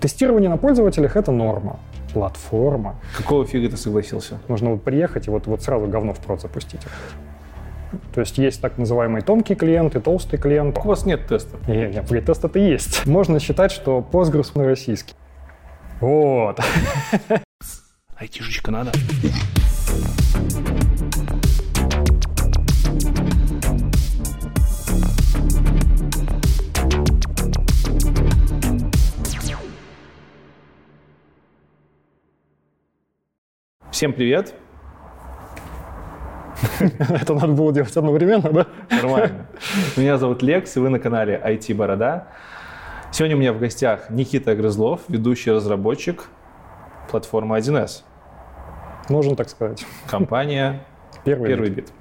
Тестирование на пользователях — это норма. Платформа. Какого фига ты согласился? Нужно вот приехать и вот, вот сразу говно в прод запустить. То есть есть так называемый тонкий клиент и толстый клиент. У вас нет тестов. Не, не, тест это есть. Можно считать, что Postgres на российский. Вот. Айтишечка надо. Всем привет. Это надо было делать одновременно, да? Нормально. Меня зовут Лекс, и вы на канале IT Борода. Сегодня у меня в гостях Никита Грызлов, ведущий разработчик платформы 1С. Можно так сказать. Компания Первый, Первый бит. бит.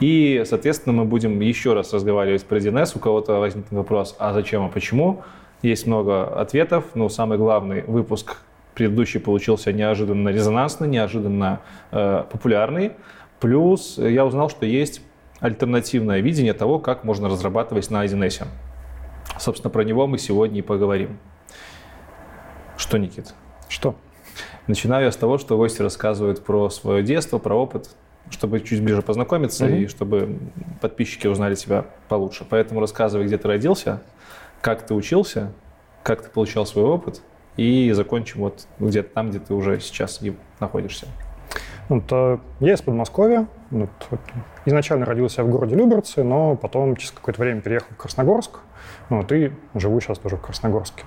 И, соответственно, мы будем еще раз разговаривать про 1С. У кого-то возникнет вопрос, а зачем, а почему? Есть много ответов, но самый главный выпуск предыдущий получился неожиданно резонансный, неожиданно э, популярный. Плюс я узнал, что есть альтернативное видение того, как можно разрабатывать на 1С. Собственно, про него мы сегодня и поговорим. Что, Никит? Что? Начинаю я с того, что гости рассказывают про свое детство, про опыт, чтобы чуть ближе познакомиться Мгм. и чтобы подписчики узнали тебя получше. Поэтому рассказывай, где ты родился, как ты учился, как ты получал свой опыт, и закончим вот где-то там, где ты уже сейчас и находишься. Вот, э, я из Подмосковья. Вот, изначально родился я в городе Люберцы, но потом через какое-то время переехал в Красногорск. Вот, и живу сейчас тоже в Красногорске.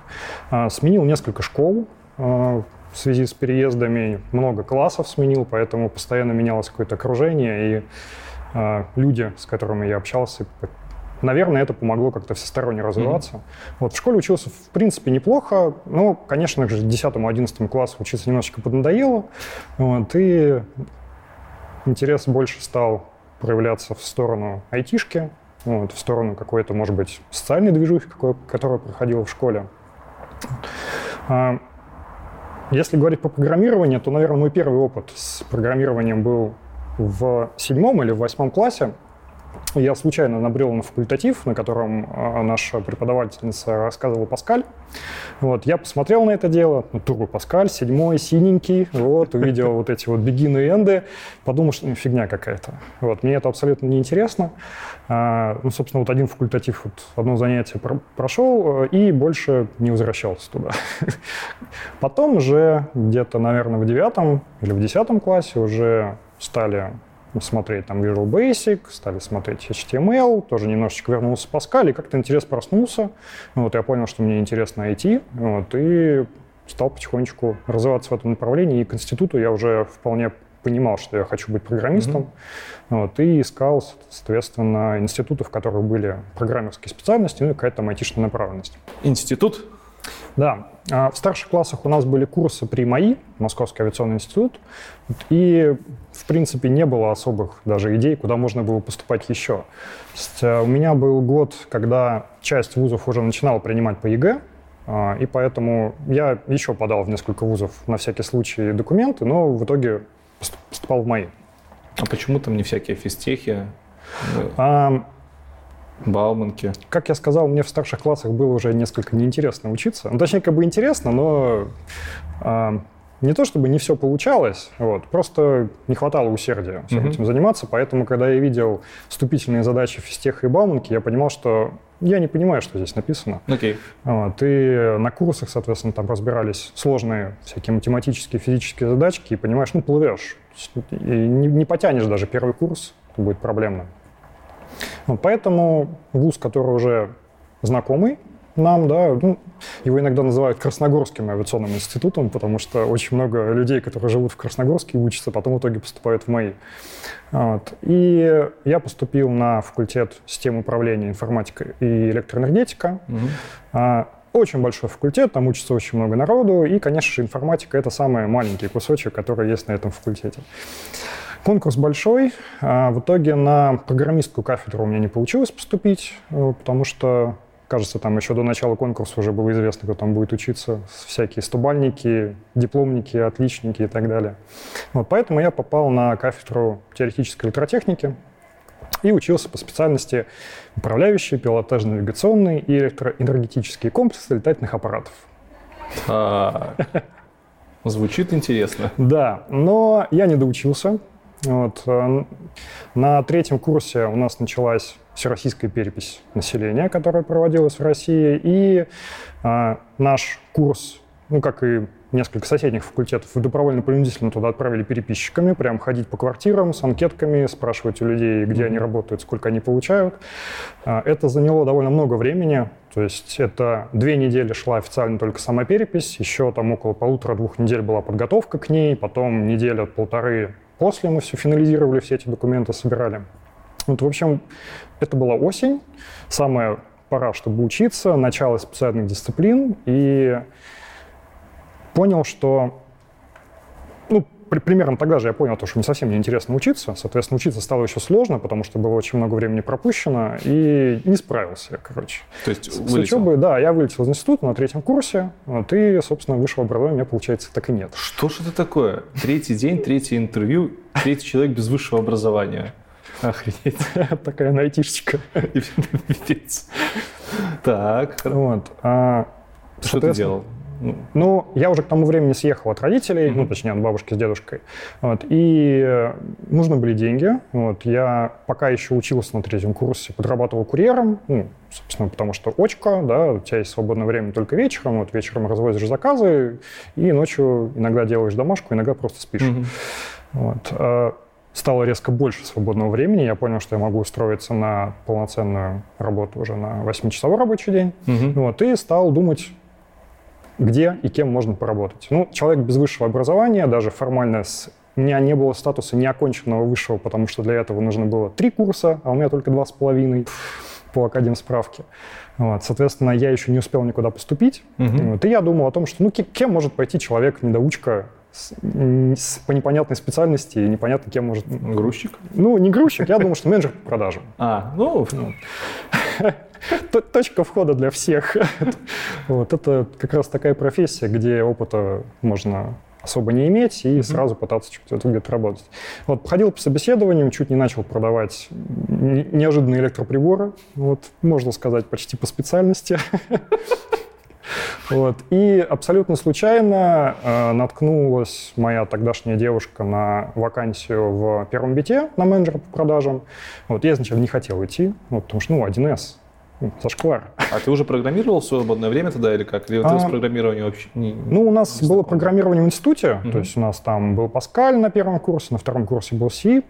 А, Сменил несколько школ а, в связи с переездами. Много классов сменил, поэтому постоянно менялось какое-то окружение. И а, люди, с которыми я общался, наверное, это помогло как-то всесторонне развиваться. Вот, в школе учился, в принципе, неплохо, но, конечно же, к 10-11 классу учиться немножечко поднадоело. Вот, и интерес больше стал проявляться в сторону айтишки, вот, в сторону какой-то, может быть, социальной движухи, какой, которая проходила в школе. А, Если говорить по программированию, то, наверное, мой первый опыт с программированием был в седьмом или в восьмом классе. Я случайно набрел на факультатив, на котором а, наша преподавательница рассказывала Паскаль. Вот, я посмотрел на это дело, ну, Турбо Паскаль, седьмой, синенький, вот, увидел вот эти вот бегины и энды, подумал, что ну, фигня какая-то. Вот, мне это абсолютно неинтересно. А, ну, собственно, вот один факультатив, вот, одно занятие про- прошел, э, и больше не возвращался туда. Потом уже где-то, наверное, в девятом или в десятом классе уже стали смотреть там Visual Basic, стали смотреть HTML, тоже немножечко вернулся Pascal, и как-то интерес проснулся. Вот, я понял, что мне интересно IT, вот, и стал потихонечку развиваться в этом направлении. И к институту я уже вполне понимал, что я хочу быть программистом, вот, и искал, соответственно, институты, в которых были программерские специальности, ну и какая-то там айтишная направленность. Институт? Да, а в старших классах у нас были курсы при МАИ, Московский авиационный институт, и, в принципе, не было особых даже идей, куда можно было поступать еще. То есть, э, у меня был год, когда часть вузов уже начинала принимать по ЕГЭ, а, и поэтому я еще подал в несколько вузов на всякий случай документы, но в итоге пост- поступал в МАИ. А почему там не всякие физтехи, А, Бауманки? как я сказал, мне в старших классах было уже несколько неинтересно учиться. Ну, точнее, как бы интересно, но а, не то чтобы не все получалось, вот, просто не хватало усердия всем Мгм. этим заниматься. Поэтому, когда я видел вступительные задачи физтеха и Бауманки, я понимал, что я не понимаю, что здесь написано. Окей. Вот, и на курсах, соответственно, там разбирались сложные всякие математические, физические задачки, и понимаешь, ну, плывешь. И не, не потянешь даже первый курс, это будет проблемно. Вот, поэтому вуз, который уже знакомый нам, да, ну, его иногда называют Красногорским авиационным институтом, потому что очень много людей, которые живут в Красногорске, учатся, потом в итоге поступают в МАИ. Вот. И я поступил на факультет систем управления информатикой и электроэнергетика. А, Очень большой факультет, там учится очень много народу, и, конечно же, информатика — это самый маленький кусочек, который есть на этом факультете. Конкурс большой. а В итоге на программистскую кафедру у меня не получилось поступить, э, потому что, кажется, там еще до начала конкурса уже было известно, кто там будет учиться. Всякие стобальники, дипломники, отличники и так далее. Вот, поэтому я попал на кафедру теоретической электротехники и учился по специальности управляющие, пилотажно-навигационные и электроэнергетические комплексы летательных аппаратов. А, Звучит интересно. Да, но я не доучился. Вот. э, На третьем курсе у нас началась всероссийская перепись населения, которая проводилась в России, и а, наш курс, ну, как и несколько соседних факультетов, добровольно-принудительно туда отправили переписчиками, прям ходить по квартирам с анкетками, спрашивать у людей, где они работают, сколько они получают. А, Это заняло довольно много времени, то есть это две недели шла официально только сама перепись, еще там около полутора-двух недель была подготовка к ней, потом неделя-полторы после мы все финализировали, все эти документы собирали. Вот, в общем, это была осень, самая пора, чтобы учиться, начало специальных дисциплин, и понял, что примерно тогда же я понял, то, что не совсем неинтересно учиться. Соответственно, учиться стало еще сложно, потому что было очень много времени пропущено, и не справился я, короче. То есть С вылетел. учебой, да, я вылетел из института на третьем курсе, вот, и, собственно, высшего образования у меня, получается, так и нет. Что ж это такое? Третий день, третье интервью, третий человек без высшего образования. Охренеть. Такая айтишечка. Пипец. Так, Вот. а, что ты делал? Ну, Ну, я уже к тому времени съехал от родителей, ну, Мгм. точнее, от бабушки с дедушкой. Вот, и э, нужны были деньги. Вот, я пока еще учился на третьем курсе, подрабатывал курьером, ну, собственно, потому что очка, да, у тебя есть свободное время только вечером, вот вечером развозишь заказы, и ночью иногда делаешь домашку, иногда просто спишь. мгм. Вот. э, Стало резко больше свободного времени. Я понял, что я могу устроиться на полноценную работу уже на 8-часовой рабочий день. Мгм. Вот, и стал думать, где и кем можно поработать. Ну, человек без высшего образования, даже формально с у меня не было статуса неоконченного высшего, потому что для этого нужно было три курса, а у меня только два с половиной по академ справке. Вот, соответственно, я еще не успел никуда поступить. Мгм. Вот, и я думал о том, что ну, ке- кем может пойти человек-недоучка с- по непонятной специальности и непонятно кем может... Грузчик? Ну, не грузчик, я думал, что менеджер по продажам. А, ну, Т- Точка входа для всех. Вот, это как раз такая профессия, где опыта можно особо не иметь и сразу пытаться что-то где-то работать. Вот, ходил по собеседованиям, чуть не начал продавать не- неожиданные электроприборы, вот, можно сказать, почти по специальности. Вот. И абсолютно случайно э, наткнулась моя тогдашняя девушка на вакансию в первом бите на менеджера по продажам. Вот. Я изначально не хотел идти, вот, потому что, ну, 1С, ну, зашквар. а ты уже программировал в свободное время тогда или как? Или вот ты А, с программированием вообще не... Ну, у нас Не было программирование в институте, Мгм. то есть у нас там был Паскаль на первом курсе, на втором курсе был C,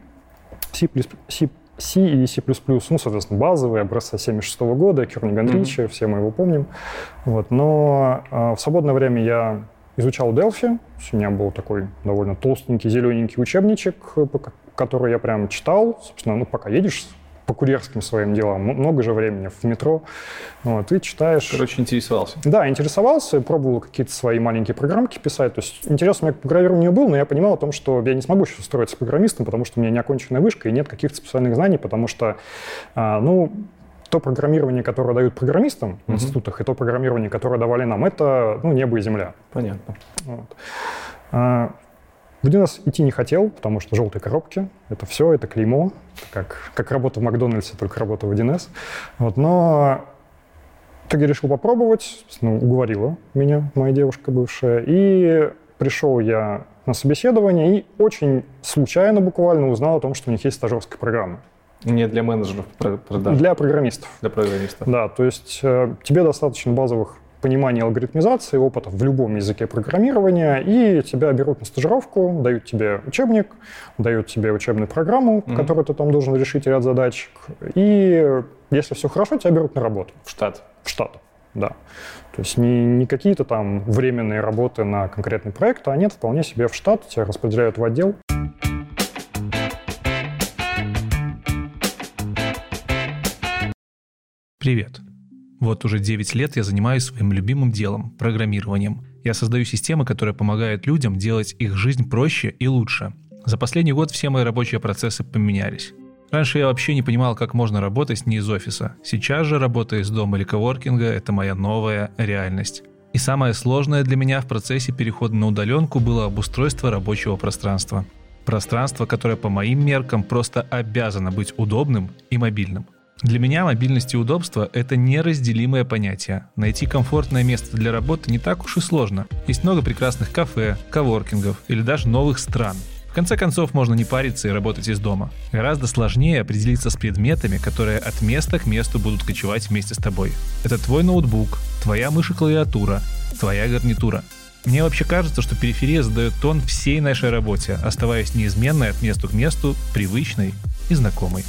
C++, C, C и C++, ну, соответственно, базовые, образца 76 года, Керниган Мгм. Ричи, все мы его помним. Вот. Но э, в свободное время я изучал Delphi, у меня был такой довольно толстенький, зелененький учебничек, который я прям читал, собственно, ну, пока едешь по курьерским своим делам, много же времени в метро, вот, и читаешь... Короче, интересовался. Да, интересовался, пробовал какие-то свои маленькие программки писать. То есть интерес у меня к программированию был, но я понимал о том, что я не смогу сейчас устроиться программистом, потому что у меня неоконченная вышка и нет каких-то специальных знаний, потому что, а, ну, то программирование, которое дают программистам в Мгм. институтах, и то программирование, которое давали нам, это, ну, небо и земля. Понятно. Вот. В 1С идти не хотел, потому что желтые коробки — это все, это клеймо, как, как работа в Макдональдсе, только работа в 1С. Вот, но в итоге решил попробовать, собственно, уговорила меня моя девушка бывшая, и пришел я на собеседование и очень случайно буквально узнал о том, что у них есть стажерская программа Не для менеджеров про- продаж, для, для программистов. программистов. Да, то есть э, тебе достаточно базовых пониманий алгоритмизации, опыта в любом языке программирования, и тебя берут на стажировку, дают тебе учебник, дают тебе учебную программу, по Мгм. которой ты там должен решить ряд задачек, и если все хорошо, тебя берут на работу, В штат. в штат. Да. То есть не, не какие-то там временные работы на конкретный проект, а нет, вполне себе в штат, тебя распределяют в отдел. Привет. Вот уже 9 лет я занимаюсь своим любимым делом – программированием. Я создаю системы, которые помогают людям делать их жизнь проще и лучше. За последний год все мои рабочие процессы поменялись. Раньше я вообще не понимал, как можно работать не из офиса. Сейчас же, работая из дома или коворкинга, это моя новая реальность. И самое сложное для меня в процессе перехода на удаленку было обустройство рабочего пространства. Пространство, которое по моим меркам просто обязано быть удобным и мобильным. Для меня мобильность и удобство – это неразделимое понятие. Найти комфортное место для работы не так уж и сложно. Есть много прекрасных кафе, коворкингов или даже новых стран. В конце концов, можно не париться и работать из дома. Гораздо сложнее определиться с предметами, которые от места к месту будут кочевать вместе с тобой. Это твой ноутбук, твоя мышь и клавиатура, твоя гарнитура. Мне вообще кажется, что периферия задает тон всей нашей работе, оставаясь неизменной от места к месту, привычной и знакомой.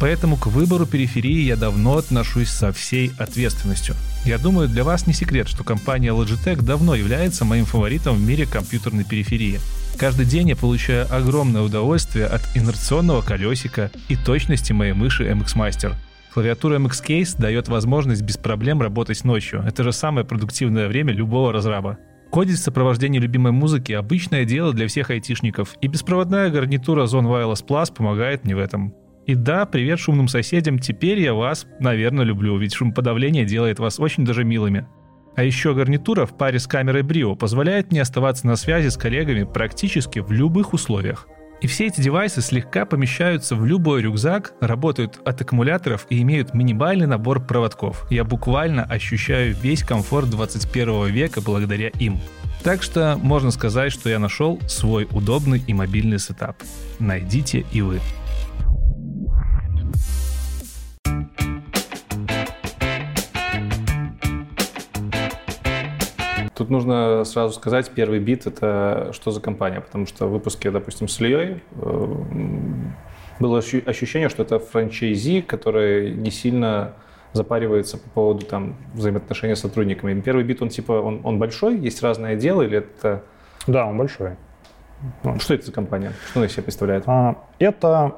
Поэтому к выбору периферии я давно отношусь со всей ответственностью. Я думаю, для вас не секрет, что компания Logitech давно является моим фаворитом в мире компьютерной периферии. Каждый день я получаю огромное удовольствие от инерционного колесика и точности моей мыши MX Master. Клавиатура MX Case дает возможность без проблем работать ночью. Это же самое продуктивное время любого разраба. Кодить в сопровождении любимой музыки – обычное дело для всех айтишников, и беспроводная гарнитура Zone Wireless Plus помогает мне в этом. И да, привет шумным соседям, теперь я вас, наверное, люблю, ведь шумоподавление делает вас очень даже милыми. А еще гарнитура в паре с камерой Brio позволяет мне оставаться на связи с коллегами практически в любых условиях. И все эти девайсы слегка помещаются в любой рюкзак, работают от аккумуляторов и имеют минимальный набор проводков. Я буквально ощущаю весь комфорт 21 века благодаря им. Так что можно сказать, что я нашел свой удобный и мобильный сетап. Найдите и вы. Тут нужно сразу сказать, первый бит — это что за компания, потому что в выпуске, допустим, с Ильей э, было ощущение, что это франчайзи, который не сильно запаривается по поводу там, взаимоотношения с сотрудниками. Первый бит, он типа, он, он большой, есть разное дело или это... Да, он большой. Что это за компания? Что она из себя представляет? А, это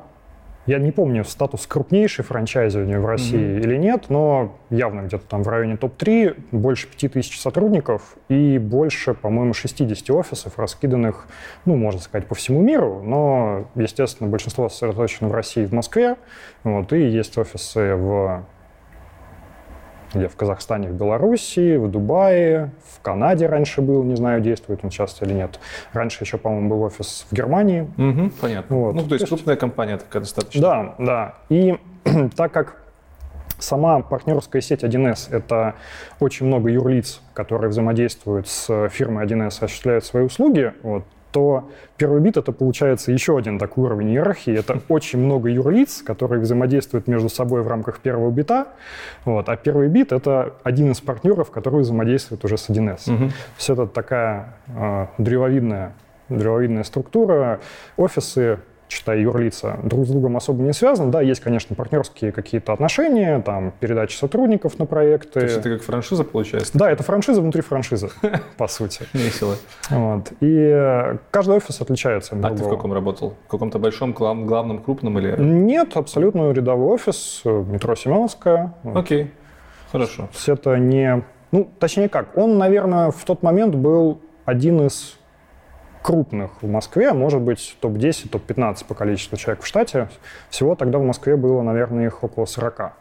я не помню статус крупнейшей франчайзинга в России mm-hmm. или нет, но явно где-то там в районе топ-3, больше 5000 сотрудников и больше, по-моему, 60 офисов, раскиданных, ну, можно сказать, по всему миру, но, естественно, большинство сосредоточено в России и в Москве, вот, и есть офисы в где в Казахстане, в Белоруссии, в Дубае, в Канаде раньше был, не знаю, действует он сейчас или нет. Раньше еще, по-моему, был офис в Германии. Угу, понятно. Вот. Ну, то есть крупная компания такая достаточно. Да, да. И так как Сама партнерская сеть 1С — это очень много юрлиц, которые взаимодействуют с фирмой 1С, осуществляют свои услуги. Вот то первый бит — это, получается, еще один такой уровень иерархии. Это очень много юрлиц, которые взаимодействуют между собой в рамках первого бита. Вот. А первый бит — это один из партнеров, который взаимодействует уже с 1С. Угу. Все это такая э, древовидная, древовидная структура. Офисы читай, юрлица, друг с другом особо не связаны. Да, есть, конечно, партнерские какие-то отношения, там, передача сотрудников на проекты. То есть это как франшиза получается? Да, это франшиза внутри франшизы, по сути. Весело. Вот. И каждый офис отличается от А ты в каком работал? В каком-то большом, главном, крупном или... Нет, абсолютно рядовой офис, метро Семеновская. Окей, хорошо. Это не... Ну, точнее как, он, наверное, в тот момент был один из крупных в Москве, а может быть топ-10, топ-15 по количеству человек в штате. Всего тогда в Москве было, наверное, их около 40.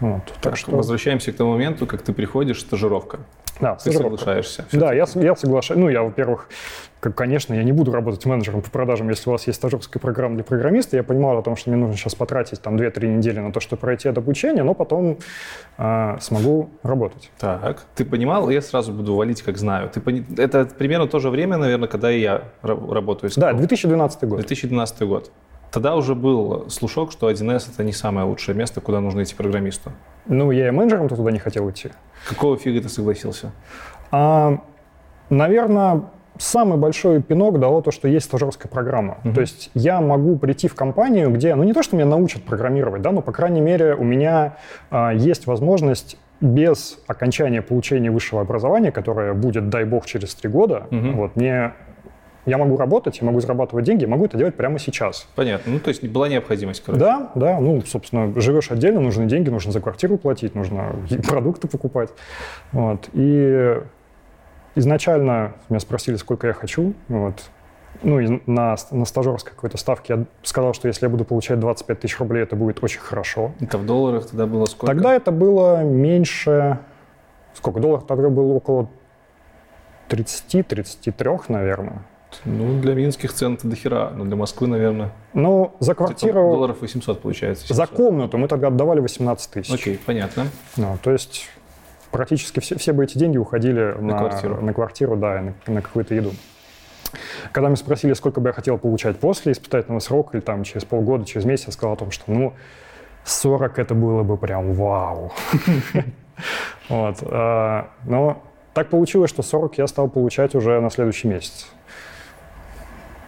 Вот, так, так что возвращаемся к тому моменту, как ты приходишь, стажировка. Да, ты соглашаешься. Да, я, я соглашаюсь. Ну, я, во-первых, как, конечно, я не буду работать менеджером по продажам, если у вас есть стажерская программа для программиста. Я понимал о том, что мне нужно сейчас потратить там 2-3 недели на то, чтобы пройти это обучение, но потом э, смогу работать. Так, ты понимал? Я сразу буду валить, как знаю. Ты пони... Это примерно то же время, наверное, когда и я работаю. Да, 2012 год. 2012 год. Тогда уже был слушок, что 1С — это не самое лучшее место, куда нужно идти программисту. Ну, я и менеджером-то туда не хотел идти. Какого фига ты согласился? А, наверное, самый большой пинок дало то, что есть стажерская программа. Uh-huh. То есть я могу прийти в компанию, где, ну не то, что меня научат программировать, да, но, по крайней мере, у меня а, есть возможность без окончания получения высшего образования, которое будет, дай бог, через три года, uh-huh. вот, мне я могу работать, я могу зарабатывать деньги, я могу это делать прямо сейчас. Понятно. Ну, то есть была необходимость, короче. Да, да. Ну, собственно, живешь отдельно, нужны деньги, нужно за квартиру платить, нужно продукты покупать. Вот. И изначально меня спросили, сколько я хочу. Вот. Ну, и на, на стажерской какой-то ставке я сказал, что если я буду получать 25 тысяч рублей, это будет очень хорошо. Это в долларах тогда было сколько? Тогда это было меньше... Сколько? Долларов тогда было около 30-33, наверное. Ну, для минских цен это дохера, но для Москвы, наверное... Ну, за квартиру... Долларов 800 получается. 700. За комнату мы тогда отдавали 18 тысяч. Окей, понятно. Ну, то есть практически все, все бы эти деньги уходили На на, квартиру. на квартиру, да, и на, на какую-то еду. Когда меня спросили, сколько бы я хотел получать после испытательного срока, или там через полгода, через месяц, я сказал о том, что, ну, 40 это было бы прям вау. Вот. а, Но так получилось, что 40 я стал получать уже на следующий месяц.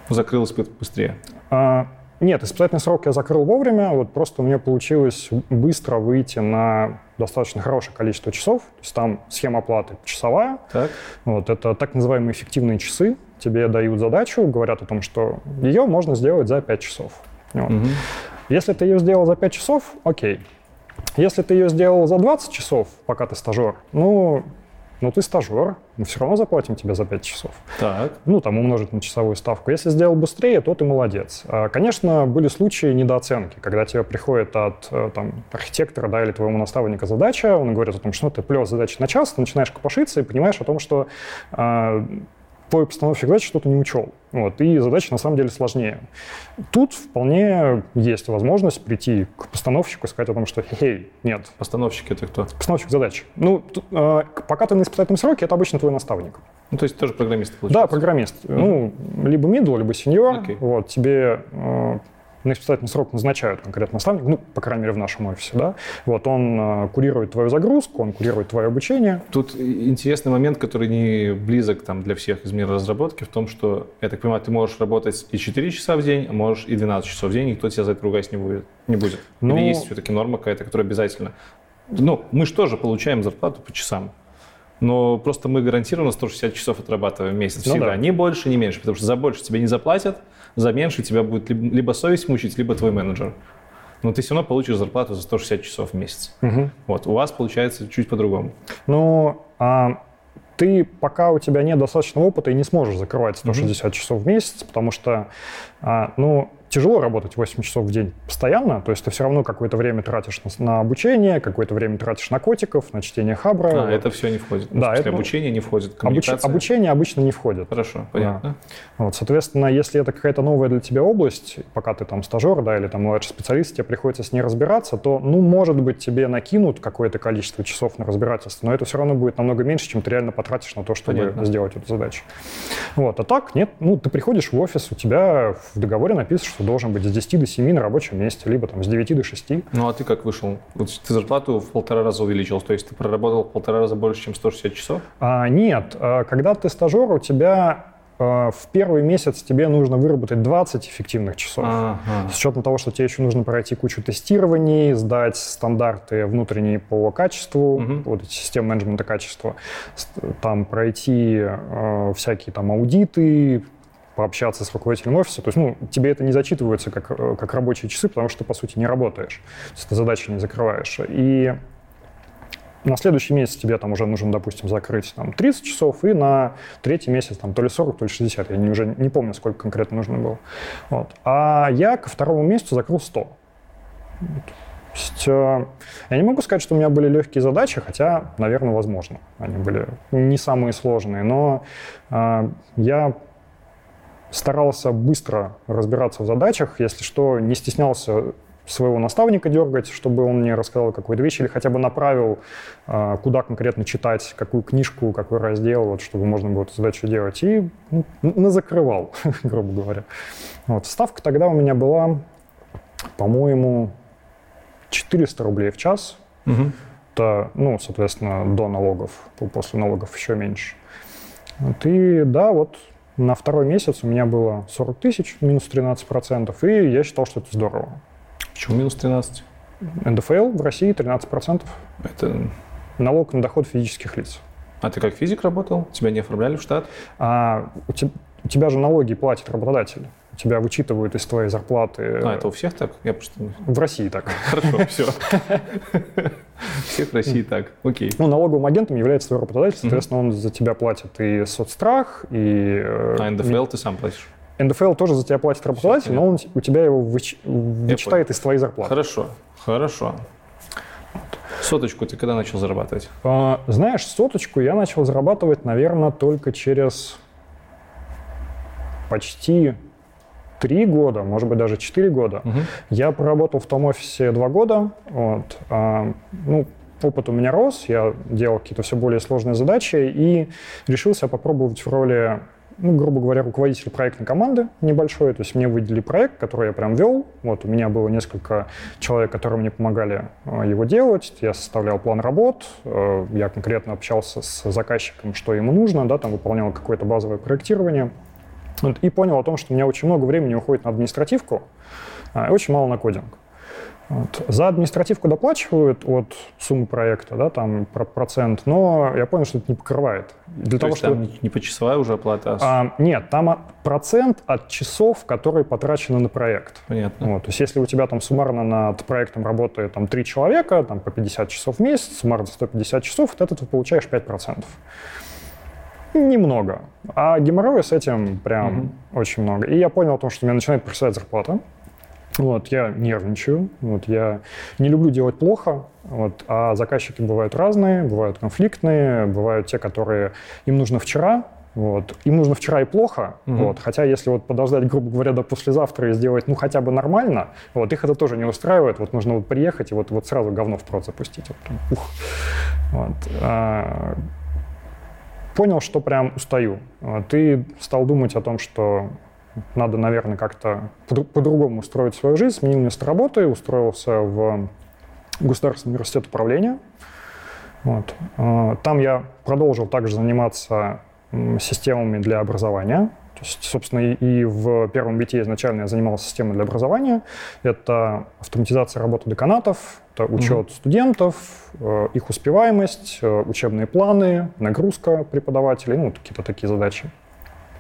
Закрылось бы- быстрее. А, Нет, испытательный срок я закрыл вовремя, вот просто меня получилось быстро выйти на достаточно хорошее количество часов. То есть там схема оплаты часовая, Так? Вот, это так называемые эффективные часы. Тебе дают задачу, говорят о том, что ее можно сделать за 5 часов. Вот. Мгм. Если ты ее сделал за 5 часов, окей. Если ты ее сделал за 20 часов, пока ты стажер, ну, ну ты стажер, мы все равно заплатим тебе за 5 часов. Так. Ну, там умножить на часовую ставку. Если сделал быстрее, то ты молодец. А, Конечно, были случаи недооценки, когда тебе приходит от э, там, архитектора да, или твоего наставника задача, он говорит о том, что ну, ты плел задачи на час, ты начинаешь копошиться и понимаешь о том, что а, твой постановщик задачи что-то не учел. Вот, и задача на самом деле сложнее. Тут вполне есть возможность прийти к постановщику и сказать о том, что «Хей, нет, Постановщики это кто? постановщик задачи». Ну, э, пока ты на испытательном сроке, это обычно твой наставник. Ну, то есть тоже программисты Да, получается? программист. Ну, либо middle, либо senior. Окей. Вот, тебе э, на испытательный срок назначают конкретно наставник, ну, по крайней мере, в нашем офисе, да. Вот, он э, курирует твою загрузку, он курирует твое обучение. Тут интересный момент, который не близок там, для всех из мира разработки, в том, что, я так понимаю, ты можешь работать и 4 часа в день, а можешь и 12 часов в день, никто тебя за это ругать не будет. Не будет. Ну- Или есть все-таки норма какая-то, которая обязательно... Ну, мы же тоже получаем зарплату по часам. Но просто мы гарантированно 160 часов отрабатываем в месяц Ну всегда. да. Ни больше, ни меньше. Потому что за больше тебе не заплатят, за меньше тебя будет либо, совесть мучить, либо твой менеджер. Но ты все равно получишь зарплату за 160 часов в месяц. Вот. У вас получается чуть по-другому. Ну, а ты, пока у тебя нет достаточного опыта, и не сможешь закрывать 160 часов в месяц, потому что, а, ну, тяжело работать 8 часов в день постоянно, то есть ты все равно какое-то время тратишь на, на обучение, какое-то время тратишь на котиков, на чтение хабра. А, Вот. это все не входит. Да, Да, это- обучение не входит, Обуч-. Обучение обычно не входит. Хорошо, понятно. Вот, соответственно, если это какая-то новая для тебя область, пока ты там стажер, да, или там младший специалист, тебе приходится с ней разбираться, то, ну, может быть, тебе накинут какое-то количество часов на разбирательство, но это все равно будет намного меньше, чем ты реально потратишь на то, чтобы Понятно. сделать эту задачу. Вот, а так, нет, ну, ты приходишь в офис, у тебя в договоре написано, что должен быть с 10 до 7 на рабочем месте, либо там с 9 до 6. Ну а ты как вышел? Вот ты зарплату в полтора раза увеличил, то есть ты проработал в полтора раза больше, чем 160 часов? А, нет, а, когда ты стажер, у тебя а, в первый месяц тебе нужно выработать 20 эффективных часов. Ага. С учетом того, что тебе еще нужно пройти кучу тестирований, сдать стандарты внутренние по качеству, Мгм. вот эти системы менеджмента качества, там пройти э, всякие там аудиты, пообщаться с руководителем офиса. То есть, ну, тебе это не зачитывается как, э, как рабочие часы, потому что по сути, не работаешь. То есть ты задачи не закрываешь. И на следующий месяц тебе там уже нужно, допустим, закрыть там 30 часов, и на третий месяц там то ли 40, то ли 60. Я не, уже не помню, сколько конкретно нужно было. Вот. А я ко второму месяцу закрыл 100. Вот. То есть, э, я не могу сказать, что у меня были легкие задачи, хотя, наверное, возможно. Они были не самые сложные, но э, я старался быстро разбираться в задачах, если что, не стеснялся своего наставника дергать, чтобы он мне рассказал какую-то вещь, или хотя бы направил, а, куда конкретно читать, какую книжку, какой раздел, вот, чтобы можно было эту задачу делать. И ну, назакрывал, грубо говоря. Вот. Ставка тогда у меня была, по-моему, 400 рублей в час. Мгм. Это, ну, соответственно, до налогов, после налогов еще меньше. Вот, и да, вот на второй месяц у меня было 40 тысяч, минус 13%, и я считал, что это здорово. Почему минус 13? НДФЛ в России 13%, Это... налог на доход физических лиц. А ты как физик работал? Тебя не оформляли в штат? А у, те- у тебя же налоги платит работодатель. Тебя вычитывают из твоей зарплаты. А, это у всех так? Я просто... В России так. Хорошо, все. Всех в России так. Окей. Ну, налоговым агентом является твой работодатель, соответственно, он за тебя платит и соцстрах, и... э, А НДФЛ ты сам платишь? НДФЛ тоже за тебя платит работодатель, но он у тебя его выч- вычитает из твоей зарплаты. Хорошо, хорошо. Соточку ты когда начал зарабатывать? А, Знаешь, соточку я начал зарабатывать, наверное, только через почти три года, может быть, даже четыре года. Угу. Я проработал в том офисе два года. Вот. А, ну, опыт у меня рос, я делал какие-то все более сложные задачи и решился попробовать в роли ну, грубо говоря, руководитель проектной команды небольшой. То есть мне выделили проект, который я прям вел. Вот у меня было несколько человек, которые мне помогали э, его делать. Я составлял план работ, э, я конкретно общался с заказчиком, что ему нужно, да, там выполнял какое-то базовое проектирование. Вот, и понял о том, что у меня очень много времени уходит на административку, а, и очень мало на кодинг. Вот. За административку доплачивают от суммы проекта, да, там про процент, но я понял, что это не покрывает. Для То того, есть что... там не почасовая уже оплата? А... А, нет, там процент от часов, которые потрачены на проект. Понятно. Вот. То есть если у тебя там суммарно над проектом работает там 3 человека, там по 50 часов в месяц, суммарно 150 часов, от этого ты получаешь 5%. Немного. А геморроя с этим прям угу. очень много. И я понял о том, что у меня начинает просать зарплата. Вот, я нервничаю, вот, я не люблю делать плохо, вот, а заказчики бывают разные, бывают конфликтные, бывают те, которые им нужно вчера, вот. Им нужно вчера и плохо, угу. вот. хотя если вот подождать, грубо говоря, до послезавтра и сделать, ну, хотя бы нормально, вот, их это тоже не устраивает, вот нужно вот приехать и вот, вот сразу говно в прод запустить. Вот, ух. Вот. А, понял, что прям устаю. Вот, и стал думать о том, что надо, наверное, как-то по-другому устроить свою жизнь. Сменил место работы, устроился в Государственный университет управления. Вот. А, там я продолжил также заниматься системами для образования. То есть, собственно, и в первом бите изначально я занимался системой для образования. Это автоматизация работы деканатов, это учет mm-hmm. студентов, э, их успеваемость, э, учебные планы, нагрузка преподавателей, ну, какие-то такие задачи.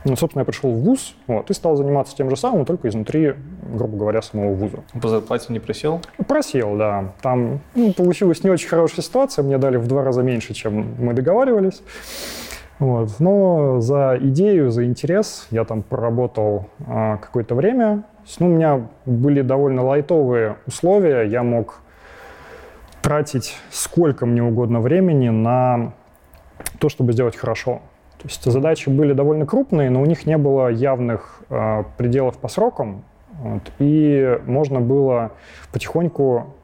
Ну, собственно, я пришел в ВУЗ вот, и стал заниматься тем же самым, только изнутри, грубо говоря, самого ВУЗа. По зарплате не просел? Просел, да. Там ну, получилась не очень хорошая ситуация, мне дали в два раза меньше, чем мы договаривались. Вот. Но за идею, за интерес я там проработал а, какое-то время. Ну, у меня были довольно лайтовые условия, я мог тратить сколько мне угодно времени на то, чтобы сделать хорошо. То есть задачи были довольно крупные, но у них не было явных э, пределов по срокам, вот, и можно было потихоньку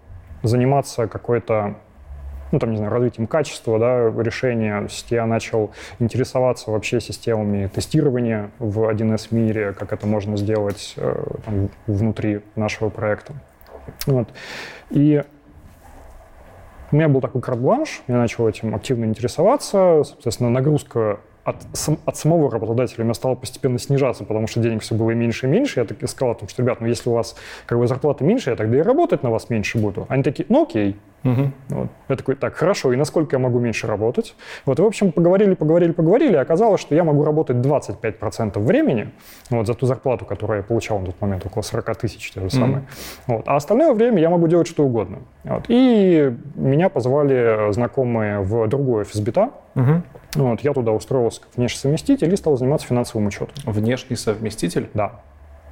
заниматься какой-то ну, там, не знаю, развитием качества да, решения. То есть я начал интересоваться вообще системами тестирования в 1С мире, как это можно сделать э, там, внутри нашего проекта. Вот. И у меня был такой карт-бланш, я начал этим активно интересоваться. Соответственно, нагрузка от, сам, от самого работодателя у меня стало постепенно снижаться, потому что денег все было меньше и меньше. Я так и сказал том, что, ребят, ну если у вас как бы зарплата меньше, я тогда и работать на вас меньше буду. Они такие, ну окей. Угу. Вот. Я такой, так, хорошо, и насколько я могу меньше работать? Вот, и, в общем, поговорили, поговорили, поговорили, и оказалось, что я могу работать 25% времени вот, за ту зарплату, которую я получал на тот момент, около 40 тысяч, те же самые. Угу. Вот. А остальное время я могу делать что угодно. Вот. И меня позвали знакомые в другой офис бита, угу. Вот, я туда устроился как внешний совместитель и стал заниматься финансовым учетом. Внешний совместитель? Да.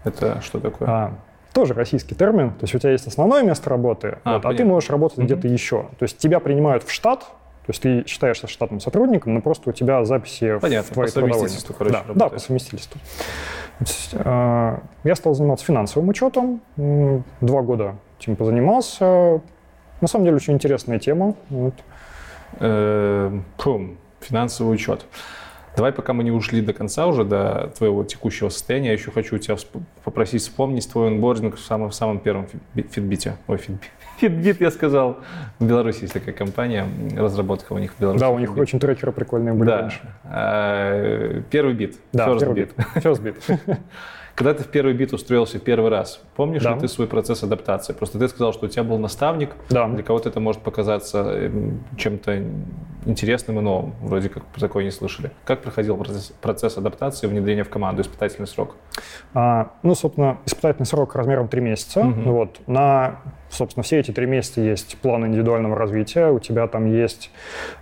Это что такое? А, тоже российский термин. То есть у тебя есть основное место работы, а, вот, а ты можешь работать угу. где-то еще. То есть тебя принимают в штат, то есть ты считаешься штатным сотрудником, но просто у тебя записи Понятно, в твоей по совместительству, короче, да, да, по совместительству. Есть, э, я стал заниматься финансовым учетом, два года этим позанимался. На самом деле очень интересная тема. Вот. Э, финансовый учет. Давай, пока мы не ушли до конца уже, до твоего текущего состояния, я еще хочу у тебя попросить вспомнить твой онбординг в самом, в самом первом Fitbit е. Ой, Fitbit. Fitbit, я сказал. В Беларуси есть такая компания, разработка у них в Беларуси. Да, у них очень трекеры прикольные были да. раньше. А, первый бит. Да, First первый бит. First bit. Когда ты в первый бит устроился первый раз, помнишь да. ли ты свой процесс адаптации? Просто ты сказал, что у тебя был наставник, да. для кого-то это может показаться эм, чем-то интересным и новым, вроде как такое не слышали. Как проходил процесс, процесс адаптации внедрения в команду, испытательный срок? А, ну, собственно, испытательный срок размером 3 месяца. Угу. Вот, на Собственно, все эти три месяца есть план индивидуального развития, у тебя там есть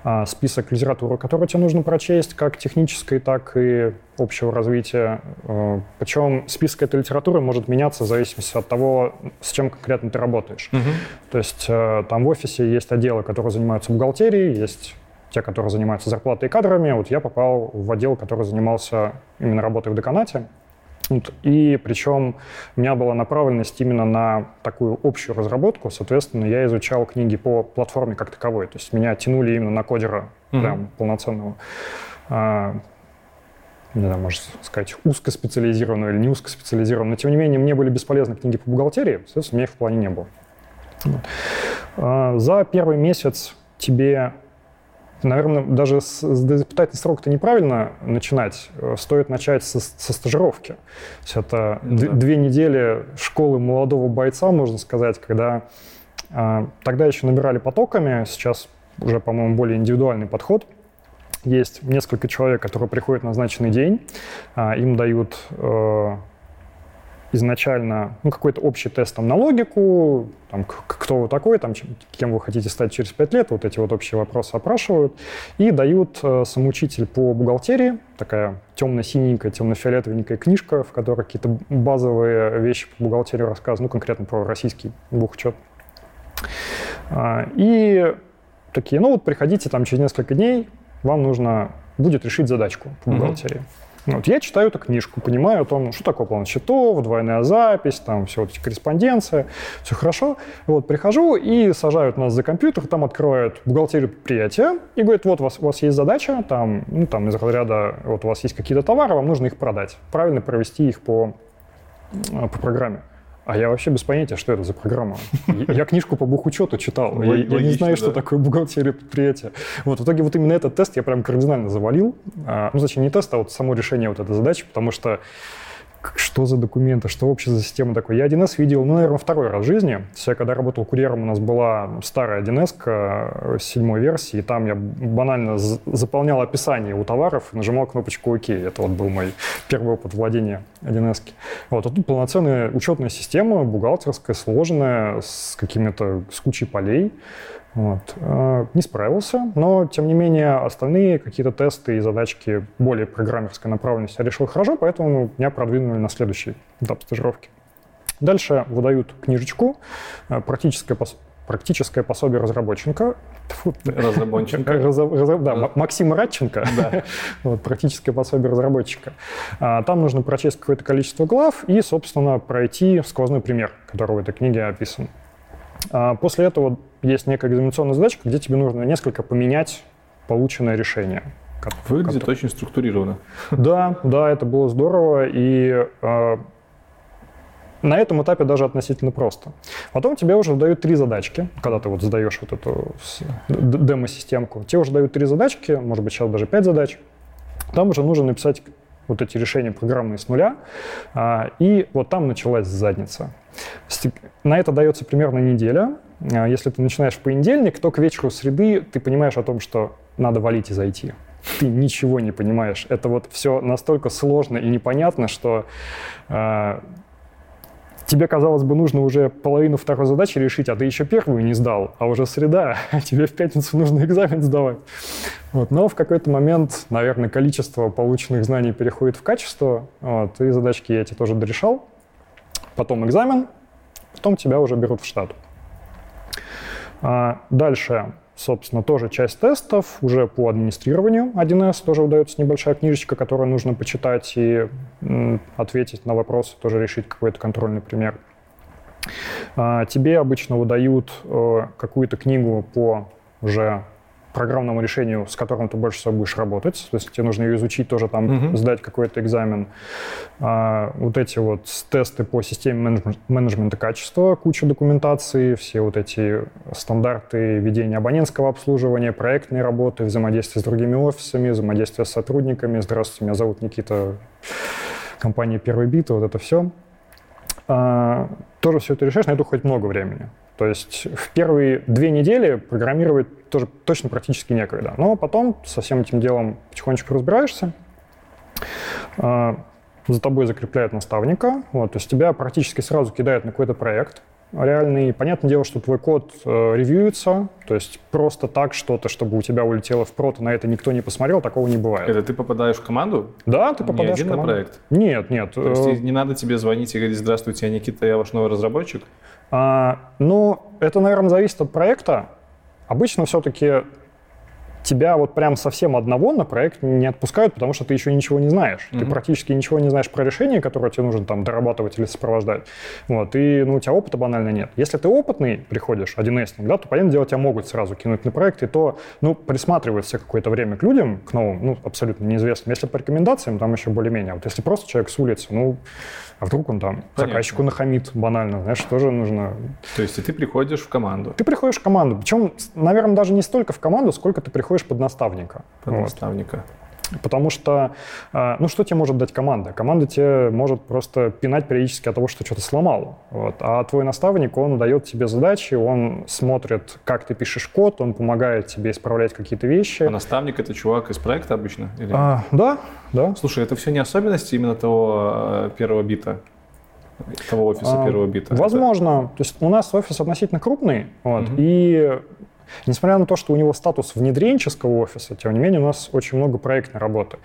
а, список литературы, которую тебе нужно прочесть, как технической, так и общего развития. А, причем список этой литературы может меняться в зависимости от того, с чем конкретно ты работаешь. Угу. То есть а, там в офисе есть отделы, которые занимаются бухгалтерией, есть те, которые занимаются зарплатой и кадрами. Вот я попал в отдел, который занимался именно работой в деканате. И причем у меня была направленность именно на такую общую разработку. Соответственно, я изучал книги по платформе как таковой. То есть меня тянули именно на кодера mm-hmm. прям полноценного. А, не знаю, можно сказать, узкоспециализированного или не узкоспециализированного. Но, тем не менее, мне были бесполезны книги по бухгалтерии, соответственно, у меня их в плане не было. Вот. А, за первый месяц тебе Наверное, даже с, с срок-то неправильно начинать. Э, стоит начать со, со стажировки. То есть это ну да. две недели школы молодого бойца, можно сказать, когда э, тогда еще набирали потоками, сейчас уже, по-моему, более индивидуальный подход. Есть несколько человек, которые приходят на назначенный день, э, им дают э, изначально ну, какой-то общий тест там, на логику, там, кто вы такой, там, кем вы хотите стать через пять лет, вот эти вот общие вопросы опрашивают, и дают э, самоучитель по бухгалтерии, такая темно-синенькая, темно-фиолетовенькая книжка, в которой какие-то базовые вещи по бухгалтерии рассказаны, ну, конкретно про российский бухучет. А, и такие, ну вот приходите там через несколько дней, вам нужно будет решить задачку по бухгалтерии. Mm-hmm. Вот я читаю эту книжку, понимаю о том, что такое план счетов, двойная запись, там все вот эти корреспонденция, все хорошо. Вот прихожу и сажают нас за компьютер, там открывают бухгалтерию предприятия и говорят, вот у вас, у вас есть задача, там, ну, там из разряда, вот у вас есть какие-то товары, вам нужно их продать, правильно провести их по, по программе. А я вообще без понятия, что это за программа. Я книжку по бухучету читал. Я, я не знаю, что такое бухгалтерия предприятия. Вот, в итоге вот именно этот тест я прям кардинально завалил. А, ну, зачем не тест, а вот само решение вот этой задачи, потому что что за документы, что вообще за система такой. Я 1С видел, ну, наверное, второй раз в жизни. Я когда работал курьером, у нас была старая 1С э, седьмой версии, и там я банально заполнял описание у товаров нажимал кнопочку ОК. Это вот был мой первый опыт владения 1С. Вот, а тут полноценная учетная система, бухгалтерская, сложная, с какими-то, с кучей полей. Вот. Э, не справился, но, тем не менее, остальные какие-то тесты и задачки более программерской направленности я решил хорошо, поэтому меня продвинули на следующий этап стажировки. Дальше выдают книжечку э, «Практическое, пос... практическое пособие разработчика». Фу, разработчика. Раз, раз, да, Максим Радченко. Да. вот, «Практическое пособие разработчика». А, там нужно прочесть какое-то количество глав и, собственно, пройти сквозной пример, который в этой книге описан. А после этого есть некая экзаменационная задачка, где тебе нужно несколько поменять полученное решение. Выглядит который... очень структурированно. Да, да, это было здорово. И э, на этом этапе даже относительно просто. Потом тебе уже дают три задачки, когда ты вот сдаешь вот эту демо-системку. Тебе уже дают три задачки, может быть, сейчас даже пять задач. Там уже нужно написать вот эти решения программные с нуля, а, и вот там началась задница. На это дается примерно неделя. А, если ты начинаешь в понедельник, то к вечеру среды ты понимаешь о том, что надо валить и зайти. Ты ничего не понимаешь. Это вот все настолько сложно и непонятно, что э, тебе, казалось бы, нужно уже половину второй задачи решить, а ты еще первую не сдал, а уже среда, а тебе в пятницу нужно экзамен сдавать. Вот. Но в какой-то момент, наверное, количество полученных знаний переходит в качество, вот, и задачки я эти тоже дорешал. Потом экзамен, потом тебя уже берут в штат. А дальше, собственно, тоже часть тестов уже по администрированию 1С. Тоже удается небольшая книжечка, которую нужно почитать и ответить на вопросы, тоже решить какой-то контрольный пример. А тебе обычно выдают э, какую-то книгу по уже программному решению, с которым ты больше всего будешь работать. То есть тебе нужно ее изучить, тоже там uh-huh. сдать какой-то экзамен. А, вот эти вот тесты по системе менеджмент, менеджмента качества, куча документации, все вот эти стандарты ведения абонентского обслуживания, проектной работы, взаимодействие с другими офисами, взаимодействие с сотрудниками. Здравствуйте, меня зовут Никита, компания «Первый бит», вот это все. А, тоже все это решаешь, на это уходит много времени. То есть в первые две недели программировать тоже точно практически некогда. Но потом со всем этим делом потихонечку разбираешься. А, за тобой закрепляют наставника. Вот, то есть тебя практически сразу кидают на какой-то проект реальный. Понятное дело, что твой код э, ревьюется, то есть просто так что-то, чтобы у тебя улетело в прото, на это никто не посмотрел, такого не бывает. Это ты попадаешь в команду? Да, ты попадаешь не один в команду. на проект? Нет, нет. То есть э, не надо тебе звонить и говорить, здравствуйте, я Никита, я ваш новый разработчик? А, ну, это, наверное, зависит от проекта. Обычно все-таки тебя вот прям совсем одного на проект не отпускают, потому что ты еще ничего не знаешь. Mm-hmm. Ты практически ничего не знаешь про решение, которое тебе нужно там дорабатывать или сопровождать. Вот, и ну, у тебя опыта банально нет. Если ты опытный приходишь, 1С, да, то, понятное дело, тебя могут сразу кинуть на проект, и то, ну, присматриваются какое-то время к людям, к новым, ну, абсолютно неизвестным. Если по рекомендациям, там еще более-менее. Вот если просто человек с улицы, ну, а вдруг он там Понятно. заказчику нахамит банально, знаешь, тоже нужно... То есть и ты приходишь в команду? Ты приходишь в команду. Причем, наверное, даже не столько в команду, сколько ты приходишь под наставника. Под вот. наставника. Потому что, а, ну, что тебе может дать команда? Команда тебе может просто пинать периодически от того, что что-то сломал. Вот. А твой наставник, он дает тебе задачи, он смотрит, как ты пишешь код, он помогает тебе исправлять какие-то вещи. А наставник — это чувак из проекта обычно? Или... А, да, да. Слушай, это все не особенности именно того э, первого бита? того офиса а, первого бита? Возможно. Это... То есть у нас офис относительно крупный, вот, угу. и Несмотря на то, что у него статус внедренческого офиса, тем не менее у нас очень много проектной работы.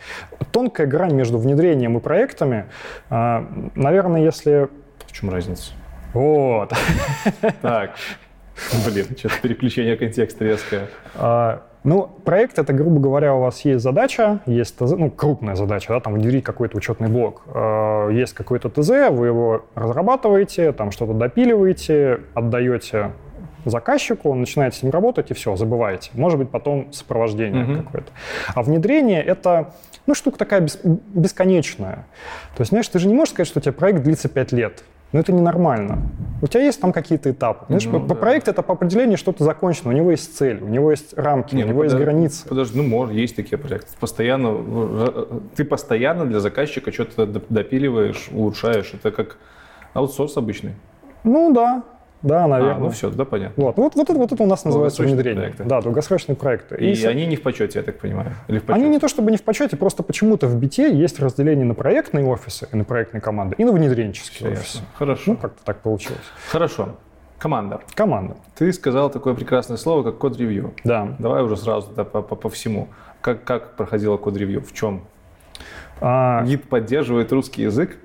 Тонкая грань между внедрением и проектами, а, наверное, если... В чем разница? Вот. Так. Блин, что-то переключение контекста резкое. А, ну, проект это, грубо говоря, у вас есть задача, есть ТЗ, ну, крупная задача, да, там внедрить какой-то учетный блок. А, есть какой-то ТЗ, вы его разрабатываете, там что-то допиливаете, отдаете заказчику, он начинает с ним работать, и все, забываете. Может быть, потом сопровождение mm-hmm. какое-то. А внедрение — это, ну, штука такая бес, бесконечная. То есть, знаешь, ты же не можешь сказать, что у тебя проект длится 5 лет. Но это ненормально. У тебя есть там какие-то этапы. Знаешь, ну, по, да. проект это по определению что-то закончено. У него есть цель, у него есть рамки, не, у ну, него ну, есть границы. Подожди, ну, может, есть такие проекты. Постоянно, ну, ты постоянно для заказчика что-то допиливаешь, улучшаешь. Это как аутсорс обычный. Ну да, да, наверное. А, ну все, да, понятно. Вот, вот, вот, это, вот это у нас называется внедрение. Проекты. Да, долгосрочные проекты. И, и они не в почете, я так понимаю? Или в почете? Они не то чтобы не в почете, просто почему-то в бите есть разделение на проектные офисы и на проектные команды, и на внедренческие все офисы. Ясно. Хорошо. Ну, как-то так получилось. Хорошо. Команда. Команда. Ты сказал такое прекрасное слово, как код-ревью. Да. Давай уже сразу да, по, по, по всему. Как, как проходило код-ревью? В чем? А... Гид поддерживает русский язык?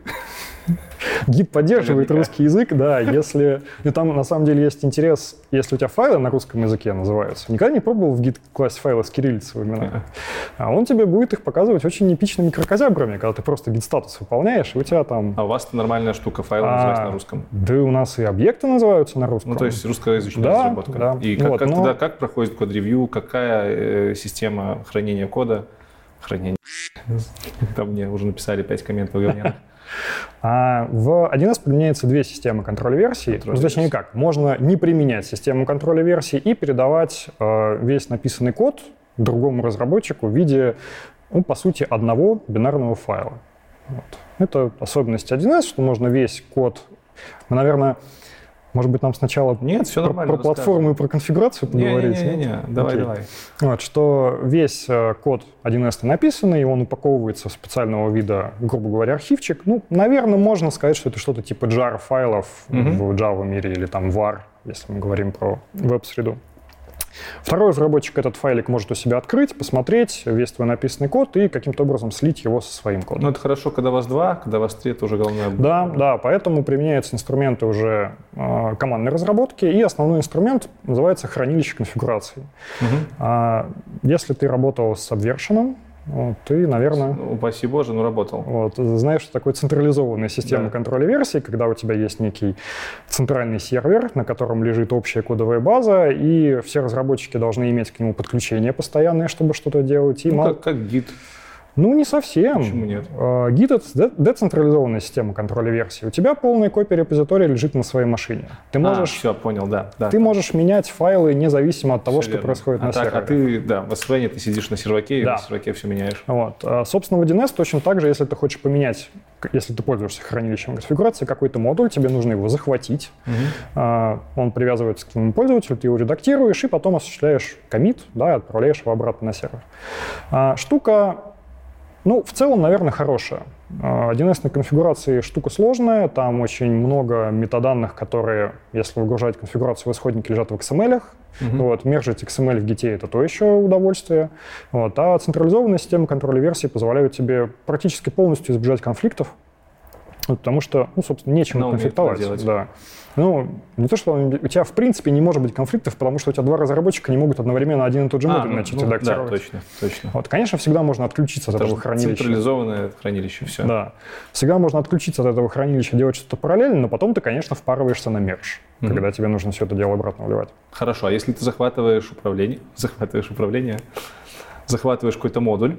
Гид поддерживает русский язык, да, если... И там на самом деле есть интерес, если у тебя файлы на русском языке называются. Никогда не пробовал в гид класть файлы с кириллицей А он тебе будет их показывать очень эпичными крокозябрами, когда ты просто гид-статус выполняешь, и у тебя там... А у вас нормальная штука, файлы а, называются на русском? Да у нас и объекты называются на русском. Ну, то есть русскоязычная да, разработка. Да. И как, вот, как, но... тогда как проходит код-ревью, какая э, система хранения кода? Хранение. Там мне уже написали 5 комментов говняных. А в 1С применяется две системы контроля версий. Ну, точнее как, можно не применять систему контроля версий и передавать э, весь написанный код другому разработчику в виде, ну, по сути, одного бинарного файла. Вот. Это особенность 1С, что можно весь код... Мы, наверное, может быть, нам сначала Нет, все про, про платформу и про конфигурацию поговорить? Не-не-не, не, давай, Окей. давай. Вот, что весь э, код 1С написанный, он упаковывается в специального вида, грубо говоря, архивчик. Ну, наверное, можно сказать, что это что-то типа jar файлов угу. в Java мире или там var, если мы говорим про веб-среду. Второй разработчик этот файлик может у себя открыть, посмотреть весь твой написанный код и каким-то образом слить его со своим кодом. Ну, это хорошо, когда вас два, когда вас три, это уже боль. Да, да, поэтому применяются инструменты уже э, командной разработки, и основной инструмент называется хранилище конфигурации. Угу. А, если ты работал с Subversion, вот, ты, наверное... Ну, упаси боже, ну работал. Вот, знаешь, что такое централизованная система да. контроля версий, когда у тебя есть некий центральный сервер, на котором лежит общая кодовая база, и все разработчики должны иметь к нему подключение постоянное, чтобы что-то делать. И ну, мало... как, как гид. Ну, не совсем. Почему нет? Git — это децентрализованная система контроля версий. У тебя полная копия репозитория лежит на своей машине. Ты а, можешь, а, все, понял, да. да. Ты можешь менять файлы независимо от того, все что верно. происходит а на так, сервере. А ты, да, в SVN ты сидишь на серваке, да. и на серваке все меняешь. Вот. А, собственно, в 1С точно так же, если ты хочешь поменять, если ты пользуешься хранилищем конфигурации, какой-то модуль, тебе нужно его захватить. Угу. Он привязывается к твоему пользователю, ты его редактируешь, и потом осуществляешь комит, да, отправляешь его обратно на сервер. Штука ну, в целом, наверное, хорошая. 1С а, конфигурации штука сложная, там очень много метаданных, которые, если выгружать конфигурацию в исходнике, лежат в XML. Uh-huh. Вот, мержить XML в Git — это то еще удовольствие. Вот, а централизованная система контроля версий позволяет тебе практически полностью избежать конфликтов. Ну, потому что, ну, собственно, нечем умеет конфликтовать. делать. Да. Ну, не то, что у тебя, в принципе, не может быть конфликтов, потому что у тебя два разработчика не могут одновременно один и тот же А, модуль ну, начать ну, да, редактировать. точно, точно. Вот, конечно, всегда можно отключиться от Это этого хранилища. централизованное хранилище, все. Да. Всегда можно отключиться от этого хранилища, делать что-то параллельно, но потом ты, конечно, впарываешься на мерж, Мгм. когда тебе нужно все это дело обратно вливать. Хорошо, а если ты захватываешь управление, захватываешь управление, захватываешь какой-то модуль,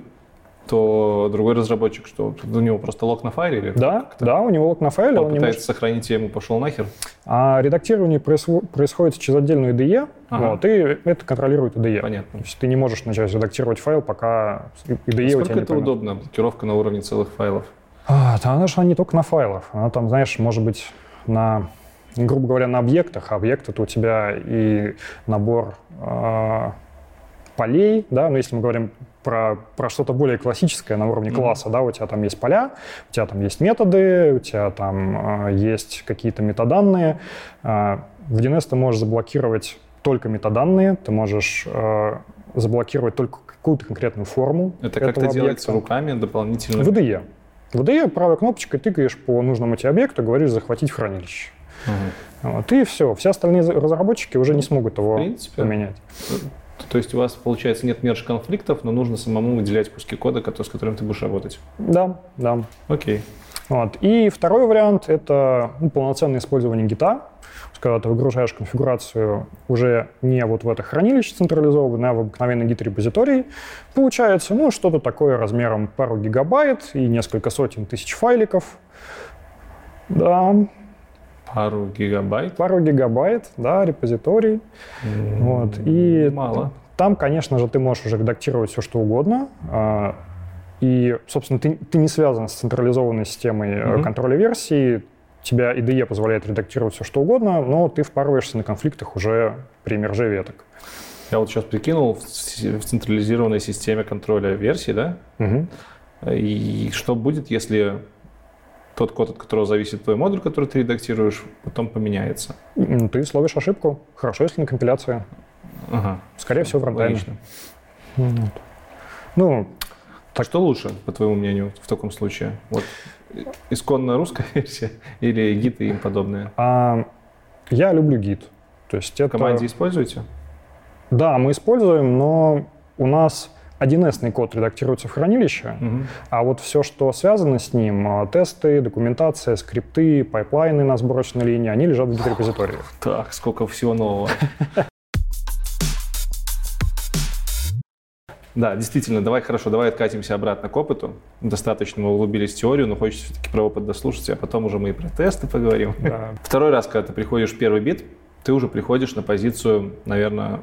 то другой разработчик, что у него просто лог на файле или Да, да, у него лог на файле, он, он пытается может... сохранить, и ему пошел нахер? А редактирование происхо- происходит через отдельную IDE, Ага. вот, и это контролирует IDE. Понятно. То есть ты не можешь начать редактировать файл, пока IDE у Насколько тебя не это поймет. удобно, блокировка на уровне целых файлов? А, да она же не только на файлах. Она там, знаешь, может быть на, грубо говоря, на объектах. А объект — это у тебя и набор а, полей, да, ну, если мы говорим про, про что-то более классическое на уровне Мгм. класса, да, у тебя там есть поля, у тебя там есть методы, у тебя там а, есть какие-то метаданные. А, в DNS ты можешь заблокировать только метаданные, ты можешь а, заблокировать только какую-то конкретную форму Это как-то делается руками дополнительно? В IDE правой кнопочкой тыкаешь по нужному тебе объекту, говоришь «захватить в хранилище». Мгм. Вот, и все. Все остальные разработчики уже не смогут его В принципе. поменять. То есть у вас, получается, нет мерж конфликтов, но нужно самому выделять куски кода, с которым ты будешь работать. Да, да. Окей. Вот. И второй вариант — это ну, полноценное использование гита. Когда ты выгружаешь конфигурацию уже не вот в это хранилище централизованное, а в обыкновенный гид-репозиторий, получается ну, что-то такое размером пару гигабайт и несколько сотен тысяч файликов. Да, Пару гигабайт. пару гигабайт, да, репозиторий. Вот, и Мало. Там, конечно же, ты можешь уже редактировать все, что угодно. а, И, собственно, ты, ты не связан с централизованной системой Мгм. контроля версий. Тебя IDE позволяет редактировать все, что угодно, но ты впарываешься на конфликтах уже при мерже веток. Я вот сейчас прикинул в, централизированной системе контроля версий, да? Мгм. И что будет, если тот код, от которого зависит твой модуль, который ты редактируешь, потом поменяется? Ты словишь ошибку. Хорошо, если на компиляции. Ага. Скорее всего, в. Логично. Вот. Ну, Так что лучше, по твоему мнению, в таком случае? Вот исконно русская версия или Git и им подобное? а, я люблю Git. То есть В это... команде используете? Да, мы используем, но у нас 1С код редактируется в хранилище, Мгм. а вот все, что связано с ним, а, тесты, документация, скрипты, пайплайны на сборочной линии, они лежат в Git -репозитории. Так, сколько всего нового. Да, действительно, давай хорошо, давай откатимся обратно к опыту. Достаточно мы углубились в теорию, но хочется все-таки про опыт дослушать, а потом уже мы и про тесты поговорим. Да. Второй раз, когда ты приходишь в первый бит, ты уже приходишь на позицию, наверное,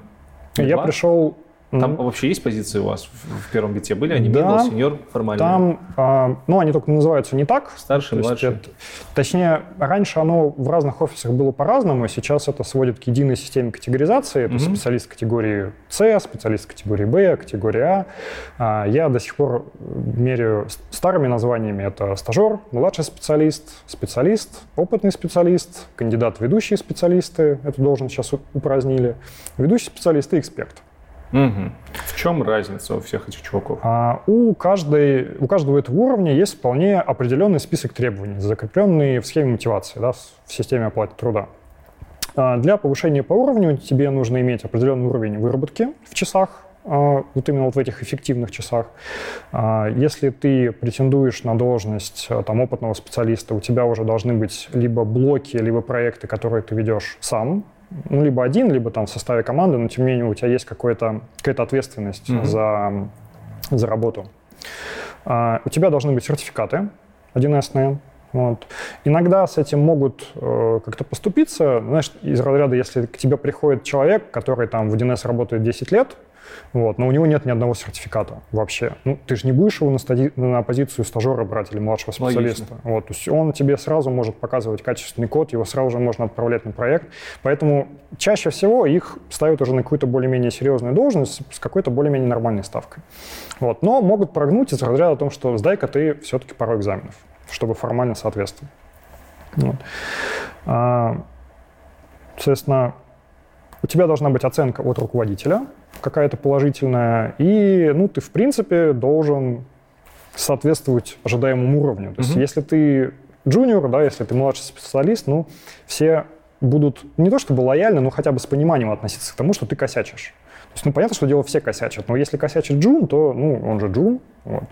Я пришел... Там м, вообще есть позиции у вас в, в первом бите? Были они? Да. Middle, senior, формально? Там, а, ну, они только называются не так. Старший, младший? это- точнее, раньше оно в разных офисах было по-разному, сейчас это сводит к единой системе категоризации. Это Мгм. специалист категории С, специалист категории Б, категория А. А. Я до сих пор меряю старыми названиями. Это стажер, младший специалист, специалист, опытный специалист, кандидат ведущие специалисты. Эту должность сейчас упразднили. Ведущий специалист и эксперт. Мгм. В чем разница у всех этих чуваков? А у, каждой, у каждого этого уровня есть вполне определенный список требований, закрепленные в схеме мотивации, да, в системе оплаты труда. А Для повышения по уровню тебе нужно иметь определенный уровень выработки в часах, а, вот именно вот в этих эффективных часах. А, Если ты претендуешь на должность а, там, опытного специалиста, у тебя уже должны быть либо блоки, либо проекты, которые ты ведешь сам, ну, либо один, либо там в составе команды, но тем не менее у тебя есть какая-то ответственность Мгм. за, за работу. А, у тебя должны быть сертификаты 1С. Вот. Иногда с этим могут э, как-то поступиться. Знаешь, из разряда, если к тебе приходит человек, который там в 1С работает 10 лет, вот, но у него нет ни одного сертификата вообще. Ну, ты же не будешь его на, стади- на позицию стажера брать или младшего Логично. специалиста. Вот, то есть он тебе сразу может показывать качественный код, его сразу же можно отправлять на проект. Поэтому чаще всего их ставят уже на какую-то более-менее серьезную должность с какой-то более-менее нормальной ставкой. Вот. Но могут прогнуть из разряда о том, что сдай-ка ты все-таки пару экзаменов, чтобы формально соответствовать. Вот. А, соответственно, у тебя должна быть оценка от руководителя, какая-то положительная, и ну, ты, в принципе, должен соответствовать ожидаемому уровню. То есть Мгм. если ты джуниор, да, если ты младший специалист, ну, все будут не то чтобы лояльны, но хотя бы с пониманием относиться к тому, что ты косячишь. Есть, ну, понятно, что дело все косячат, но если косячит Джун, то, ну, он же Джун, вот.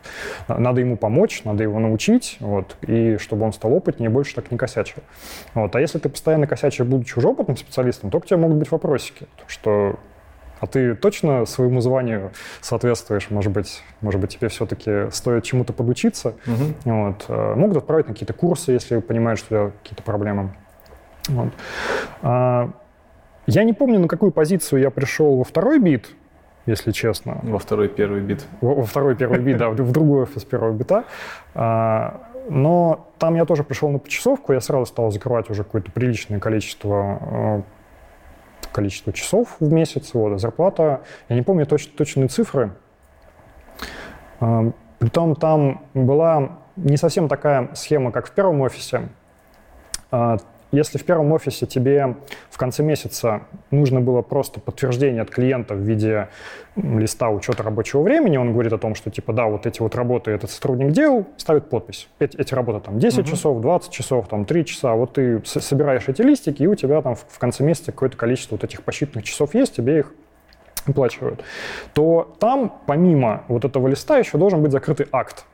Надо ему помочь, надо его научить, вот, и чтобы он стал опытнее, больше так не косячил. Вот. А если ты постоянно косячишь, будучи уже опытным специалистом, то к тебе могут быть вопросики, что а ты точно своему званию соответствуешь? Может быть, может быть тебе все-таки стоит чему-то подучиться? Угу. Вот. Э, могут отправить на какие-то курсы, если понимают, что у тебя какие-то проблемы. Вот. А, я не помню, на какую позицию я пришел во второй бит, если честно. Во второй первый бит. Во, во второй первый бит, да, в другой офис первого бита. А, но там я тоже пришел на почасовку, я сразу стал закрывать уже какое-то приличное количество э, количество часов в месяц. Вот, зарплата, я не помню точ, точные цифры. А, притом там была не совсем такая схема, как в первом офисе. Если в первом офисе тебе в конце месяца нужно было просто подтверждение от клиента в виде листа учета рабочего времени, он говорит о том, что типа да, вот эти вот работы этот сотрудник делал, ставит подпись. Эти, эти работы там 10 угу. часов, 20 часов, там 3 часа. Вот ты собираешь эти листики, и у тебя там в, в конце месяца какое-то количество вот этих посчитанных часов есть, тебе их оплачивают, то там помимо вот этого листа еще должен быть закрытый акт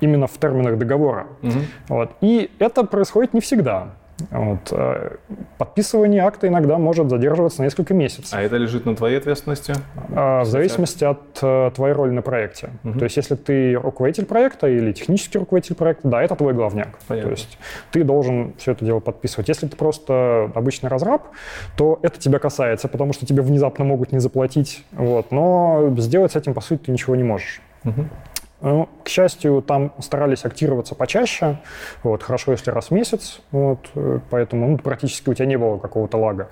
именно в терминах договора. Угу. Вот. И это происходит не всегда. Вот. Э, подписывание акта иногда может задерживаться несколько месяцев. А это лежит на твоей ответственности? А, в зависимости от э, твоей роли на проекте. Угу. То есть если ты руководитель проекта или технический руководитель проекта, да, это твой главняк. Понятно. То есть ты должен все это дело подписывать. Если ты просто обычный разраб, то это тебя касается, потому что тебе внезапно могут не заплатить. Вот. Но сделать с этим, по сути, ты ничего не можешь. Угу. Ну, к счастью, там старались актироваться почаще. Вот, хорошо, если раз в месяц. Вот, поэтому ну, практически у тебя не было какого-то лага.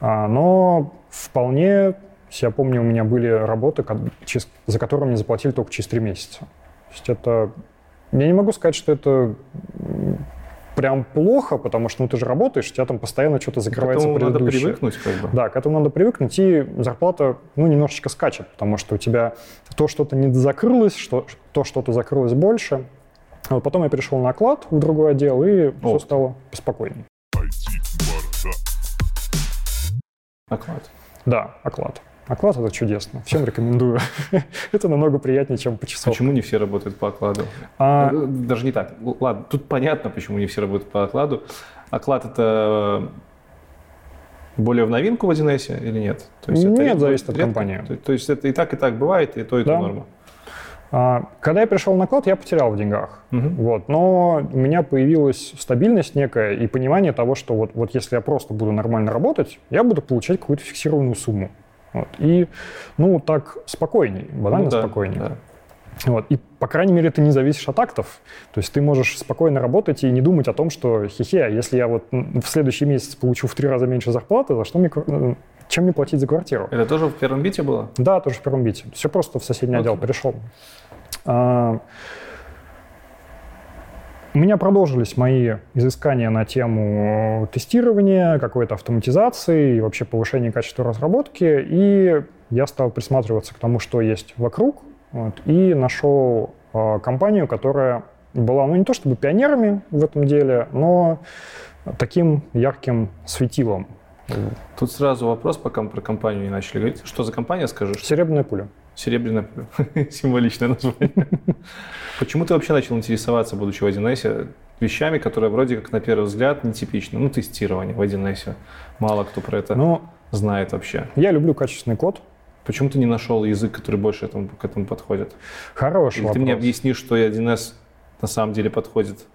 А, но вполне, я помню, у меня были работы, за которые мне заплатили только через три месяца. То есть это... Я не могу сказать, что это прям плохо, потому что ну, ты же работаешь, у тебя там постоянно что-то закрывается к этому предыдущее. надо привыкнуть как бы. Да, к этому надо привыкнуть, и зарплата ну, немножечко скачет, потому что у тебя то что-то не закрылось, что, то что-то закрылось больше. А вот потом я перешел на оклад в другой отдел, и О. все стало поспокойнее. Оклад. Да, оклад. Оклад — это чудесно. Всем рекомендую. это намного приятнее, чем по часам. Почему не все работают по окладу? А... Э, даже не так. Ладно, тут понятно, почему не все работают по окладу. Оклад — это более в новинку в 1С или нет? То есть нет, это зависит от редко? компании. То, то есть это и так, и так бывает, и то, и то да. норма. А, когда я пришел на клад, я потерял в деньгах. Угу. Вот, но у меня появилась стабильность некая и понимание того, что вот, вот если я просто буду нормально работать, я буду получать какую-то фиксированную сумму. Вот. И, ну, так спокойней, банально ну, да, спокойней. Да. Вот. И, по крайней мере, ты не зависишь от актов. То есть ты можешь спокойно работать и не думать о том, что хе-хе, а если я вот в следующий месяц получу в три раза меньше зарплаты, за что мне э, чем мне платить за квартиру? Это тоже в первом бите было? Да, тоже в первом бите. Все просто в соседний okay. отдел пришел. У меня продолжились мои изыскания на тему тестирования, какой-то автоматизации и вообще повышения качества разработки. И я стал присматриваться к тому, что есть вокруг, вот, и нашел э, компанию, которая была, ну, не то чтобы пионерами в этом деле, но таким ярким светилом. Тут сразу вопрос, пока мы про компанию не начали говорить. Что за компания, скажешь? Серебряная пуля. Серебряная пуля. Символичное название. Почему ты вообще начал интересоваться, будучи в 1С, вещами, которые вроде как на первый взгляд нетипичны? Ну, тестирование в 1С. Мало кто про это Но знает вообще. Я люблю качественный код. Почему ты не нашел язык, который больше этому, к этому подходит? Хороший Или вопрос. ты мне объяснишь, что 1С на самом деле подходит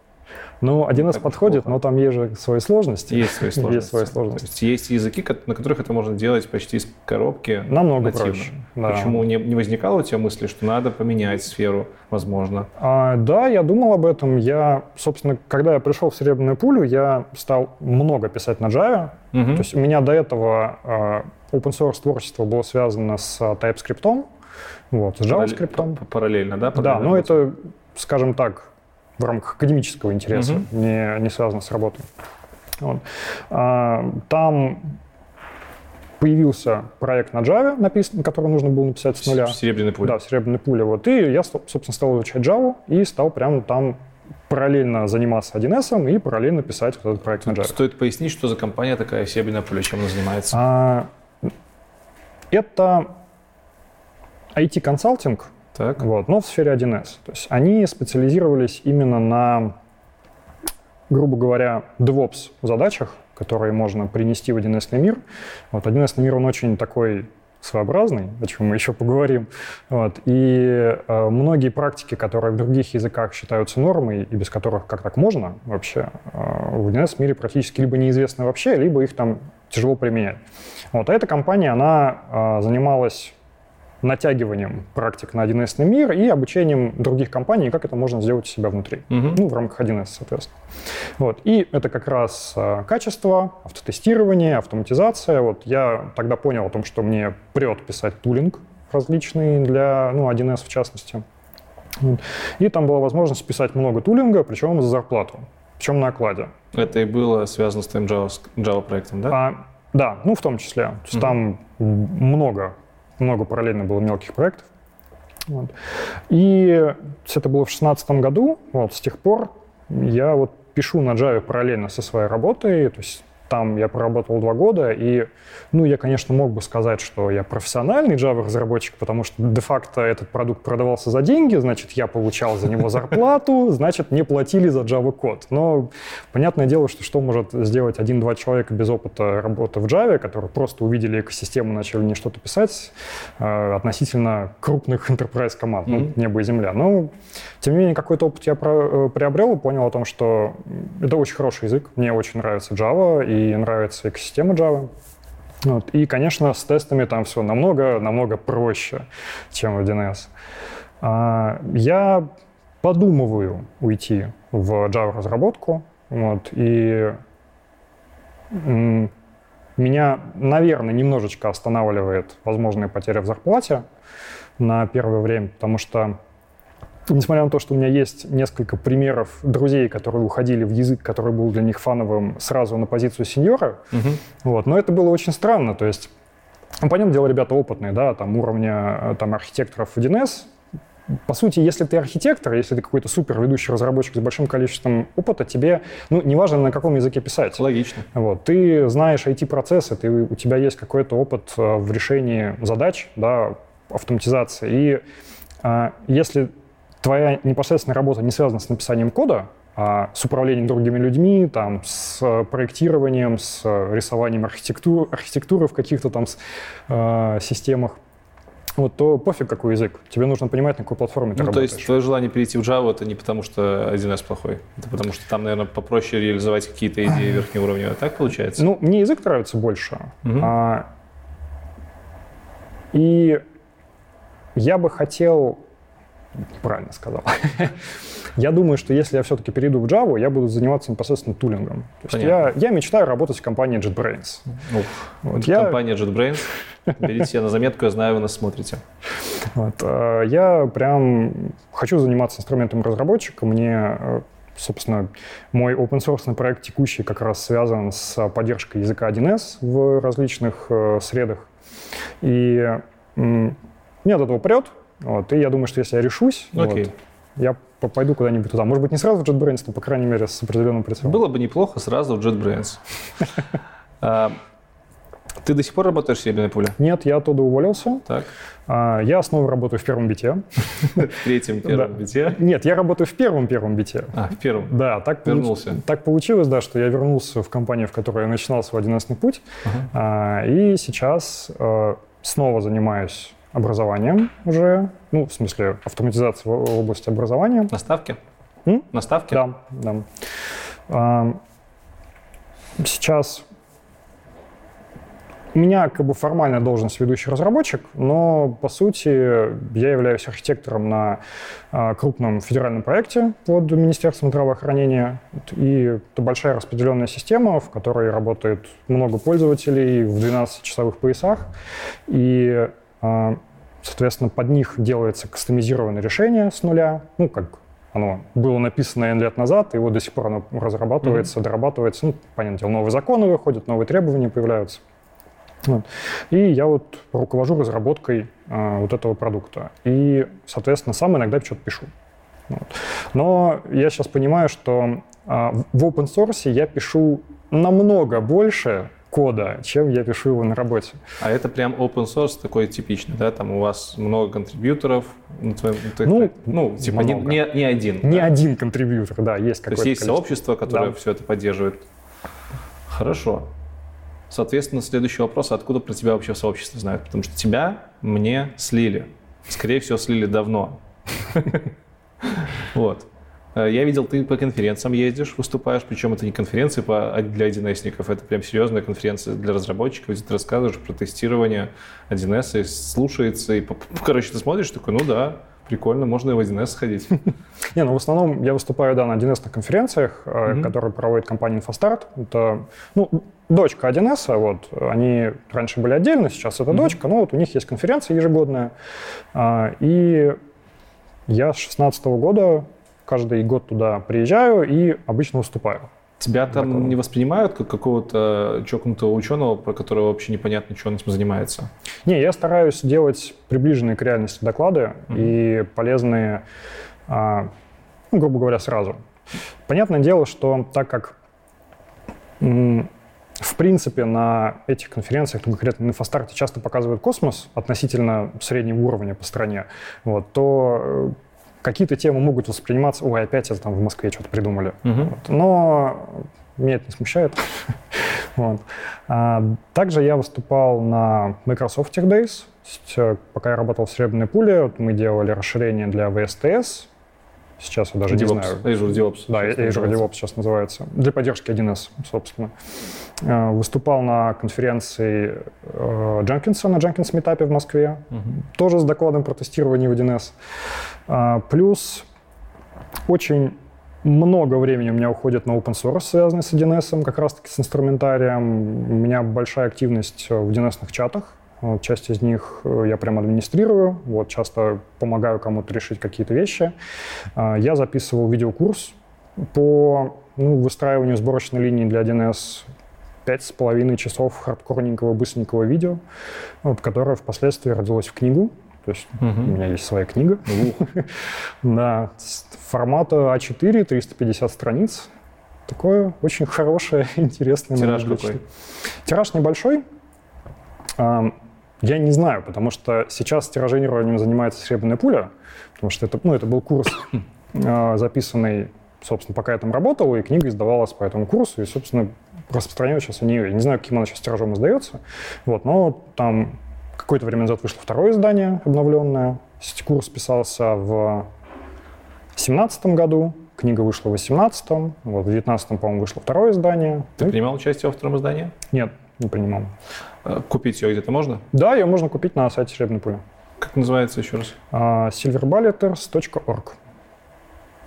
ну, 1С подходит, плохо. но там есть же свои сложности. Есть свои сложности. Есть свои сложности. То есть, есть языки, на которых это можно делать почти из коробки. Намного нативно. проще. Да. Почему не, не возникало у тебя мысли, что надо поменять сферу, возможно? А, да, я думал об этом. Я, собственно, когда я пришел в серебряную пулю, я стал много писать на Java. Угу. То есть у меня до этого а, open source творчество было связано с TypeScript, вот, с JavaScript. Параллельно, да? Параллельно да, но это, скажем так, в рамках академического интереса, угу. не, не связано с работой. Вот. А, там появился проект на Java, написан, который нужно было написать с нуля. Серебряный пуля. Да, серебряный пуля. Вот. И я, собственно, стал изучать Java и стал прямо там параллельно заниматься 1С и параллельно писать вот этот проект на Java. Стоит пояснить, что за компания такая Себина Пуля, чем она занимается? А, это IT-консалтинг, Так. вот, но в сфере 1С. То есть они специализировались именно на, грубо говоря, DevOps задачах, которые можно принести в 1С мир. Вот 1С мир, он очень такой своеобразный, о чем мы еще поговорим. Вот. И э, многие практики, которые в других языках считаются нормой, и без которых как так можно вообще, э, в 1С мире практически либо неизвестны вообще, либо их там тяжело применять. Вот. А эта компания, она э, занималась натягиванием практик на 1С мир и обучением других компаний, как это можно сделать у себя внутри, Мгм. ну, в рамках 1С, соответственно. Вот. И это как раз э, качество, автотестирование, автоматизация. Вот я тогда понял о том, что мне прет писать тулинг различный для, ну, 1С в частности. Вот. И там была возможность писать много тулинга, причем за зарплату, причем на окладе. Это и было связано с твоим Java, Java проектом, да? А, да, ну в том числе. То есть Мгм. там много, много параллельно было мелких проектов. Вот. И это было в 2016 году. Вот, с тех пор я вот пишу на Java параллельно со своей работой. То есть там я проработал два года, и, ну, я, конечно, мог бы сказать, что я профессиональный Java-разработчик, потому что де-факто этот продукт продавался за деньги, значит, я получал за него зарплату, значит, мне платили за Java-код. Но понятное дело, что что может сделать один-два человека без опыта работы в Java, которые просто увидели экосистему, начали не что-то писать э, относительно крупных enterprise команд, ну, небо и земля. Но, тем не менее, какой-то опыт я про- э, приобрел и понял о том, что это очень хороший язык, мне очень нравится Java и нравится экосистема Java. Вот. И, конечно, с тестами там все намного, намного проще, чем в 1С. А, Я подумываю уйти в Java-разработку, вот, и меня, наверное, немножечко останавливает возможная потеря в зарплате на первое время, потому что Несмотря на то, что у меня есть несколько примеров друзей, которые уходили в язык, который был для них фановым, сразу на позицию сеньора, Мгм. вот, но это было очень странно. То есть, ну, понятное дело, ребята опытные, да, там уровня э, там, архитекторов 1С. По сути, если ты архитектор, если ты какой-то супер ведущий разработчик с большим количеством опыта, тебе, ну, неважно, на каком языке писать. Логично. Вот, ты знаешь IT-процессы, ты, у тебя есть какой-то опыт э, в решении задач, да, автоматизации. И а, если твоя непосредственная работа не связана с написанием кода, а с управлением другими людьми, там, с э, проектированием, с э, рисованием архитектуры, архитектуры в каких-то там э, системах, вот, то пофиг какой язык. Тебе нужно понимать, на какой платформе ты Ну, то работаешь. есть твое желание перейти в Java это не потому, что 1С плохой, это потому что там, наверное, попроще реализовать какие-то идеи верхнеуровневые. Так получается? Ну, мне язык нравится больше. Мгм. А, и я бы хотел... Правильно сказал. я думаю, что если я все-таки перейду в Java, я буду заниматься непосредственно тулингом. То есть я, я мечтаю работать в компании JetBrains. Вот я- Компания JetBrains. Берите себе на заметку, я знаю, вы нас смотрите. Вот, э, я прям хочу заниматься инструментом разработчика. Мне, э, собственно, мой open source проект текущий как раз связан с поддержкой языка 1С в различных э, средах. И меня от этого прет. Вот, и я думаю, что если я решусь, Окей. вот, я по- пойду куда-нибудь туда. Может быть, не сразу в JetBrains, но, по крайней мере, с определенным прицелом. Было бы неплохо сразу в JetBrains. А, Ты до сих пор работаешь в Серебряной пуле? Нет, я оттуда уволился. Так. А, Я снова работаю в первом бите. В третьем, первом бите. Нет, я работаю в первом-первом бите. А, в первом. Да, так, Вернулся. так получилось, да, что я вернулся в компанию, в которой я начинал свой 11 путь, А, и сейчас э, снова занимаюсь образованием уже, ну, в смысле, автоматизацией в, области образования. На ставке? М? На ставке? Да, да. А, Сейчас у меня как бы формальная должность ведущий разработчик, но по сути я являюсь архитектором на а, крупном федеральном проекте под Министерством здравоохранения. И это большая распределенная система, в которой работает много пользователей в 12-часовых поясах. И, соответственно, под них делается кастомизированное решение с нуля, ну, как оно было написано N лет назад, и вот до сих пор оно разрабатывается, дорабатывается. Ну, понятное дело, новые законы выходят, новые требования появляются. Вот. И я вот руковожу разработкой а, вот этого продукта. И, соответственно, сам иногда что-то пишу. Вот. Но я сейчас понимаю, что а, в open source я пишу намного больше кода, чем я пишу его на работе. А это прям open source такой типичный, да? Там у вас много контрибьюторов, ну, ну, ну типа не, не, не один. Не да? один контрибьютор, да, есть какое-то То есть есть сообщество, которое да. все это поддерживает. Хорошо. Соответственно, следующий вопрос, откуда про тебя вообще сообщество знают? Потому что тебя мне слили. Скорее всего, слили давно. Вот. Э, я видел, ты по конференциям ездишь, выступаешь, причем это не конференции по, для 1С, это прям серьезная конференция для разработчиков, где ты рассказываешь про тестирование 1С, и слушается, и, короче, ты смотришь, такой, ну да, прикольно, можно и в 1С сходить. Не, ну в основном я выступаю, да, на 1С конференциях, mm-hmm. которые проводит компания InfoStart. Это, ну, дочка 1С, вот, они раньше были отдельно, сейчас это mm-hmm. дочка, но вот у них есть конференция ежегодная, а, и я с 16 года каждый год туда приезжаю и обычно выступаю. Тебя там Такого. не воспринимают как какого-то чокнутого ученого, про которого вообще непонятно, что он этим занимается? Не, я стараюсь делать приближенные к реальности доклады mm-hmm. и полезные, а, ну, грубо говоря, сразу. Понятное дело, что так как в принципе, на этих конференциях, ну, конкретно на инфостарте, часто показывают космос относительно среднего уровня по стране, вот, то э, какие-то темы могут восприниматься, ой, опять это там в Москве что-то придумали. Угу. Вот. Но меня это не смущает. вот. а, также я выступал на Microsoft Tech Days. Есть, э, пока я работал в Серебряной пуле, вот мы делали расширение для VSTS. Сейчас я даже DevOps. не знаю. Azure DevOps. Да, Azure DevOps сейчас называется. Для поддержки 1С, собственно. А, выступал на конференции э, Дженкинса, на Jenkins Meetup в Москве. Угу. Тоже с докладом про тестирование в 1С. А, плюс очень много времени у меня уходит на open source, связанный с 1С, как раз-таки с инструментарием. У меня большая активность в 1С чатах. Вот, часть из них э, я прям администрирую, вот, часто помогаю кому-то решить какие-то вещи. А, я записывал видеокурс по ну, выстраиванию сборочной линии для 1С пять с половиной часов хардкорненького, быстренького видео, вот, которое впоследствии родилось в книгу. То есть угу. у меня есть своя книга. Да, формата А4, 350 страниц. Такое очень хорошее, интересное. Тираж какой? Тираж небольшой. Я не знаю, потому что сейчас тиражированием занимается «Серебряная пуля», потому что это, ну, это был курс, а, записанный, собственно, пока я там работал, и книга издавалась по этому курсу, и, собственно, распространяют сейчас они, я не знаю, каким она сейчас тиражом издается, вот, но там Какое-то время назад вышло второе издание обновленное. Курс писался в 2017 году, книга вышла в 2018, вот, в 2019, по-моему, вышло второе издание. Ты принимал участие во втором издании? Нет, не принимал. А, купить ее где-то можно? Да, ее можно купить на сайте Серебряной пули. Как называется еще раз? Uh, silverballeters.org.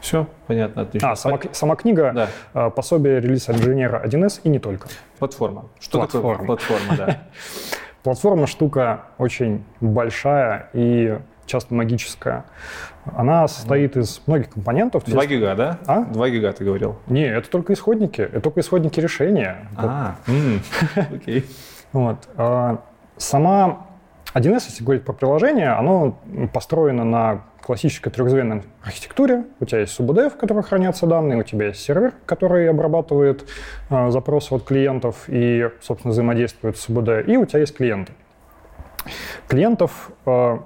Все, понятно, отлично. А, сама, сама книга да. uh, «Пособие релиза инженера 1С» и не только. Платформа. Что платформа. такое платформа, да? Платформа штука очень большая и часто магическая. Она состоит из многих компонентов. 2 гига, да? А? 2 гига ты говорил. Не, это только исходники. Это только исходники решения. А, окей. А, сама 1С, если говорить про приложение, оно построено на классической трехзвенной архитектуре. У тебя есть СУБД, в котором хранятся данные, у тебя есть сервер, который обрабатывает э, запросы от клиентов и, собственно, взаимодействует с СУБД, и у тебя есть клиенты. Клиентов э,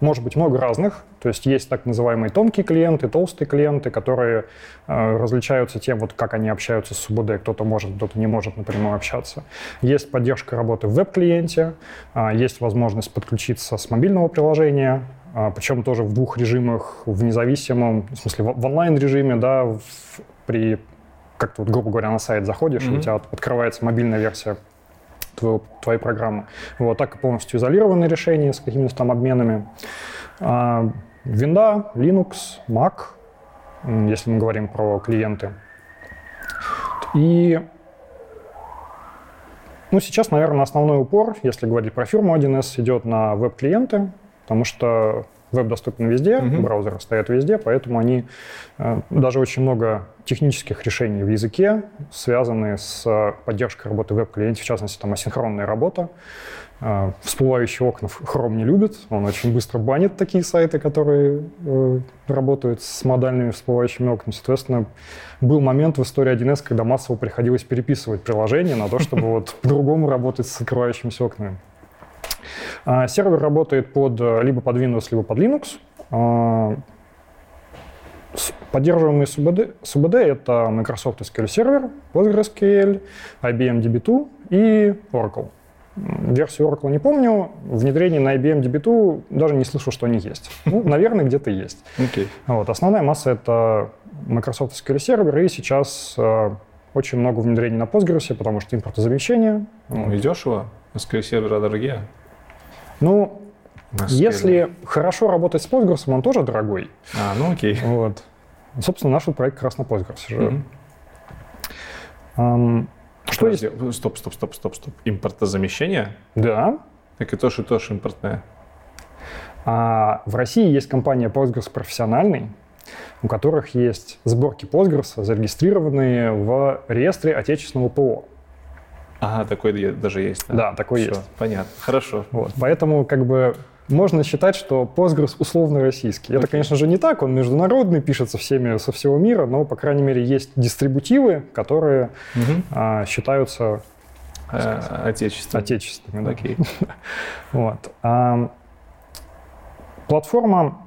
может быть много разных, то есть есть так называемые тонкие клиенты, толстые клиенты, которые э, различаются тем, вот как они общаются с СУБД. Кто-то может, кто-то не может напрямую общаться. Есть поддержка работы в веб-клиенте, э, есть возможность подключиться с мобильного приложения, а, причем тоже в двух режимах, в независимом, в смысле в, в онлайн-режиме, да, в, при, как то вот, грубо говоря, на сайт заходишь, mm-hmm. и у тебя открывается мобильная версия твоего, твоей программы. Вот так и полностью изолированное решение с какими-то там обменами. А, Винда, Linux, Mac, если мы говорим про клиенты. И ну, сейчас, наверное, основной упор, если говорить про фирму 1С, идет на веб-клиенты, потому что веб доступен везде, Мгм. браузеры стоят везде, поэтому они э, даже очень много технических решений в языке, связанные с э, поддержкой работы веб-клиентов, в частности, там асинхронная работа. Э, Всплывающие окна Chrome не любит, он очень быстро банит такие сайты, которые э, работают с модальными всплывающими окнами. Соответственно, был момент в истории 1С, когда массово приходилось переписывать приложение на то, чтобы вот по-другому работать с открывающимися окнами. А, Сервер работает под, либо под Windows, либо под Linux. Поддерживаемые СУБД, СУБД — это Microsoft SQL Server, PostgreSQL, IBM DB2 и Oracle. Версию Oracle не помню, внедрение на IBM DB2 даже не слышал, что они есть. Ну, наверное, где-то есть. Окей. Вот. Основная масса — это Microsoft SQL Server, и сейчас э, очень много внедрений на Postgres, потому что импортозамещение. Ну, и дешево. SQL сервера дорогие. Ну, На Если хорошо работать с Postgres, он тоже дорогой. А, ну окей. Вот. Собственно, наш вот проект как раз на Postgres. Мгм. Ам, Что есть? Подожди, Стоп, стоп, стоп, стоп, стоп. Импортозамещение? Да. Так и то, что тоже импортное. А в России есть компания Postgres профессиональный, у которых есть сборки Postgres, зарегистрированные в реестре отечественного ПО. Ага, такой даже есть. Да, такой Всё, есть. Понятно. Хорошо. Вот. Поэтому как бы можно считать, что Postgres условно российский. Это, конечно же, не так, он международный, пишется всеми со всего мира, но, по крайней мере, есть дистрибутивы, которые Мгм. а, считаются Э, Отечественное. отечественными. да. Окей. Вот. А, платформа...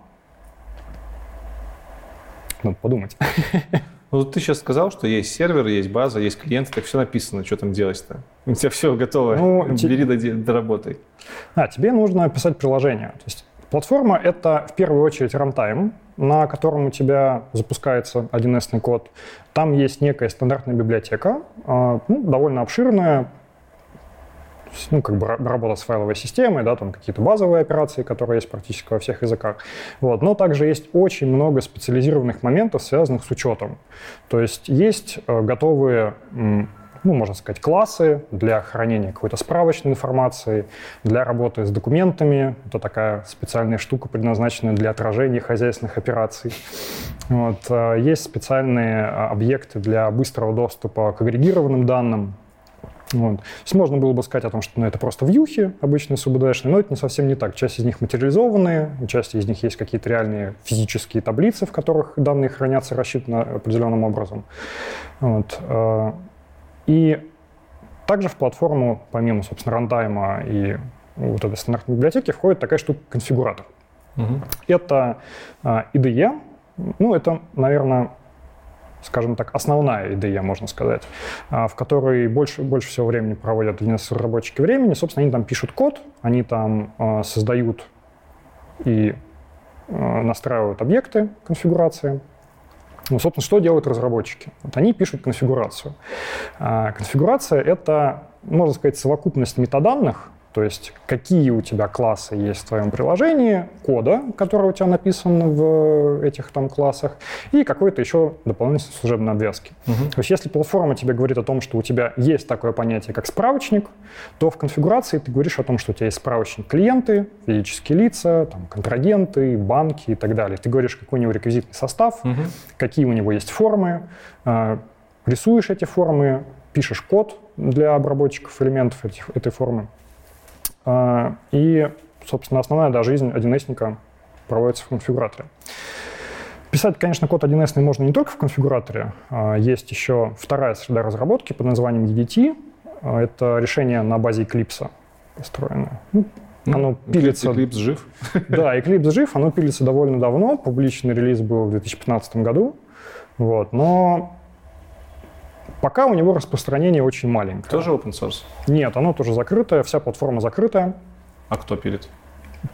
Надо подумать. Ну, вот ты сейчас сказал, что есть сервер, есть база, есть клиенты, так все написано, что там делать-то? У тебя все готово, Ну, те- бери, доде- доработай. А, тебе нужно писать приложение. То есть платформа — это в первую очередь рантайм, на котором у тебя запускается 1С код. Там есть некая стандартная библиотека, а, ну, довольно обширная, ну, как бы ра- работа с файловой системой, да, там какие-то базовые операции, которые есть практически во всех языках. Вот. Но также есть очень много специализированных моментов, связанных с учетом. То есть есть э, готовые ну, можно сказать, классы для хранения какой-то справочной информации, для работы с документами. Это такая специальная штука, предназначенная для отражения хозяйственных операций. Вот. э, Есть специальные а, объекты для быстрого доступа к агрегированным данным. Вот. То есть можно было бы сказать о том, что ну, это просто вьюхи обычные СУБДшные, но это не совсем не так. Часть из них материализованные, у части из них есть какие-то реальные физические таблицы, в которых данные хранятся, рассчитаны определенным образом. Вот. э, И также в платформу, помимо, собственно, рантайма и вот этой стандартной библиотеки, входит такая штука конфигуратор. Мгм. Это а, IDE, ну, это, наверное, скажем так, основная IDE, можно сказать, а, в которой больше, больше всего времени проводят разработчики времени. Собственно, они там пишут код, они там а, создают и а, настраивают объекты конфигурации. Ну, собственно, что делают разработчики? Вот они пишут конфигурацию. Конфигурация — это, можно сказать, совокупность метаданных, то есть какие у тебя классы есть в твоем приложении, кода, который у тебя написан в этих там классах, и какой-то еще дополнительной служебной обвязки. Мгм. То есть если платформа тебе говорит о том, что у тебя есть такое понятие, как справочник, то в конфигурации ты говоришь о том, что у тебя есть справочник клиенты, физические лица, там, контрагенты, банки и так далее. Ты говоришь, какой у него реквизитный состав, Мгм. какие у него есть формы, э, рисуешь эти формы, пишешь код для обработчиков элементов этих, этой формы. Э, И, собственно, основная да, жизнь 1С проводится в конфигураторе. Писать, конечно, код 1С можно не только в конфигураторе. А, Есть еще вторая среда разработки под названием EDT. А, Это решение на базе Eclipse построенное. Ну, Оно Eclipse- пилится Eclipse жив. да, Eclipse жив, оно пилится довольно давно, публичный релиз был в 2015 году, вот, но пока у него распространение очень маленькое. Тоже open source? Нет, оно тоже закрытое, вся платформа закрытая. А кто пилит?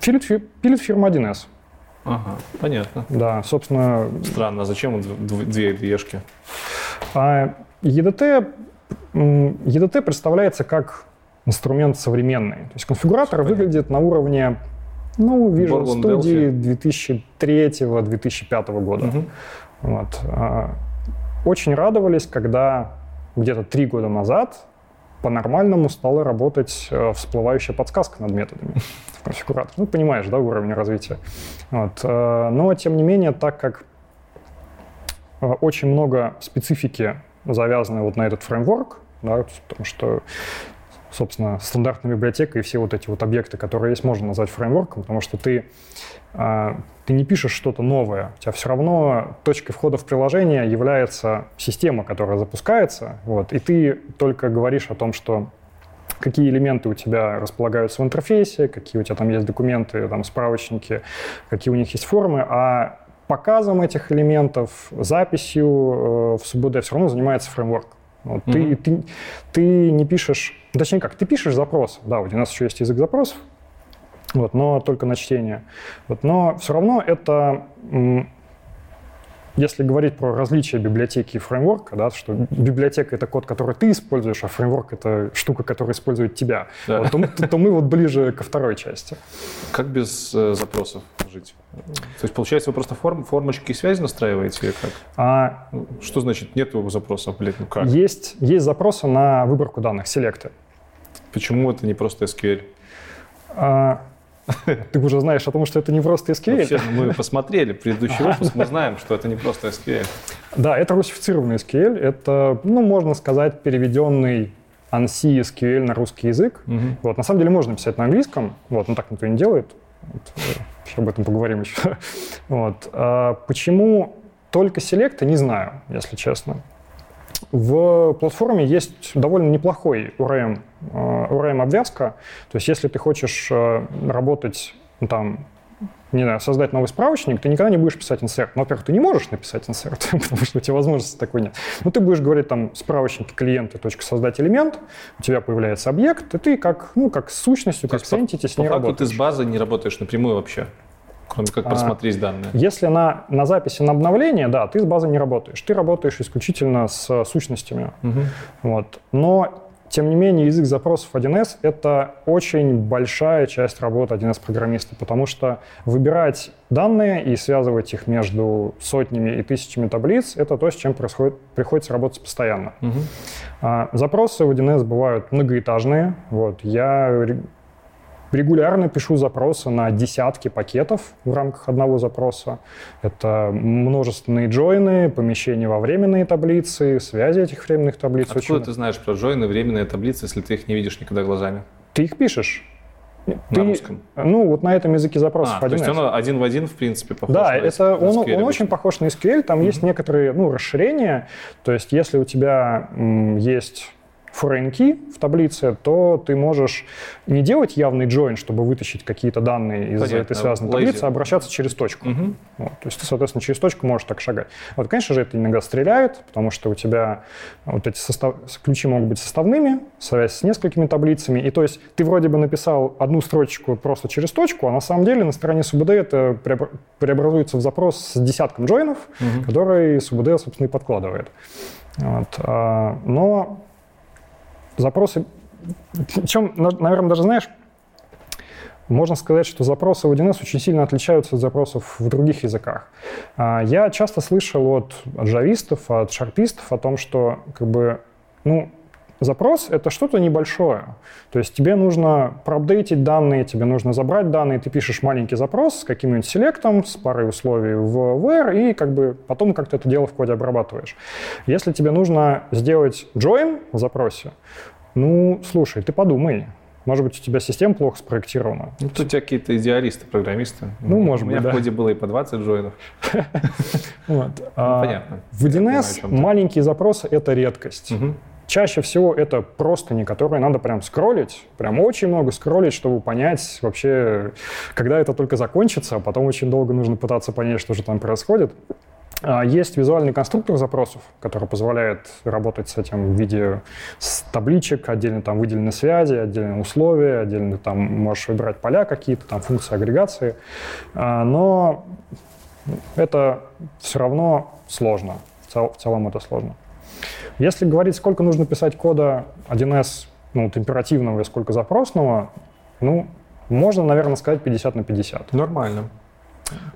Пилит, пилит фирма 1С, Ага, понятно. да, собственно, Странно, а зачем две ешки? а EDT, EDT представляется как инструмент современный. То есть конфигуратор Понятно. выглядит на уровне ну, Visual Borland Studio 2003-2005 года. Мгм. Вот. а, Очень радовались, когда где-то три года назад по-нормальному стала работать э, всплывающая подсказка над методами в конфигуратор. Ну, понимаешь, да, уровень развития. Вот. Э, но, тем не менее, так как э, очень много специфики завязаны вот на этот фреймворк, да, потому что собственно, стандартная библиотека и все вот эти вот объекты, которые есть, можно назвать фреймворком, потому что ты, а, ты не пишешь что-то новое. У тебя все равно точкой входа в приложение является система, которая запускается, вот, и ты только говоришь о том, что какие элементы у тебя располагаются в интерфейсе, какие у тебя там есть документы, там, справочники, какие у них есть формы, а показом этих элементов, записью э, в СУБД все равно занимается фреймворк. Вот mm-hmm. ты, ты, ты не пишешь, точнее как, ты пишешь запрос, да, у нас еще есть язык запросов, вот, но только на чтение. Вот, но все равно это если говорить про различия библиотеки и фреймворка, да, что библиотека — это код, который ты используешь, а фреймворк — это штука, которая использует тебя, да. вот, то, то, то мы вот ближе ко второй части. Как без э, запросов жить? То есть, получается, вы просто форм, формочки и связи настраиваете или как? А, что значит нет запросов, блядь, ну как? Есть, есть запросы на выборку данных, селекты. Почему это не просто SQL? А, ты уже знаешь о том, что это не просто SQL. Вообще, мы посмотрели предыдущий выпуск, мы знаем, что это не просто SQL. Да, это русифицированный SQL. Это, ну, можно сказать, переведенный ANSI SQL на русский язык. Угу. Вот, на самом деле можно писать на английском, вот, но так никто не делает. Вот, еще об этом поговорим еще. Вот. А почему только селекта, не знаю, если честно. В платформе есть довольно неплохой URM, URM-обвязка. Э, То есть если ты хочешь э, работать ну, там, не знаю, создать новый справочник, ты никогда не будешь писать insert. Ну, во-первых, ты не можешь написать insert, потому что у тебя возможности такой нет. Но ты будешь говорить там справочники клиенты, точка создать элемент, у тебя появляется объект, и ты как, ну, как с сущностью, как с entity с ней работаешь. ты с базой не работаешь напрямую вообще? Кроме как просмотреть а, данные. Если на, на записи на обновление, да, ты с базой не работаешь. Ты работаешь исключительно с сущностями. Угу. Вот. Но тем не менее, язык запросов 1С — это очень большая часть работы 1С-программиста, потому что выбирать данные и связывать их между сотнями и тысячами таблиц — это то, с чем происходит, приходится работать постоянно. Угу. Запросы в 1С бывают многоэтажные. Вот. Я Регулярно пишу запросы на десятки пакетов в рамках одного запроса. Это множественные джойны, помещения во временные таблицы, связи этих временных таблиц. Откуда очень... ты знаешь про джойны, временные таблицы, если ты их не видишь никогда глазами? Ты их пишешь. Ты, на русском? Ну, вот на этом языке запросов а, 1С. То есть он один в один, в принципе, похож да, на это он, он очень похож на SQL. Там mm-hmm. есть некоторые ну, расширения. То есть если у тебя м, есть foreign key в таблице, то ты можешь не делать явный join, чтобы вытащить какие-то данные из Понятно. этой связанной Lazy. таблицы, а обращаться через точку. Угу. Вот, то есть ты, соответственно, через точку можешь так шагать. Вот, конечно же, это иногда стреляет, потому что у тебя вот эти состав... ключи могут быть составными, связь с несколькими таблицами, и то есть ты вроде бы написал одну строчку просто через точку, а на самом деле на стороне СУБД это преобразуется в запрос с десятком джойнов, угу. который СУБД, собственно, и подкладывает. Вот. А, но запросы... Причем, наверное, даже знаешь, можно сказать, что запросы в 1С очень сильно отличаются от запросов в других языках. А, я часто слышал от джавистов, от шарпистов о том, что как бы, ну, Запрос — это что-то небольшое. То есть тебе нужно проапдейтить данные, тебе нужно забрать данные, ты пишешь маленький запрос с каким-нибудь селектом, с парой условий в where, и как бы потом как-то это дело в коде обрабатываешь. Если тебе нужно сделать join в запросе, ну, слушай, ты подумай, может быть, у тебя система плохо спроектирована. Ну, тут у тебя какие-то идеалисты, программисты. Ну, может быть, У меня в коде было и по 20 джойнов. Ну, понятно. В 1С маленькие запросы — это редкость. Чаще всего это просто не которые надо прям скроллить, прям очень много скроллить, чтобы понять вообще, когда это только закончится, а потом очень долго нужно пытаться понять, что же там происходит. А, есть визуальный конструктор запросов, который позволяет работать с этим в виде с табличек, отдельно там выделены связи, отдельно условия, отдельно там можешь выбирать поля какие-то, там функции агрегации. А, но это все равно сложно. В целом это сложно. Если говорить, сколько нужно писать кода 1С, ну, вот императивного и сколько запросного, ну, можно, наверное, сказать 50 на 50. Нормально.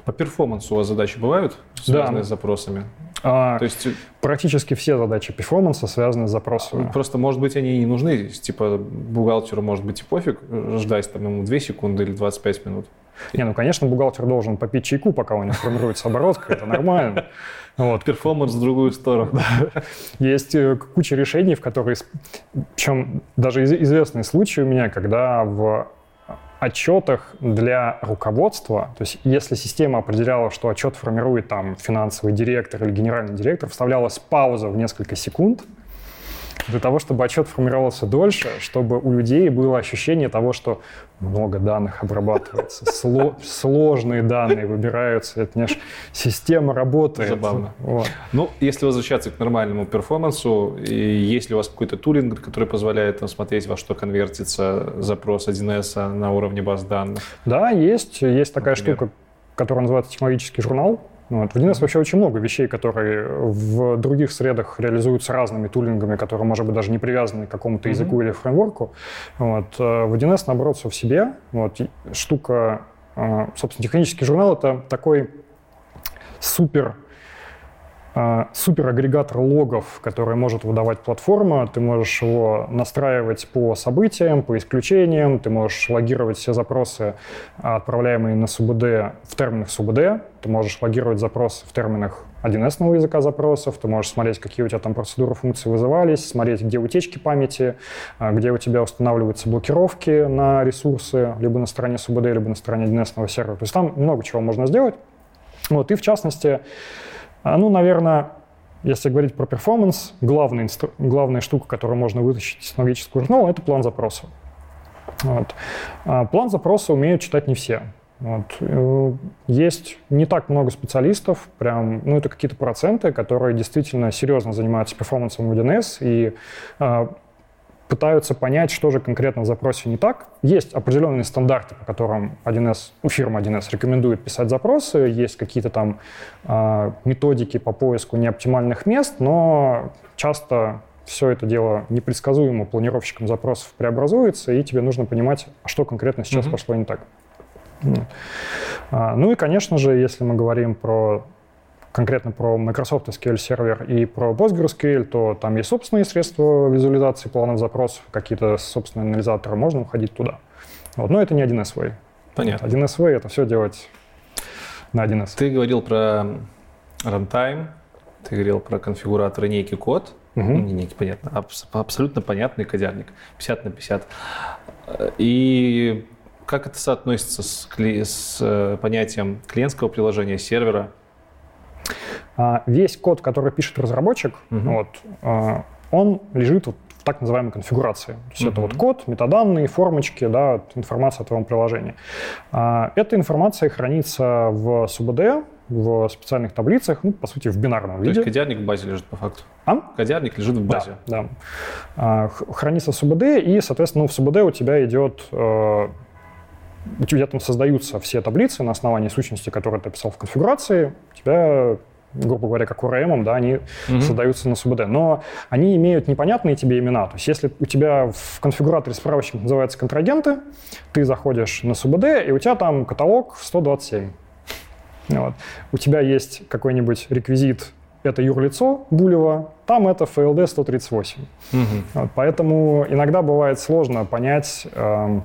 По перформансу у вас задачи бывают, связанные да. с запросами? А, То есть практически все задачи перформанса связаны с запросами. Просто, может быть, они и не нужны. Типа бухгалтеру может быть и пофиг ждать там ему 2 секунды или 25 минут. Не, ну, конечно, бухгалтер должен попить чайку, пока у него формируется оборотка, это нормально. Вот. Перформанс в другую сторону. Есть э, куча решений, в которые... Причем даже известные случаи у меня, когда в отчетах для руководства, то есть если система определяла, что отчет формирует там финансовый директор или генеральный директор, вставлялась пауза в несколько секунд, для того, чтобы отчет формировался дольше, чтобы у людей было ощущение того, что много данных обрабатывается, сло, сложные данные выбираются, это не система работает. Забавно. Вот. Ну, если возвращаться к нормальному перформансу, и есть ли у вас какой-то тулинг, который позволяет там, смотреть, во что конвертится запрос 1С на уровне баз данных? Да, есть. Есть такая Например? штука, которая называется технологический журнал. Вот. В 1С вообще очень много вещей, которые в других средах реализуются разными тулингами, которые, может быть, даже не привязаны к какому-то mm-hmm. языку или фреймворку. Вот. Э, в 1С, наоборот, все в себе. Вот. Штука, э, собственно, технический журнал — это такой супер суперагрегатор логов, который может выдавать платформа. Ты можешь его настраивать по событиям, по исключениям. Ты можешь логировать все запросы, отправляемые на СУБД, в терминах СУБД. Ты можешь логировать запросы в терминах 1С языка запросов. Ты можешь смотреть, какие у тебя там процедуры функции вызывались, смотреть, где утечки памяти, а, где у тебя устанавливаются блокировки на ресурсы, либо на стороне СУБД, либо на стороне 1С сервера. То есть там много чего можно сделать. Вот, и в частности, а, ну, наверное, если говорить про перформанс, главная, инстру... главная штука, которую можно вытащить из технологического журнала, это план запроса. Вот. А план запроса умеют читать не все. Вот. Э, есть не так много специалистов, прям, ну, это какие-то проценты, которые действительно серьезно занимаются перформансом в 1С, и а, пытаются понять, что же конкретно в запросе не так. Есть определенные стандарты, по которым 1С, ну, фирма 1С рекомендует писать запросы, есть какие-то там э, методики по поиску неоптимальных мест, но часто все это дело непредсказуемо планировщиком запросов преобразуется, и тебе нужно понимать, что конкретно сейчас mm-hmm. пошло не так. А, ну и, конечно же, если мы говорим про конкретно про Microsoft SQL сервер и про PostgreSQL, то там есть собственные средства визуализации планов запросов, какие-то собственные анализаторы, можно уходить туда. Вот. Но это не 1С Понятно. 1С это все делать на 1С. Ты говорил про runtime, ты говорил про конфигураторы некий код, угу. не некий, понятно, абс- абсолютно понятный кодярник, 50 на 50. И как это соотносится с, кли- с э, понятием клиентского приложения, сервера? А, весь код, который пишет разработчик, угу. вот, а, он лежит вот в так называемой конфигурации. То есть угу. это вот код, метаданные, формочки, да, информация о твоем приложении. А, эта информация хранится в СУБД, в специальных таблицах, ну, по сути, в бинарном То виде. То есть кодярник в базе лежит по факту? А? Кодярник лежит в базе? Да, да. Хранится в СУБД, и, соответственно, ну, в СУБД у тебя идет э, у тебя там создаются все таблицы на основании сущности, которые ты описал в конфигурации. У тебя грубо говоря, как URM, да, они mm-hmm. создаются на СУБД. Но они имеют непонятные тебе имена. То есть если у тебя в конфигураторе справочник называется контрагенты, ты заходишь на СУБД, и у тебя там каталог 127. Вот. У тебя есть какой-нибудь реквизит это юрлицо Булева, там это FLD 138. Угу. Вот, поэтому иногда бывает сложно понять, эм,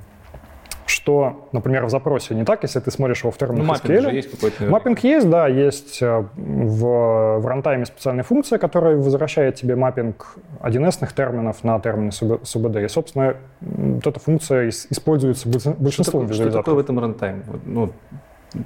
что, например, в запросе не так, если ты смотришь его в терминах ну, mapping SQL. есть какой-то. Mapping есть, да, есть э, в, в runtime е специальная функция, которая возвращает тебе mapping 1С терминов на термины СУБД. И, собственно, вот эта функция используется большинством что такое, визуализаторов. Что такое в этом runtime? Ну,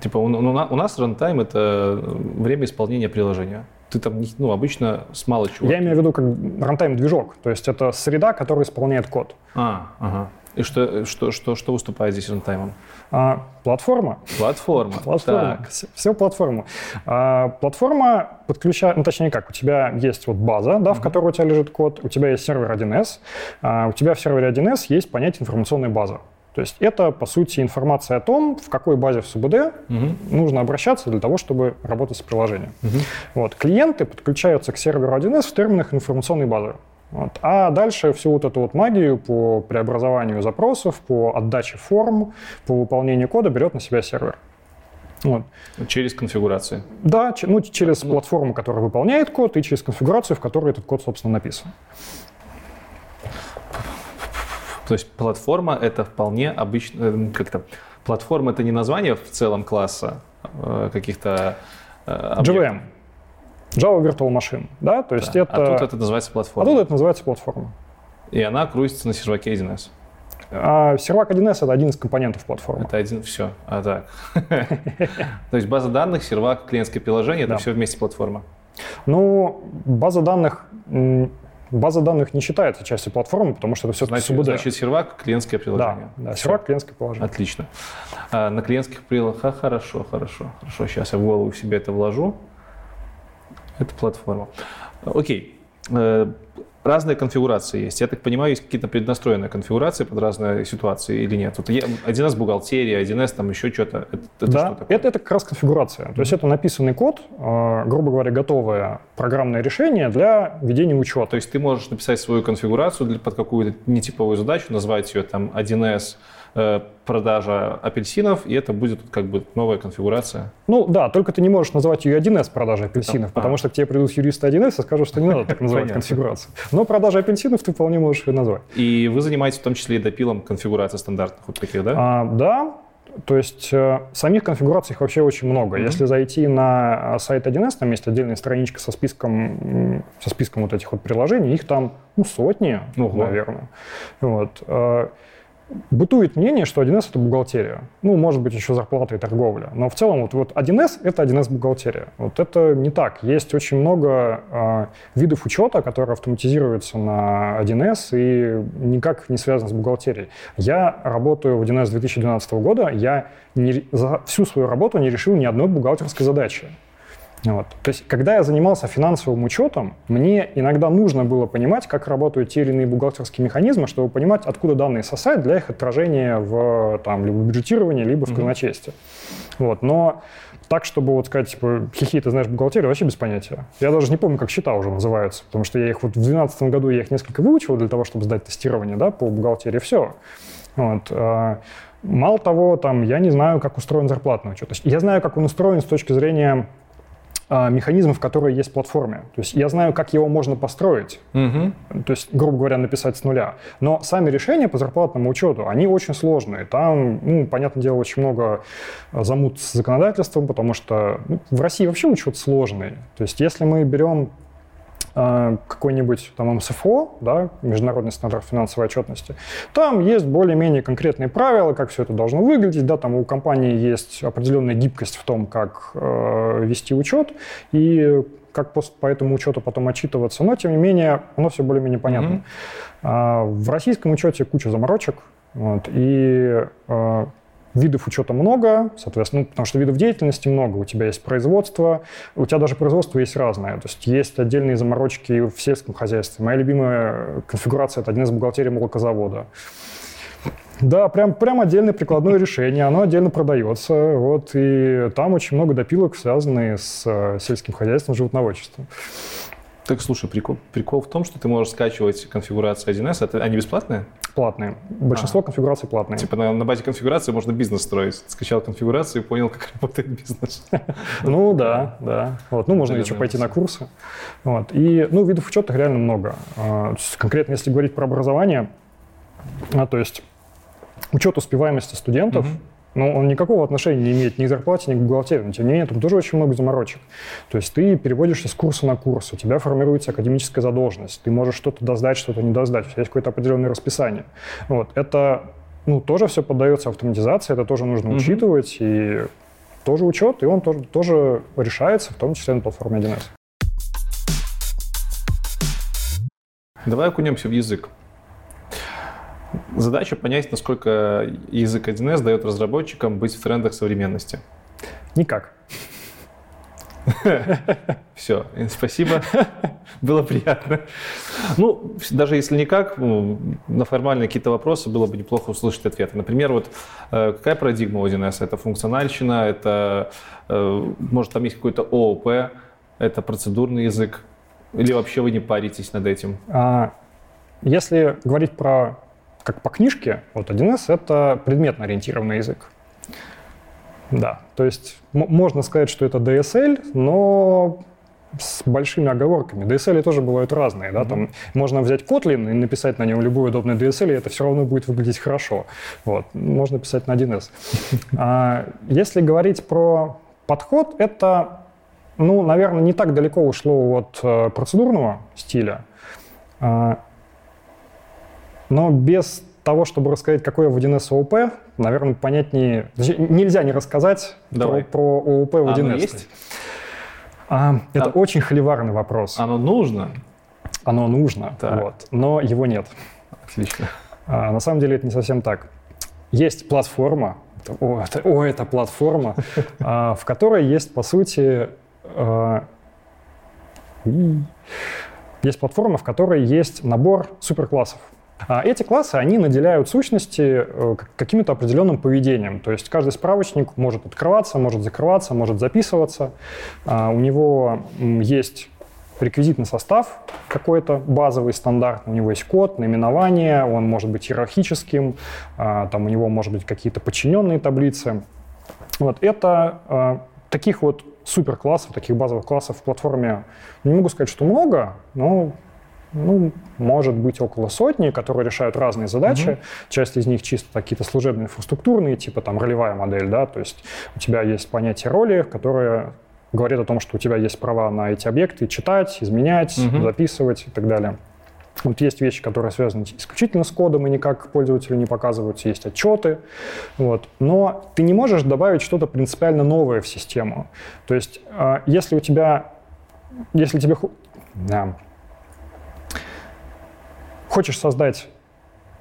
типа у, у нас рантайм — это время исполнения приложения ты там, ну, обычно с мало чего. Я имею в виду как runtime-движок, то есть это среда, которая исполняет код. А, ага. И что, что, что, что выступает здесь runtime ом? А, платформа. Платформа. Платформа. Так. Все, все платформа. А, платформа подключает, ну точнее как, у тебя есть вот база, да, uh-huh. в которой у тебя лежит код, у тебя есть сервер 1С, а, у тебя в сервере 1С есть понятие информационной базы. То есть это, по сути, информация о том, в какой базе в СУБД угу. нужно обращаться для того, чтобы работать с приложением. Угу. Вот. Клиенты подключаются к серверу 1С в терминах информационной базы. Вот. А дальше всю вот эту вот магию по преобразованию запросов, по отдаче форм, по выполнению кода берет на себя сервер. Вот. Через конфигурации. Да, ну, через ну, платформу, которая выполняет код, и через конфигурацию, в которой этот код, собственно, написан. То есть платформа это вполне обычно, э, как-то, платформа это не название в целом класса э, каких-то э, объектов. JVM. Java Virtual Machine, да, то есть да. это... А тут это называется платформа. А тут это называется платформа. И она крутится на серваке 1С. А сервак 1С — это один из компонентов платформы. Это один, все, а так. То есть база данных, сервак, клиентское приложение — это все вместе платформа? Ну, база данных база данных не считается частью платформы, потому что это все значит, СУБД. Значит, сервак — клиентское приложение. Да, да сервак — клиентское приложение. Отлично. А на клиентских приложениях хорошо, хорошо, хорошо. Сейчас я в голову себе это вложу. Это платформа. Окей. Э, разные конфигурации есть. Я так понимаю, есть какие-то преднастроенные конфигурации под разные ситуации или нет? Вот 1С бухгалтерия, 1С там еще что-то. Это, это да, что это, это как раз конфигурация. Mm-hmm. То есть это написанный код, э, грубо говоря, готовое программное решение для ведения учета. То есть ты можешь написать свою конфигурацию для, под какую-то нетиповую задачу, назвать ее там 1С Э, продажа апельсинов, и это будет как бы новая конфигурация. Ну да, только ты не можешь называть ее 1С продажей апельсинов, потому а. что к тебе придут юристы 1С и скажут, что не надо так называть конфигурацию. Но продажа апельсинов ты вполне можешь ее назвать. И вы занимаетесь в том числе и допилом конфигурации стандартных вот таких, да? А, да, то есть э, самих конфигураций их вообще очень много. Mm-hmm. Если зайти на сайт 1С, там есть отдельная страничка со списком, со списком вот этих вот приложений, их там ну, сотни, Ого. наверное. Вот. Бытует мнение, что 1С — это бухгалтерия. Ну, может быть, еще зарплата и торговля. Но в целом вот, вот 1С — это 1С бухгалтерия. Вот это не так. Есть очень много э, видов учета, которые автоматизируются на 1С и никак не связаны с бухгалтерией. Я работаю в 1С 2012 года, я не, за всю свою работу не решил ни одной бухгалтерской задачи. Вот. То есть, когда я занимался финансовым учетом, мне иногда нужно было понимать, как работают те или иные бухгалтерские механизмы, чтобы понимать, откуда данные сосать для их отражения в там, либо бюджетировании, либо в казначействе. Mm-hmm. Вот. Но так, чтобы вот сказать, типа, хихи, ты знаешь бухгалтерию, вообще без понятия. Я даже не помню, как счета уже называются, потому что я их вот в 2012 году я их несколько выучил для того, чтобы сдать тестирование да, по бухгалтерии, все. Вот. А, мало того, там, я не знаю, как устроен зарплатный учет. То есть я знаю, как он устроен с точки зрения механизмов, которые есть в платформе. То есть я знаю, как его можно построить, угу. то есть, грубо говоря, написать с нуля. Но сами решения по зарплатному учету, они очень сложные. Там, ну, понятное дело, очень много замут с законодательством, потому что ну, в России вообще учет сложный. То есть если мы берем а, какой-нибудь там МСФО, да, Международный стандарт финансовой отчетности, там есть более-менее конкретные правила, как все это должно выглядеть, да, там у компании есть определенная гибкость в том, как э, вести учет и как по, этому учету потом отчитываться, но тем не менее оно все более-менее понятно. Mm-hmm. А, в российском учете куча заморочек, вот, и э, Видов учета много, соответственно, ну, потому что видов деятельности много. У тебя есть производство, у тебя даже производство есть разное. То есть есть отдельные заморочки в сельском хозяйстве. Моя любимая конфигурация – это один из бухгалтерий молокозавода. Да, прям, прям отдельное прикладное решение, оно отдельно продается, вот, и там очень много допилок, связанные с э, сельским хозяйством, животноводчеством. Так, слушай, прикол, прикол в том, что ты можешь скачивать конфигурацию 1С. Это, они бесплатные? Платные. Большинство а. конфигураций платные. Типа на, на базе конфигурации можно бизнес строить. Скачал конфигурацию и понял, как работает бизнес. Ну да, да. Вот. Ну, можно еще пойти на курсы. Вот. И, ну, видов учета реально много. А, конкретно, если говорить про образование, а, то есть учет успеваемости студентов, но он никакого отношения не имеет ни к зарплате, ни к бухгалтерии. Но тем не менее, там тоже очень много заморочек. То есть ты переводишься с курса на курс, у тебя формируется академическая задолженность, ты можешь что-то доздать, что-то не доздать, у тебя есть какое-то определенное расписание. Вот. Это ну, тоже все поддается автоматизации, это тоже нужно mm-hmm. учитывать, и тоже учет, и он тоже, тоже решается, в том числе на платформе 1С. Давай окунемся в язык. Задача понять, насколько язык 1С дает разработчикам быть в трендах современности. Никак. Все, спасибо, было приятно. Ну, даже если никак, ну, на формальные какие-то вопросы было бы неплохо услышать ответы. Например, вот э, какая парадигма у 1С? Это функциональщина, это, э, может, там есть какой-то ООП, это процедурный язык, или вообще вы не паритесь над этим? А, если говорить про как по книжке, вот 1С — это предметно ориентированный язык. Да, то есть можно сказать, что это DSL, но с большими оговорками. DSL тоже бывают разные. Да? Mm-hmm. Там можно взять Kotlin и написать на нем любой удобный DSL, и это все равно будет выглядеть хорошо. Вот. Можно писать на 1С. а, если говорить про подход, это, ну, наверное, не так далеко ушло от э, процедурного стиля. А, но без того, чтобы рассказать, какое в 1С ООП, наверное, понятнее... Нельзя не рассказать про, про ООП в 1С. А есть? А, это а, очень холиварный вопрос. Оно нужно? Оно нужно, вот, но его нет. Отлично. А, на самом деле это не совсем так. Есть платформа, о, это, о, это платформа, а, в которой есть, по сути, есть платформа, в которой есть набор суперклассов. А эти классы, они наделяют сущности э, каким-то определенным поведением. То есть каждый справочник может открываться, может закрываться, может записываться. А у него есть реквизитный состав какой-то базовый, стандартный. У него есть код, наименование, он может быть иерархическим, а, там у него может быть какие-то подчиненные таблицы. Вот это таких вот суперклассов, таких базовых классов в платформе, не могу сказать, что много, но ну, может быть около сотни, которые решают разные задачи. Угу. Часть из них чисто какие-то служебные инфраструктурные, типа там ролевая модель, да, то есть у тебя есть понятие роли, которое говорит о том, что у тебя есть права на эти объекты читать, изменять, угу. записывать и так далее. Вот есть вещи, которые связаны исключительно с кодом и никак пользователю не показываются, есть отчеты. Вот. Но ты не можешь добавить что-то принципиально новое в систему. То есть, а, если у тебя, если тебе, да, Хочешь создать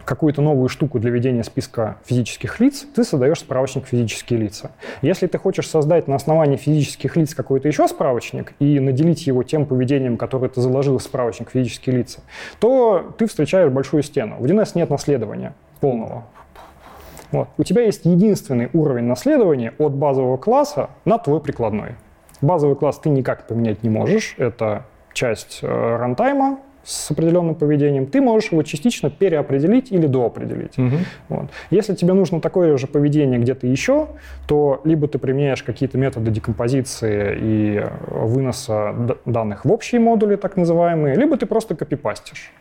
какую-то новую штуку для ведения списка физических лиц, ты создаешь справочник физические лица. Если ты хочешь создать на основании физических лиц какой-то еще справочник и наделить его тем поведением, которое ты заложил в справочник физические лица, то ты встречаешь большую стену. В DNS нет наследования полного. Вот. У тебя есть единственный уровень наследования от базового класса на твой прикладной. Базовый класс ты никак поменять не можешь. Это часть э, рантайма, с определенным поведением, ты можешь его частично переопределить или доопределить. Угу. Вот. Если тебе нужно такое же поведение где-то еще, то либо ты применяешь какие-то методы декомпозиции и выноса данных в общие модули, так называемые, либо ты просто копипастишь.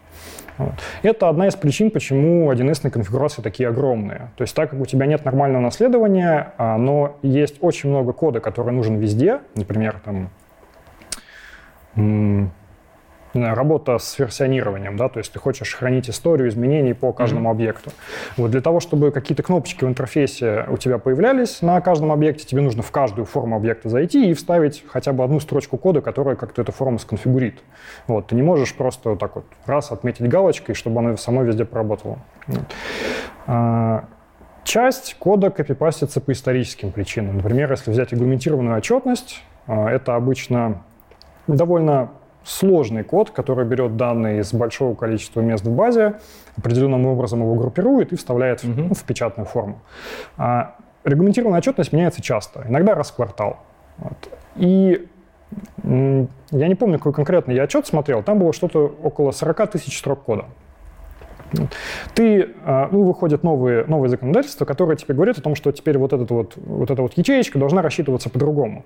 Вот. Это одна из причин, почему 1С конфигурации такие огромные. То есть так как у тебя нет нормального наследования, а, но есть очень много кода, который нужен везде, например, там работа с версионированием, да, то есть ты хочешь хранить историю изменений по каждому mm-hmm. объекту. Вот для того, чтобы какие-то кнопочки в интерфейсе у тебя появлялись на каждом объекте, тебе нужно в каждую форму объекта зайти и вставить хотя бы одну строчку кода, которая как-то эту форму сконфигурит. Вот, ты не можешь просто вот так вот раз отметить галочкой, чтобы она самой везде проработала. Вот. А, часть кода копипастится по историческим причинам. Например, если взять аргументированную отчетность, а, это обычно довольно сложный код, который берет данные из большого количества мест в базе, определенным образом его группирует и вставляет mm-hmm. в, в печатную форму. А регламентированная отчетность меняется часто, иногда раз в квартал. Вот. И я не помню, какой конкретно я отчет смотрел, там было что-то около 40 тысяч строк кода. Ты, а, ну, выходят новые, новые законодательства, которые тебе говорят о том, что теперь вот, этот вот, вот эта вот ячеечка должна рассчитываться по-другому.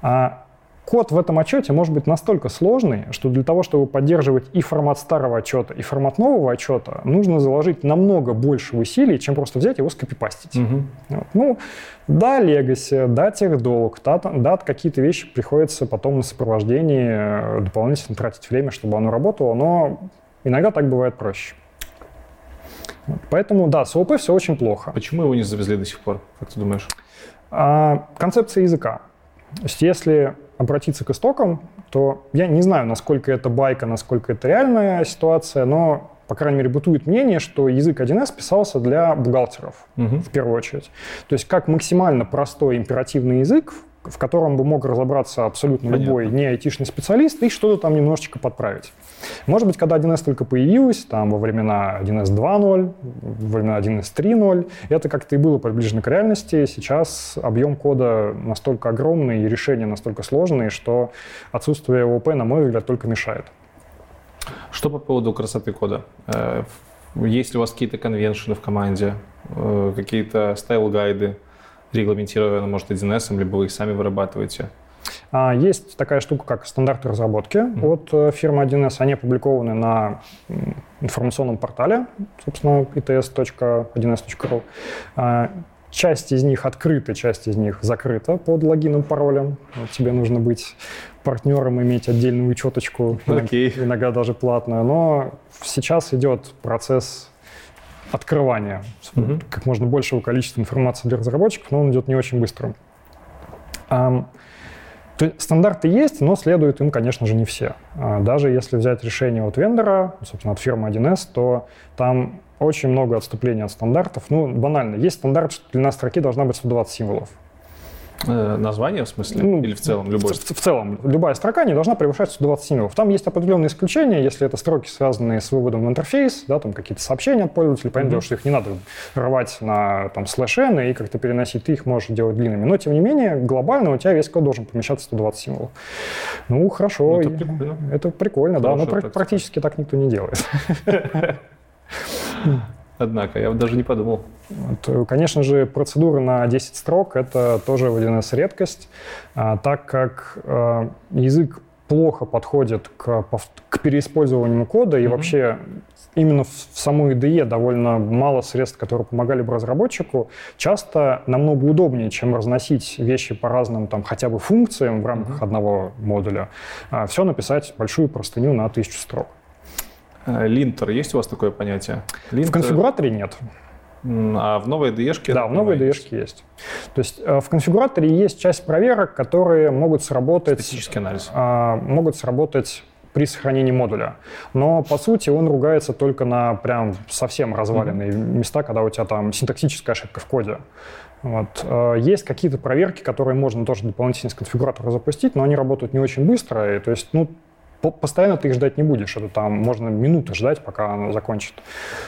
А код в этом отчете может быть настолько сложный, что для того, чтобы поддерживать и формат старого отчета, и формат нового отчета, нужно заложить намного больше усилий, чем просто взять его скопипастить. Угу. Вот. Ну, да, легаси, да, техдолг, да, да, какие-то вещи приходится потом на сопровождении э, дополнительно тратить время, чтобы оно работало, но иногда так бывает проще. Вот. Поэтому, да, с ООП все очень плохо. Почему его не завезли до сих пор, как ты думаешь? А, концепция языка. То есть если обратиться к истокам, то я не знаю, насколько это байка, насколько это реальная ситуация, но, по крайней мере, бытует мнение, что язык 1С писался для бухгалтеров угу. в первую очередь. То есть как максимально простой императивный язык, в котором бы мог разобраться абсолютно Понятно. любой не айтишный специалист и что-то там немножечко подправить. Может быть, когда 1С только появилась, там во времена 1С 2.0, во времена 1С 3.0, это как-то и было приближено к реальности. Сейчас объем кода настолько огромный и решения настолько сложные, что отсутствие ООП, на мой взгляд, только мешает. Что по поводу красоты кода? Э, есть ли у вас какие-то convention ы в команде, э, какие-то style guide ы? Регламентировано, может, 1С, либо вы их сами вырабатываете? А, есть такая штука, как стандарты разработки mm-hmm. от э, фирмы 1С. Они опубликованы на информационном портале, собственно, its.1c.ru. А, часть из них открыта, часть из них закрыта под логином, паролем. Тебе нужно быть партнером, иметь отдельную учеточку, окей. иногда, иногда даже платную. Но сейчас идет процесс открывания mm-hmm. как можно большего количества информации для разработчиков, но он идет не очень быстро. То есть стандарты есть, но следуют им, конечно же, не все. А, даже если взять решение от вендора, собственно, от фирмы 1С, то там очень много отступлений от стандартов. Ну, банально. Есть стандарт, что длина строки должна быть 120 символов. Э, название, в смысле? Ну, Или в целом любой? В, в, в целом. Любая строка не должна превышать 120 символов. Там есть определенные исключения, если это строки, связанные с выводом в интерфейс, да, там какие-то сообщения от пользователя, понятно, mm-hmm. что их не надо рвать на там, слэш и как-то переносить, ты их можешь делать длинными. Но, тем не менее, глобально у тебя весь код должен помещаться 120 символов. Ну, хорошо. Ну, это прикольно. Это прикольно, да, но так практически так никто не делает. Однако, я даже не подумал. Вот, конечно же, процедура на 10 строк — это тоже в 1С редкость, а, так как а, язык плохо подходит к, к переиспользованию кода, и mm-hmm. вообще именно в, в самой IDE довольно мало средств, которые помогали бы разработчику. Часто намного удобнее, чем разносить вещи по разным там хотя бы функциям в рамках mm-hmm. одного модуля, а, все написать большую простыню на тысячу строк. Э, линтер, есть у вас такое понятие? Линтер... В конфигураторе нет. А в новой DE? Да, в новой DE есть. есть. То есть э, в конфигураторе есть часть проверок, которые могут сработать... Статический анализ. А, могут сработать при сохранении модуля. Но, по сути, он ругается только на прям совсем разваленные mm-hmm. места, когда у тебя там синтаксическая ошибка в коде. Вот. Э, есть какие-то проверки, которые можно тоже дополнительно с конфигуратора запустить, но они работают не очень быстро. И, то есть, ну, постоянно ты их ждать не будешь. Это там можно минуты ждать, пока она закончит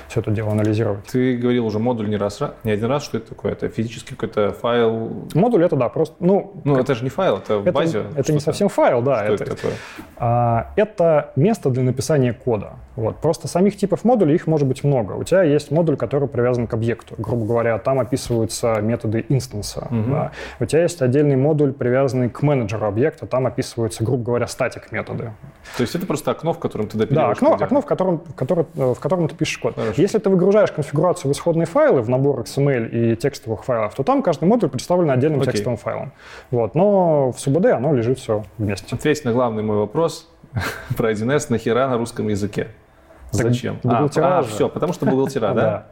все это дело анализировать. Ты говорил уже модуль не раз, не один раз, что это такое? Это физический какой-то файл? Модуль это да, просто, ну... Ну, как... это же не файл, это в это, базе. Это не совсем файл, да. Что это, это такое? А, это место для написания кода. Вот. Просто самих типов модулей, их может быть много. У тебя есть модуль, который привязан к объекту. Грубо говоря, там описываются методы инстанса. Угу. Да. У тебя есть отдельный модуль, привязанный к менеджеру объекта. Там описываются, грубо говоря, статик методы. То есть это просто окно, в котором ты допиливаешь? Да, окно, окно в, котором, в, котором, в котором ты пишешь код. Хорошо. Если ты выгружаешь конфигурацию в исходные файлы, в набор XML и текстовых файлов, то там каждый модуль представлен отдельным Окей. текстовым файлом. Вот. Но в SUBD оно лежит все вместе. Ответь на главный мой вопрос про 1С. Нахера на русском языке? Зачем? А, а, все, потому что бухгалтера, да?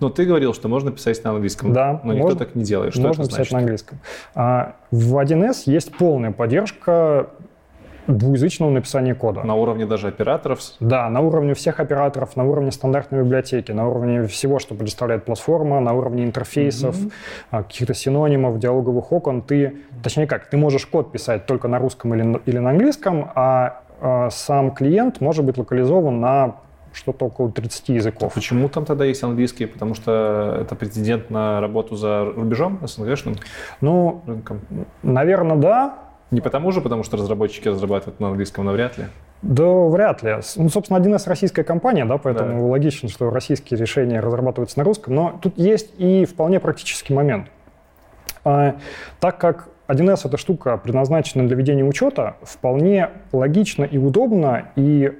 Но ты говорил, что можно писать на английском. Да. Но никто так не делает. Что можно писать на английском. А, в 1С есть полная поддержка двуязычного написания кода. На уровне даже операторов? Да, на уровне всех операторов, на уровне стандартной библиотеки, на уровне всего, что предоставляет платформа, на уровне интерфейсов, mm-hmm. каких-то синонимов, диалоговых окон. Ты, точнее как, ты можешь код писать только на русском или, или на английском, а, а сам клиент может быть локализован на что-то около 30 языков. А почему там тогда есть английский? Потому что это претендент на работу за рубежом, СНГшным ну, рынком? Наверное, да. Не потому же, потому что разработчики разрабатывают на английском навряд ли? Да, вряд ли. Ну, собственно, 1С российская компания, да, поэтому да. логично, что российские решения разрабатываются на русском. Но тут есть и вполне практический момент. А, так как 1С — это штука, предназначена для ведения учета, вполне логично и удобно и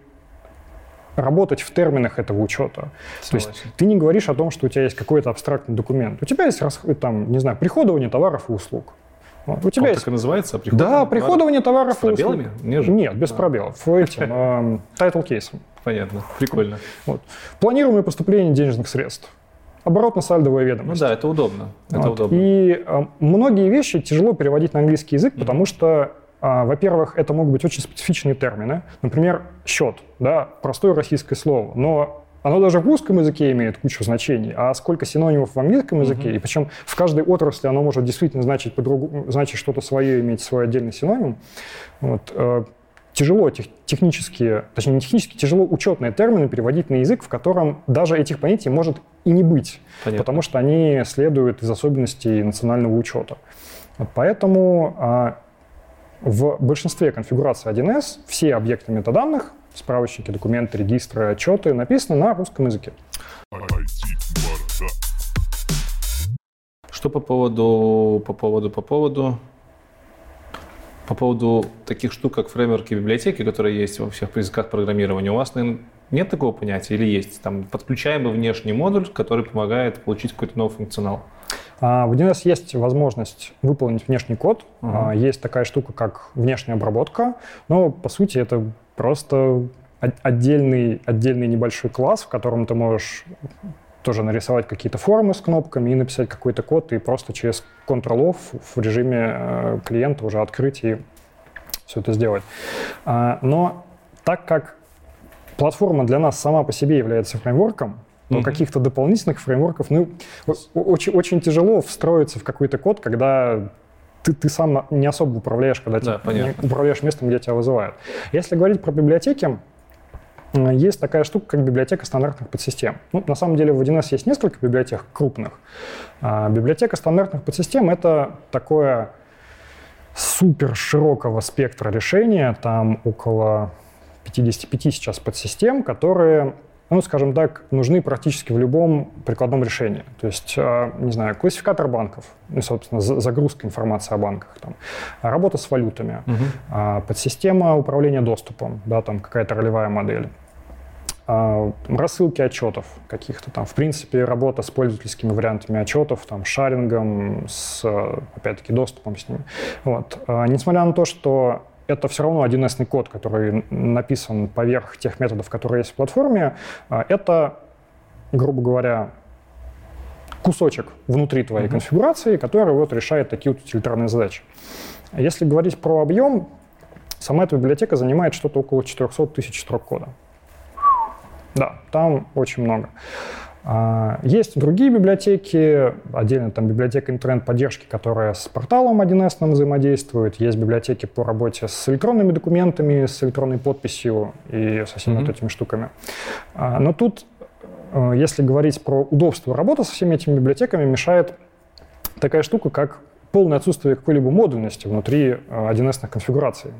работать в терминах этого учета. Согласен. То есть ты не говоришь о том, что у тебя есть какой-то абстрактный документ. У тебя есть, там, не знаю, приходование товаров и услуг. Вот. У тебя Он есть... так и называется? Приходование да, приходование товаров. С пробелами? Нет, Нет без а. пробелов. Этим, э, title case ом. Понятно, прикольно. Вот. Планируемое поступление денежных средств. Оборотно-сальдовая ведомость. Ну да, это удобно. Это вот. удобно. И э, многие вещи тяжело переводить на английский язык, mm-hmm. потому что а, во-первых, это могут быть очень специфичные термины. Например, счет, да, простое российское слово, но оно даже в русском языке имеет кучу значений, а сколько синонимов в английском языке, mm-hmm. и причем в каждой отрасли оно может действительно значить, по значить что-то свое, иметь свой отдельный синоним. Вот. Э, тяжело тех, технические, точнее не технически, тяжело учетные термины переводить на язык, в котором даже этих понятий может и не быть, Понятно. потому что они следуют из особенностей национального учета. Вот поэтому а, в большинстве конфигураций 1С все объекты метаданных справочники, документы, регистры, отчеты написаны на русском языке. Что по поводу, по поводу, по поводу, по поводу таких штук, как фреймворки библиотеки, которые есть во всех языках программирования, у вас, наверное, нет такого понятия или есть? Там подключаемый внешний модуль, который помогает получить какой-то новый функционал. А, в 1С есть возможность выполнить внешний код. Uh-huh. Есть такая штука, как внешняя обработка. Но, по сути, это просто отдельный, отдельный небольшой класс, в котором ты можешь тоже нарисовать какие-то формы с кнопками и написать какой-то код, и просто через Ctrl-Off в режиме э, клиента уже открыть и все это сделать. А, но так как платформа для нас сама по себе является фреймворком, то mm-hmm. каких-то дополнительных фреймворков, ну, очень, очень тяжело встроиться в какой-то код, когда ты, ты сам не особо управляешь, когда да, тебя, управляешь местом, где тебя вызывают. Если говорить про библиотеки, есть такая штука, как библиотека стандартных подсистем. Ну, на самом деле в 1С есть несколько библиотек крупных. А библиотека стандартных подсистем — это такое супер широкого спектра решения, там около 55 сейчас подсистем, которые, ну, скажем так, нужны практически в любом прикладном решении. То есть, а, не знаю, классификатор банков, ну, собственно, загрузка информации о банках, там, работа с валютами, угу. подсистема управления доступом, да, там какая-то ролевая модель, а, рассылки отчетов каких-то там, в принципе, работа с пользовательскими вариантами отчетов, там, шарингом, с, опять-таки, доступом с ними. Вот. Несмотря на то, что это все равно 1С код, который написан поверх тех методов, которые есть в платформе. А, это, грубо говоря, кусочек внутри твоей mm-hmm. конфигурации, который вот решает такие вот утилитарные задачи. Если говорить про объем, сама эта библиотека занимает что-то около 400 тысяч строк кода. Да, там очень много. А, есть другие библиотеки, отдельно там библиотека интернет-поддержки, которая с порталом 1С взаимодействует. Есть библиотеки по работе с электронными документами, с электронной подписью и со всеми mm-hmm. вот этими штуками. А, но тут, э, если говорить про удобство работы со всеми этими библиотеками, мешает такая штука, как полное отсутствие какой-либо модульности внутри 1С э, конфигураций.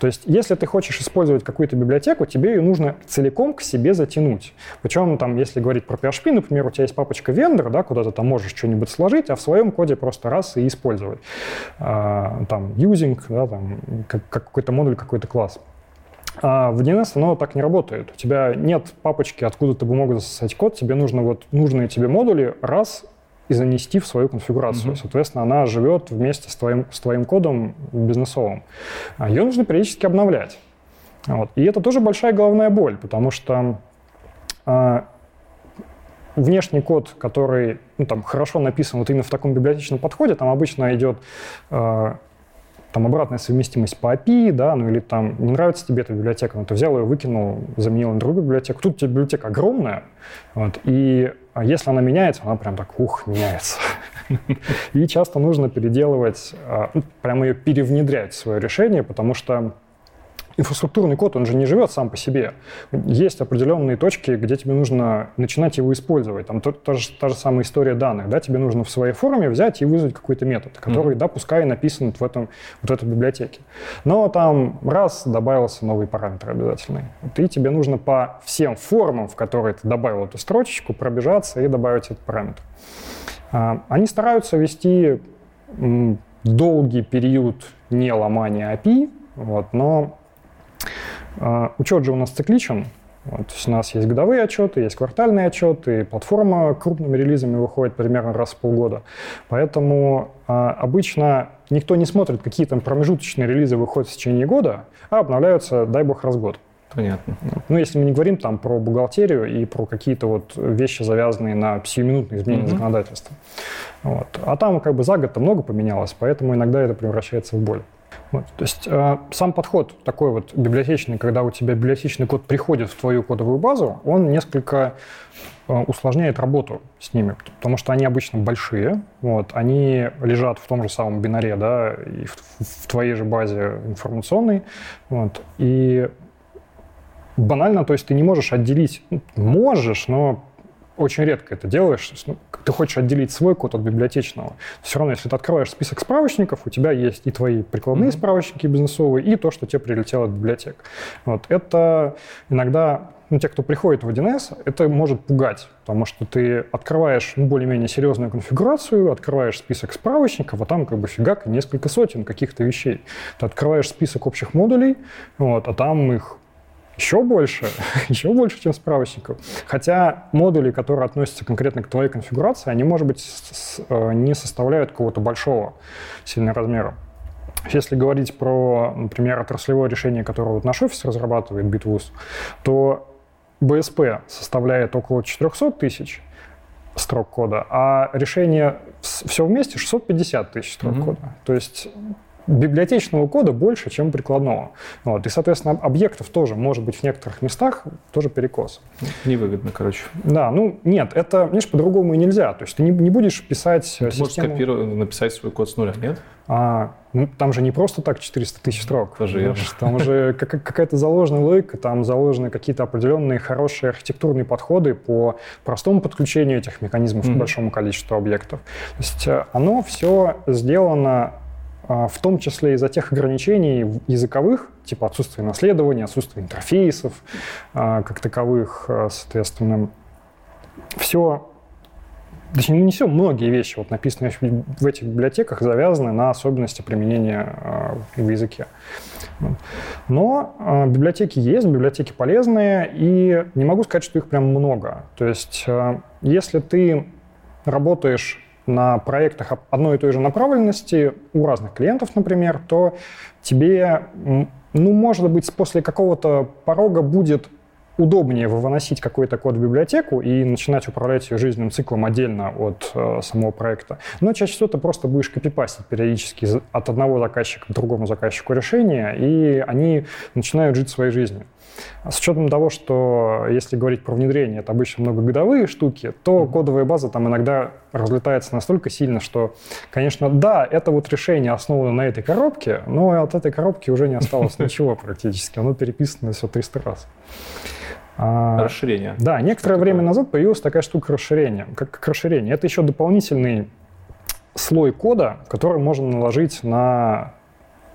То есть, если ты хочешь использовать какую-то библиотеку, тебе ее нужно целиком к себе затянуть. Причем, там, если говорить про PHP, например, у тебя есть папочка vendor, да, куда ты там можешь что-нибудь сложить, а в своем коде просто раз и использовать. А, там, using, да, там, как, какой-то модуль, какой-то класс. А в DNS оно так не работает. У тебя нет папочки, откуда ты бы мог засосать код, тебе нужно вот нужные тебе модули раз и занести в свою конфигурацию. Mm-hmm. Соответственно, она живет вместе с твоим, с твоим кодом бизнесовым. А Ее нужно периодически обновлять. Вот. И это тоже большая головная боль, потому что э, внешний код, который ну, там, хорошо написан вот именно в таком библиотечном подходе, там обычно идет э, там обратная совместимость по API, да, ну или там не нравится тебе эта библиотека, но ты взял ее, выкинул, заменил на другую библиотеку. Тут у тебя библиотека огромная, вот, и если она меняется, она прям так, ух, меняется. И часто нужно переделывать, а, ну, прямо ее перевнедрять в свое решение, потому что инфраструктурный код, он же не живет сам по себе. Есть определенные точки, где тебе нужно начинать его использовать. Там та, та, же, та же самая история данных. Да? Тебе нужно в своей форме взять и вызвать какой-то метод, который, mm-hmm. да, пускай написан в этом, вот этой библиотеке. Но там раз добавился новый параметр обязательный. И тебе нужно по всем формам, в которые ты добавил эту строчечку, пробежаться и добавить этот параметр. А, они стараются вести долгий период не ломания API, вот, но учет же у нас цикличен. Вот, то есть у нас есть годовые отчеты, есть квартальные отчеты, и платформа крупными релизами выходит примерно раз в полгода. Поэтому а, обычно никто не смотрит, какие там промежуточные релизы выходят в течение года, а обновляются, дай бог, раз в год. Понятно. Ну, если мы не говорим там про бухгалтерию и про какие-то вот вещи, завязанные на сиюминутные изменения mm-hmm. законодательства. Вот. А там как бы за год много поменялось, поэтому иногда это превращается в боль. Вот, то есть э, сам подход такой вот библиотечный, когда у тебя библиотечный код приходит в твою кодовую базу, он несколько э, усложняет работу с ними, потому что они обычно большие, вот, они лежат в том же самом бинаре, да, и в, в твоей же базе информационной, вот, и банально, то есть ты не можешь отделить, ну, можешь, но очень редко это делаешь. Ну, ты хочешь отделить свой код от библиотечного. Все равно, если ты открываешь список справочников, у тебя есть и твои прикладные mm-hmm. справочники бизнесовые, и то, что тебе прилетело от библиотек. Вот. Это иногда ну, те, кто приходит в 1С, это может пугать, потому что ты открываешь ну, более-менее серьезную конфигурацию, открываешь список справочников, а там как бы фигак несколько сотен каких-то вещей. Ты открываешь список общих модулей, вот, а там их еще больше, еще больше, чем справочников. Хотя модули, которые относятся конкретно к твоей конфигурации, они, может быть, э, не составляют какого-то большого сильного размера. Если говорить про, например, отраслевое решение, которое вот наш офис разрабатывает, Bitwus, то БСП составляет около 400 тысяч строк кода, а решение все вместе 650 тысяч строк mm-hmm. кода. То есть библиотечного кода больше, чем прикладного. Вот. И, соответственно, объектов тоже может быть в некоторых местах тоже перекос. Невыгодно, короче. Да, ну нет, это, видишь, по-другому и нельзя. То есть ты не, не будешь писать ты систему... Можешь скопировать, написать свой код с нуля, нет? А, ну, там же не просто так 400 тысяч строк. Тоже там уже какая-то заложенная логика, там заложены какие-то определенные хорошие архитектурные подходы по простому подключению этих механизмов mm-hmm. к большому количеству объектов. То есть э, оно все сделано в том числе из-за тех ограничений языковых, типа отсутствия наследования, отсутствия интерфейсов а, как таковых, а, соответственно, все Точнее, не все, многие вещи, вот написанные в этих библиотеках, завязаны на особенности применения в языке. Но библиотеки есть, библиотеки полезные, и не могу сказать, что их прям много. То есть, если ты работаешь на проектах одной и той же направленности у разных клиентов, например, то тебе, ну, может быть, после какого-то порога будет удобнее выносить какой-то код в библиотеку и начинать управлять ее жизненным циклом отдельно от э, самого проекта. Но чаще всего ты просто будешь копипастить периодически от одного заказчика к другому заказчику решения, и они начинают жить своей жизнью. С учетом того, что если говорить про внедрение, это обычно многогодовые штуки, то кодовая база там иногда разлетается настолько сильно, что, конечно, да, это вот решение основано на этой коробке, но от этой коробки уже не осталось ничего практически. Оно переписано все 300 раз. А, расширение. Да, некоторое время назад появилась такая штука расширения, как, как расширение. Это еще дополнительный слой кода, который можно наложить на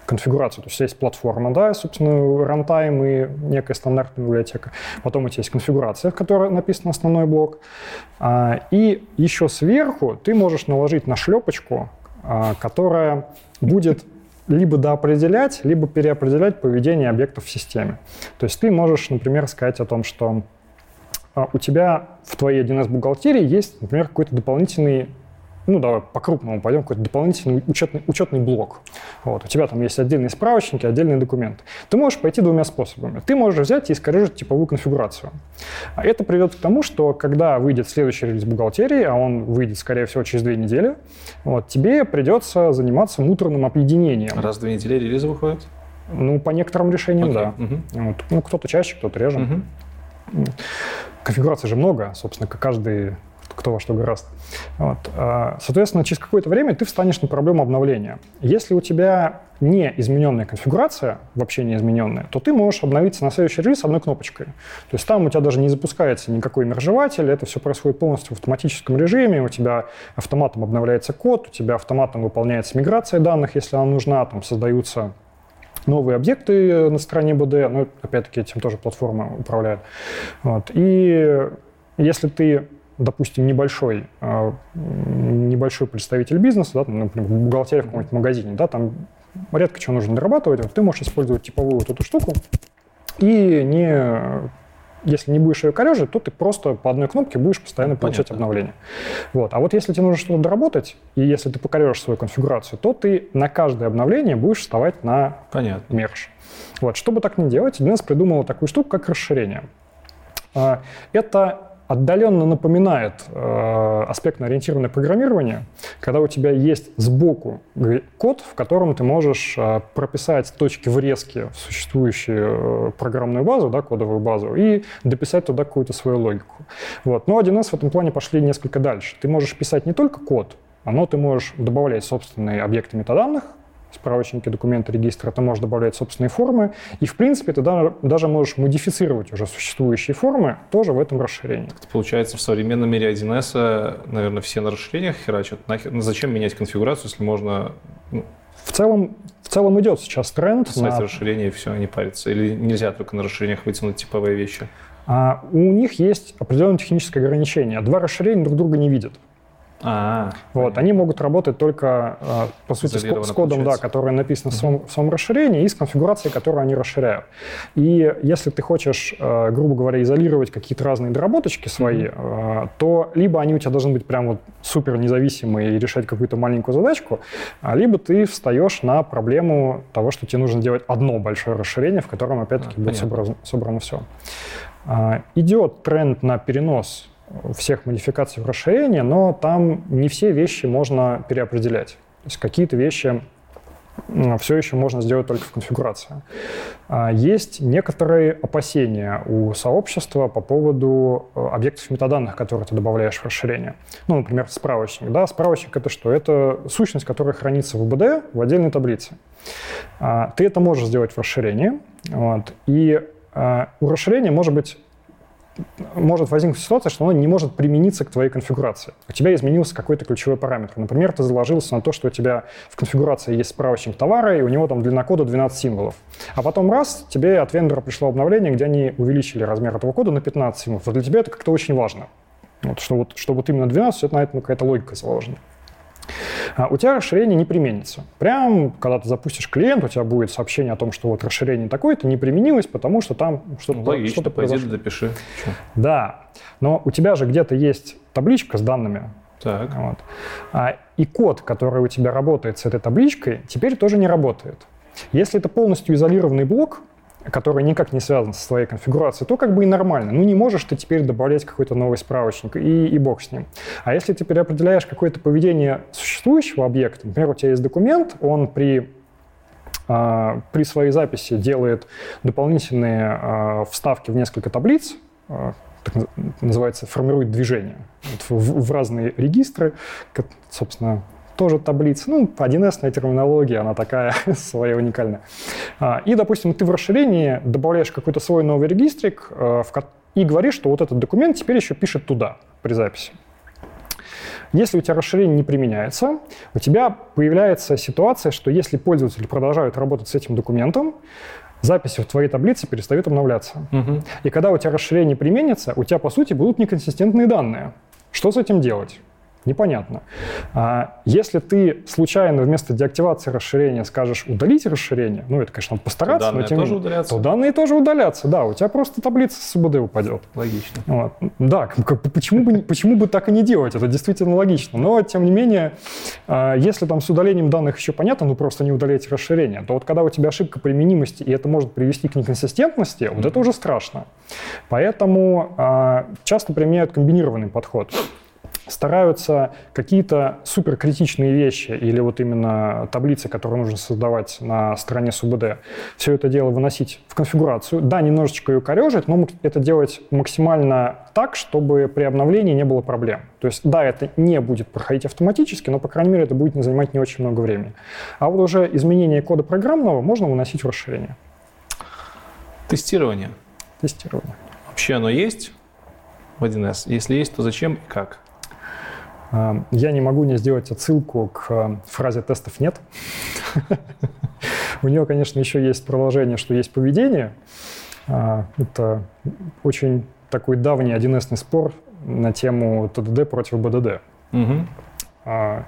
конфигурацию. То есть есть платформа, да, собственно, рантайм и некая стандартная библиотека. Потом у тебя есть конфигурация, в которой написан основной блок. А, и еще сверху ты можешь наложить на шлепочку, а, которая будет либо доопределять, либо переопределять поведение объектов в системе. То есть ты можешь, например, сказать о том, что а, у тебя в твоей 1С-бухгалтерии есть, например, какой-то дополнительный ну, давай по-крупному пойдем, какой-то дополнительный учетный, учетный блок. Вот, у тебя там есть отдельные справочники, отдельные документы. Ты можешь пойти двумя способами. Ты можешь взять и искорежить типовую конфигурацию. А это приведет к тому, что когда выйдет следующий релиз бухгалтерии, а он выйдет, скорее всего, через две недели, вот, тебе придется заниматься муторным объединением. Раз в две недели релизы выходят? Ну, по некоторым решениям, okay. да. Угу. Вот. Ну, кто-то чаще, кто-то реже. Угу. Конфигураций же много, собственно, каждый кто во что гораст. Вот. А, соответственно, через какое-то время ты встанешь на проблему обновления. Если у тебя не измененная конфигурация, вообще не измененная, то ты можешь обновиться на следующий релиз одной кнопочкой. То есть там у тебя даже не запускается никакой мержеватель, это все происходит полностью в автоматическом режиме, у тебя автоматом обновляется код, у тебя автоматом выполняется миграция данных, если она нужна, там создаются новые объекты на стороне БД, ну, опять-таки, этим тоже платформа управляет. Вот. И если ты допустим, небольшой, а, небольшой представитель бизнеса, да, там, например, бухгалтерия в каком-нибудь магазине, да, там редко чего нужно дорабатывать, вот ты можешь использовать типовую вот эту штуку и не если не будешь ее корежить, то ты просто по одной кнопке будешь постоянно получать Понятно. обновления. Вот. А вот если тебе нужно что-то доработать, и если ты покорежешь свою конфигурацию, то ты на каждое обновление будешь вставать на Понятно. мерж. Вот. Чтобы так не делать, DNS придумала такую штуку, как расширение. А, это отдаленно напоминает э, аспектно-ориентированное программирование, когда у тебя есть сбоку код, в котором ты можешь э, прописать точки врезки в существующую э, программную базу, да, кодовую базу, и дописать туда какую-то свою логику. Вот. Но 1С в этом плане пошли несколько дальше. Ты можешь писать не только код, но ты можешь добавлять собственные объекты метаданных, справочники, документы, регистры, ты можешь добавлять собственные формы. И, в принципе, ты даже можешь модифицировать уже существующие формы тоже в этом расширении. Так, получается, в современном мире 1С, наверное, все на расширениях херачат. Нахер, ну, зачем менять конфигурацию, если можно... Ну, в целом, в целом идет сейчас тренд. Сайте на... расширения и все, не парится. Или нельзя только на расширениях вытянуть типовые вещи? А у них есть определенное техническое ограничение. Два расширения друг друга не видят. А, вот, они могут работать только, а, по сути, с, кодом, да, который написан в своем, в своем расширении и с конфигурацией, которую они расширяют. И если ты хочешь, а, грубо говоря, изолировать какие-то разные доработочки свои, mm-hmm. то либо они у тебя должны быть прям вот супер независимые и решать какую-то маленькую задачку, либо ты встаешь на проблему того, что тебе нужно делать одно большое расширение, в котором, опять-таки, а, будет собрано, собрано все. Идет тренд на перенос всех модификаций в расширение, но там не все вещи можно переопределять. То есть какие-то вещи все еще можно сделать только в конфигурации. А, есть некоторые опасения у сообщества по поводу э, объектов метаданных, которые ты добавляешь в расширение. Ну, например, справочник. Да, справочник — это что? Это сущность, которая хранится в УБД в отдельной таблице. А, ты это можешь сделать в расширении. Вот, и а, у расширения может быть может возникнуть ситуация, что оно не может примениться к твоей конфигурации. У тебя изменился какой-то ключевой параметр. Например, ты заложился на то, что у тебя в конфигурации есть справочник товара, и у него там длина кода 12 символов. А потом раз, тебе от вендора пришло обновление, где они увеличили размер этого кода на 15 символов. Вот для тебя это как-то очень важно. Вот, что, вот, что вот именно 12, это на этом какая-то логика заложена. А у тебя расширение не применится. Прям, когда ты запустишь клиент, у тебя будет сообщение о том, что вот расширение такое-то не применилось, потому что там что-то ну, Логично, что пойди допиши. Че? Да, но у тебя же где-то есть табличка с данными. Так. Вот. А, и код, который у тебя работает с этой табличкой, теперь тоже не работает. Если это полностью изолированный блок, который никак не связан со своей конфигурацией, то как бы и нормально. Ну, не можешь ты теперь добавлять какой-то новый справочник, и, и бог с ним. А если ты переопределяешь какое-то поведение существующего объекта, например, у тебя есть документ, он при Uh, при своей записи делает дополнительные uh, вставки в несколько таблиц, uh, так называется, формирует движение вот в, в разные регистры, как, собственно, тоже таблицы. Ну, 1С терминология, она такая своя уникальная. А, и, допустим, ты в расширении добавляешь какой-то свой новый регистрик э, и говоришь, что вот этот документ теперь еще пишет туда при записи. Если у тебя расширение не применяется, у тебя появляется ситуация, что если пользователи продолжают работать с этим документом, записи в твоей таблице перестают обновляться. Угу. И когда у тебя расширение применится, у тебя, по сути, будут неконсистентные данные. Что с этим делать? Непонятно. А если ты случайно вместо деактивации расширения скажешь удалить расширение, ну это, конечно, постараться, то но тем тоже удалятся. то данные тоже удалятся, да, у тебя просто таблица с СУБД упадет. Логично. Вот. Да, почему бы, почему бы так и не делать? Это действительно логично. Но, тем не менее, а, если там с удалением данных еще понятно, ну просто не удалить расширение, то вот когда у тебя ошибка применимости, и это может привести к неконсистентности, mm-hmm. вот это уже страшно. Поэтому а, часто применяют комбинированный подход стараются какие-то суперкритичные вещи или вот именно таблицы, которые нужно создавать на стороне СУБД, все это дело выносить в конфигурацию. Да, немножечко ее корежить, но это делать максимально так, чтобы при обновлении не было проблем. То есть, да, это не будет проходить автоматически, но, по крайней мере, это будет не занимать не очень много времени. А вот уже изменение кода программного можно выносить в расширение. Тестирование. Тестирование. Вообще оно есть в 1С? Если есть, то зачем и как? Я не могу не сделать отсылку к э, фразе «тестов нет». У нее, конечно, еще есть продолжение, что есть поведение. А, это очень такой давний 1С спор на тему ТДД против БДД. А,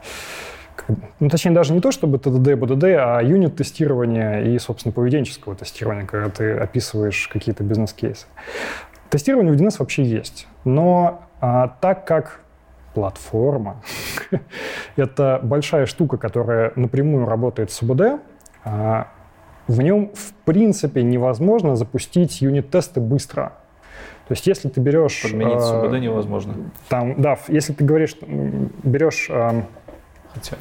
ну, точнее, даже не то, чтобы ТДД, БДД, а юнит-тестирование и, собственно, поведенческого тестирования, когда ты описываешь какие-то бизнес-кейсы. Тестирование в 1С вообще есть, но а, так как платформа. Это большая штука, которая напрямую работает с УБД. А, в нем, в принципе, невозможно запустить юнит-тесты быстро. То есть, если ты берешь... Подменить с УБД невозможно. Там, да, если ты говоришь, берешь... Хотя...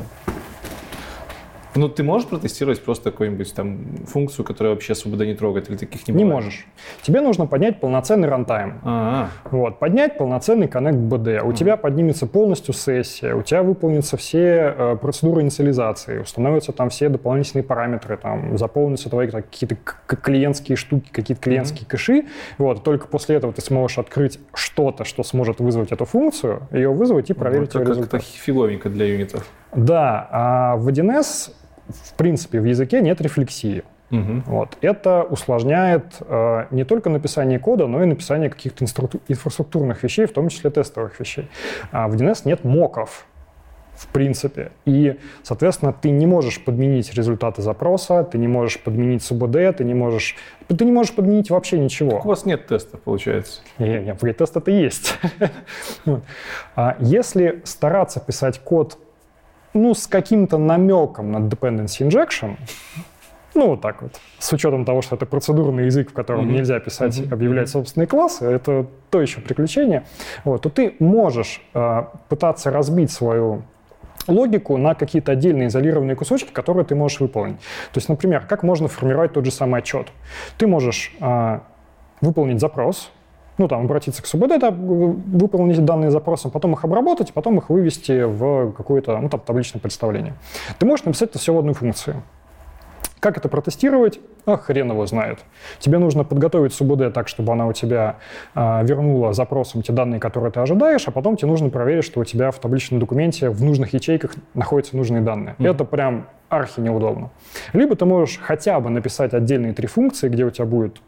Ну, ты можешь протестировать просто какую-нибудь там функцию, которая вообще свобода не трогает, или таких не Не бывает? можешь. Тебе нужно поднять полноценный рантайм. А, Вот, поднять полноценный коннект BD. У тебя поднимется полностью сессия, у тебя выполнятся все э, процедуры инициализации, установятся там все дополнительные параметры, там заполнятся твои так, какие-то клиентские штуки, какие-то клиентские кэши. Вот, только после этого ты сможешь открыть что-то, что сможет вызвать эту функцию, ее вызвать и проверить ну, это результат. как-то фиговенько для юнитов. Да, а в 1С в принципе в языке нет рефлексии. Мгм. Вот. Это усложняет э, не только написание кода, но и написание каких-то инфраструктурных вещей, в том числе тестовых вещей. А в 1С нет моков, в принципе. И, соответственно, ты не можешь подменить результаты запроса, ты не можешь подменить СУБД, ты не можешь, ты не можешь подменить вообще ничего. У вас нет тестов, получается. Не, не, тест это есть. А Если стараться писать код ну, с каким-то намеком на dependency injection, ну, вот так вот, с учетом того, что это процедурный язык, в котором Мгм. нельзя писать, Мгм. объявлять собственные классы, это то еще приключение, вот, то ты можешь э, пытаться разбить свою логику на какие-то отдельные изолированные кусочки, которые ты можешь выполнить. То есть, например, как можно формировать тот же самый отчет? Ты можешь э, выполнить запрос, ну, там, обратиться к СУБД, да, выполнить данные запросом, потом их обработать, потом их вывести в какое-то, ну, там, табличное представление. Ты можешь написать это все в одной функции. Как это протестировать? А хрен его знает. Тебе нужно подготовить СУБД так, чтобы она у тебя а, вернула запросом те данные, которые ты ожидаешь, а потом тебе нужно проверить, что у тебя в табличном документе в нужных ячейках находятся нужные данные. Мгм. Это прям архи неудобно. Либо ты можешь хотя бы написать отдельные три функции, где у тебя будет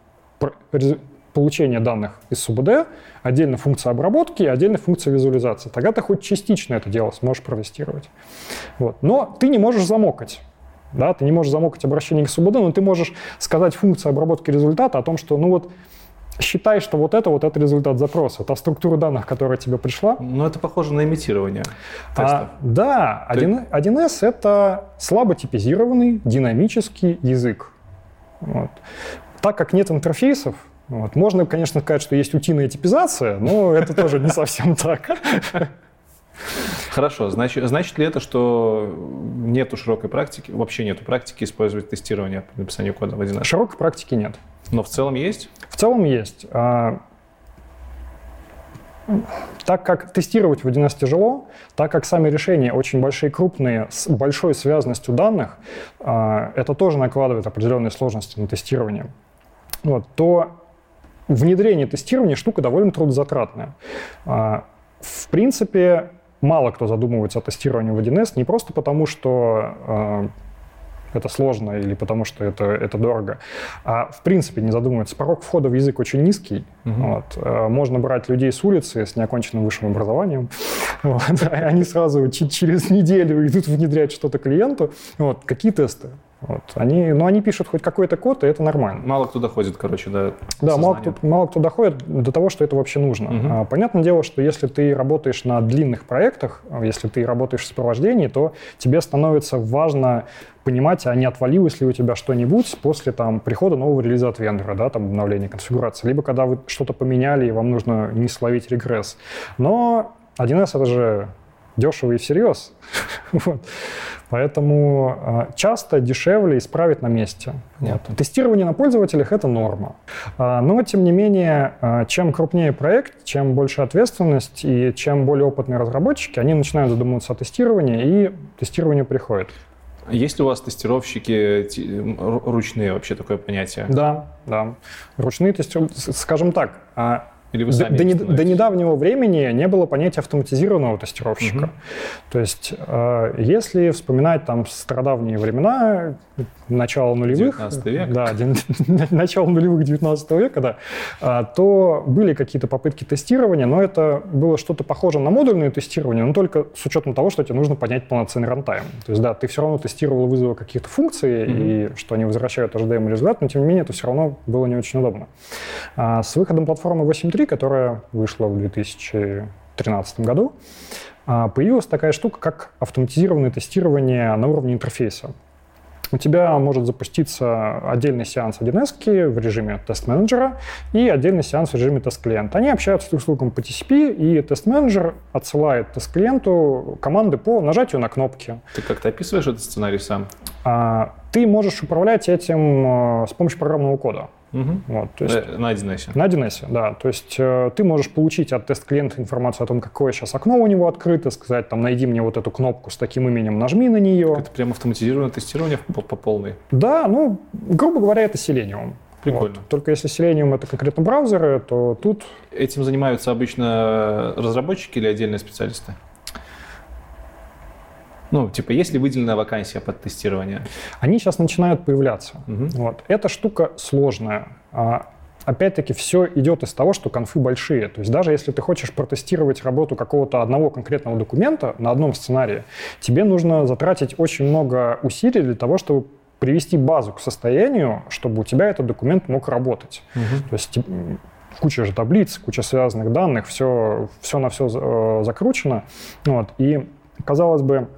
получение данных из СУБД, отдельно функция обработки и отдельно функция визуализации. Тогда ты хоть частично это дело сможешь протестировать. Вот. Но ты не можешь замокать. Да, ты не можешь замокать обращение к СУБД, но ты можешь сказать функции обработки результата о том, что ну вот считай, что вот это вот это результат запроса. Это структура данных, которая тебе пришла. Ну, это похоже на имитирование тестов. А, да, 1, 1С — это слабо типизированный динамический язык. Вот. Так как нет интерфейсов, вот, можно, конечно, сказать, что есть утиная типизация, но это тоже не совсем так. Хорошо, значит, значит ли это, что нету широкой практики, вообще нету практики использовать тестирование при написании кода в 1С? Широкой практики нет. Но в целом есть? В целом есть. А, Так как тестировать в 1С тяжело, так как сами решения очень большие, крупные, с большой связанностью данных, а, это тоже накладывает определенные сложности на тестирование, вот, то внедрение тестирования штука довольно трудозатратная. А, В принципе, мало кто задумывается о тестировании в 1С не просто потому, что а, это сложно или потому что это, это дорого. А в принципе не задумываются. Порог входа в язык очень низкий. Мгм. Вот. Э, Можно брать людей с улицы с неоконченным высшим образованием. Вот. И Они сразу через неделю идут внедрять что-то клиенту. Вот. Какие тесты? Вот. Они, ну, они пишут хоть какой-то код, и это нормально. Мало кто доходит, короче, до Да, мало кто, мало кто доходит до того, что это вообще нужно. Мгм. А, Понятное дело, что если ты работаешь на длинных проектах, а, если ты работаешь в сопровождении, то тебе становится важно понимать, а не отвалилось ли у тебя что-нибудь после там, прихода нового релиза от вендора, да, там, обновления конфигурации, либо когда вы что-то поменяли, и вам нужно не словить регресс. Но 1С это же дешево и всерьез. Вот. Поэтому а, часто дешевле исправить на месте. Вот. Тестирование на пользователях — это норма. А, Но, тем не менее, а, чем крупнее проект, чем больше ответственность и чем более опытные разработчики, они начинают задумываться о тестировании, и тестирование приходит. Есть ли у вас тестировщики ручные вообще такое понятие? Да, да. Ручные тестировки, скажем так, Или вы До, сами до становитесь? до недавнего времени не было понятия автоматизированного тестировщика. Мгм. То есть, э, если вспоминать там стародавние времена, начало нулевых, 19 век. да, начало нулевых 19 века, да, а, то были какие-то попытки тестирования, но это было что-то похоже на модульное тестирование, но только с учетом того, что тебе нужно поднять полноценный рантайм. То есть, да, ты все равно тестировал вызовы каких-то функций, и что они возвращают ожидаемый результат, но тем не менее это все равно было не очень удобно. А с выходом платформы 8.3, которая вышла в 2013 году, а, появилась такая штука, как автоматизированное тестирование на уровне интерфейса. У тебя может запуститься отдельный сеанс 1С в режиме тест-менеджера и отдельный сеанс в режиме тест-клиента. Они общаются друг с другом по TCP, и тест-менеджер отсылает тест-клиенту команды по нажатию на кнопки. Ты как-то описываешь этот сценарий сам? А, ты можешь управлять этим э, с помощью программного кода. Угу. Вот, то есть, Э, На 1С. на 1С, да. То есть э, ты можешь получить от тест-клиента информацию о том, какое сейчас окно у него открыто, сказать, там, найди мне вот эту кнопку с таким именем, нажми на нее. Это прям автоматизированное тестирование по, по полной. Да, ну, грубо говоря, это Selenium. Прикольно. Вот. Только если Selenium это конкретно браузеры, то тут Этим занимаются обычно разработчики или отдельные специалисты? Ну, типа, есть ли выделенная вакансия под тестирование? они сейчас начинают появляться. Мгм. Вот. Эта штука сложная. А, Опять-таки, все идет из того, что конфы большие. То есть даже если ты хочешь протестировать работу какого-то одного конкретного документа на одном сценарии, тебе нужно затратить очень много усилий для того, чтобы привести базу к состоянию, чтобы у тебя этот документ мог работать. То есть куча же таблиц, куча связанных данных, все, все на все закручено. Вот. И, казалось бы,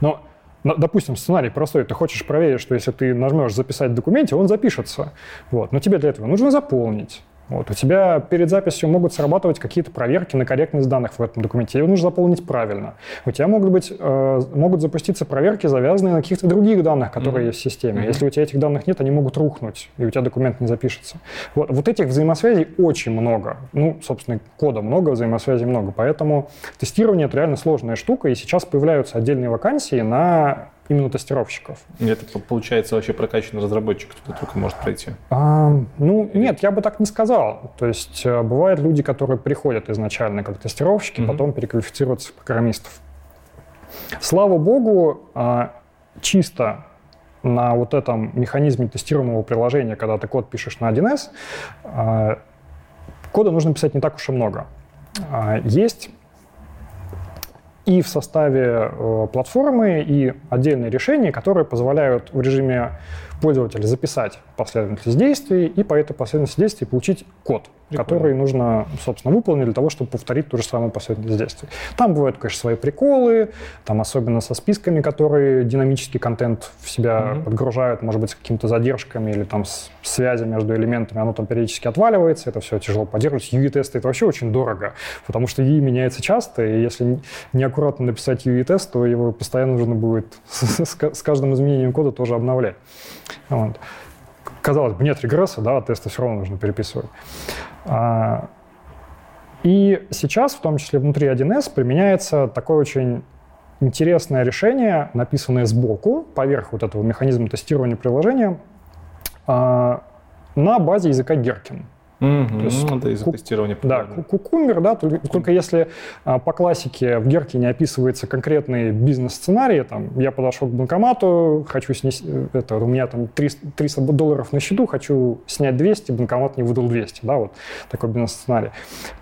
но, допустим, сценарий простой. Ты хочешь проверить, что если ты нажмешь «Записать в документе», он запишется. Вот. Но тебе для этого нужно заполнить. Вот. У тебя перед записью могут срабатывать какие-то проверки на корректность данных в этом документе. Его нужно заполнить правильно. У тебя могут, быть, э, могут запуститься проверки, завязанные на каких-то других данных, которые Мгм. есть в системе. Мгм. Если у тебя этих данных нет, они могут рухнуть, и у тебя документ не запишется. Вот, вот этих взаимосвязей очень много. Ну, собственно, кода много, взаимосвязей много. Поэтому тестирование — это реально сложная штука, и сейчас появляются отдельные вакансии на именно тестировщиков. Это по- получается вообще прокачанный разработчик, кто только может пройти. А, ну, нет, я бы так не сказал. То есть э, бывают люди, которые приходят изначально как тестировщики, Мгм. потом переквалифицируются в программистов. Слава богу, а, чисто на вот этом механизме тестируемого приложения, когда ты код пишешь на 1С, а, кода нужно писать не так уж и много. А, Есть и в составе э, платформы, и отдельные решения, которые позволяют в режиме пользователя записать последовательность действий и по этой последовательности действий получить код, Прикольно. который нужно, собственно, выполнить для того, чтобы повторить ту же самую последовательность действий. Там бывают, конечно, свои приколы, там особенно со списками, которые динамический контент в себя Мгм. подгружают, может быть, с какими-то задержками или там с связи между элементами, оно там периодически отваливается, это все тяжело поддерживать. UI-тесты это вообще очень дорого, потому что UI меняется часто, и если неаккуратно написать UI-тест, то его постоянно нужно будет с каждым изменением кода тоже обновлять. Вот. Казалось бы, нет регресса, да, тесты все равно нужно переписывать. А, И сейчас, в том числе внутри 1С, применяется такое очень интересное решение, написанное сбоку, поверх вот этого механизма тестирования приложения, а, на базе языка Gherkin. Мгм. есть Ну, это из-за ку- тестирования. Да, примерно. ку- кукумбер, да, только, только если а, по классике в Герке не описывается конкретный бизнес-сценарий, там, я подошел к банкомату, хочу снести, э, это, у меня там 300, 300 долларов на счету, хочу снять 200, банкомат не выдал 200, да, вот такой бизнес-сценарий,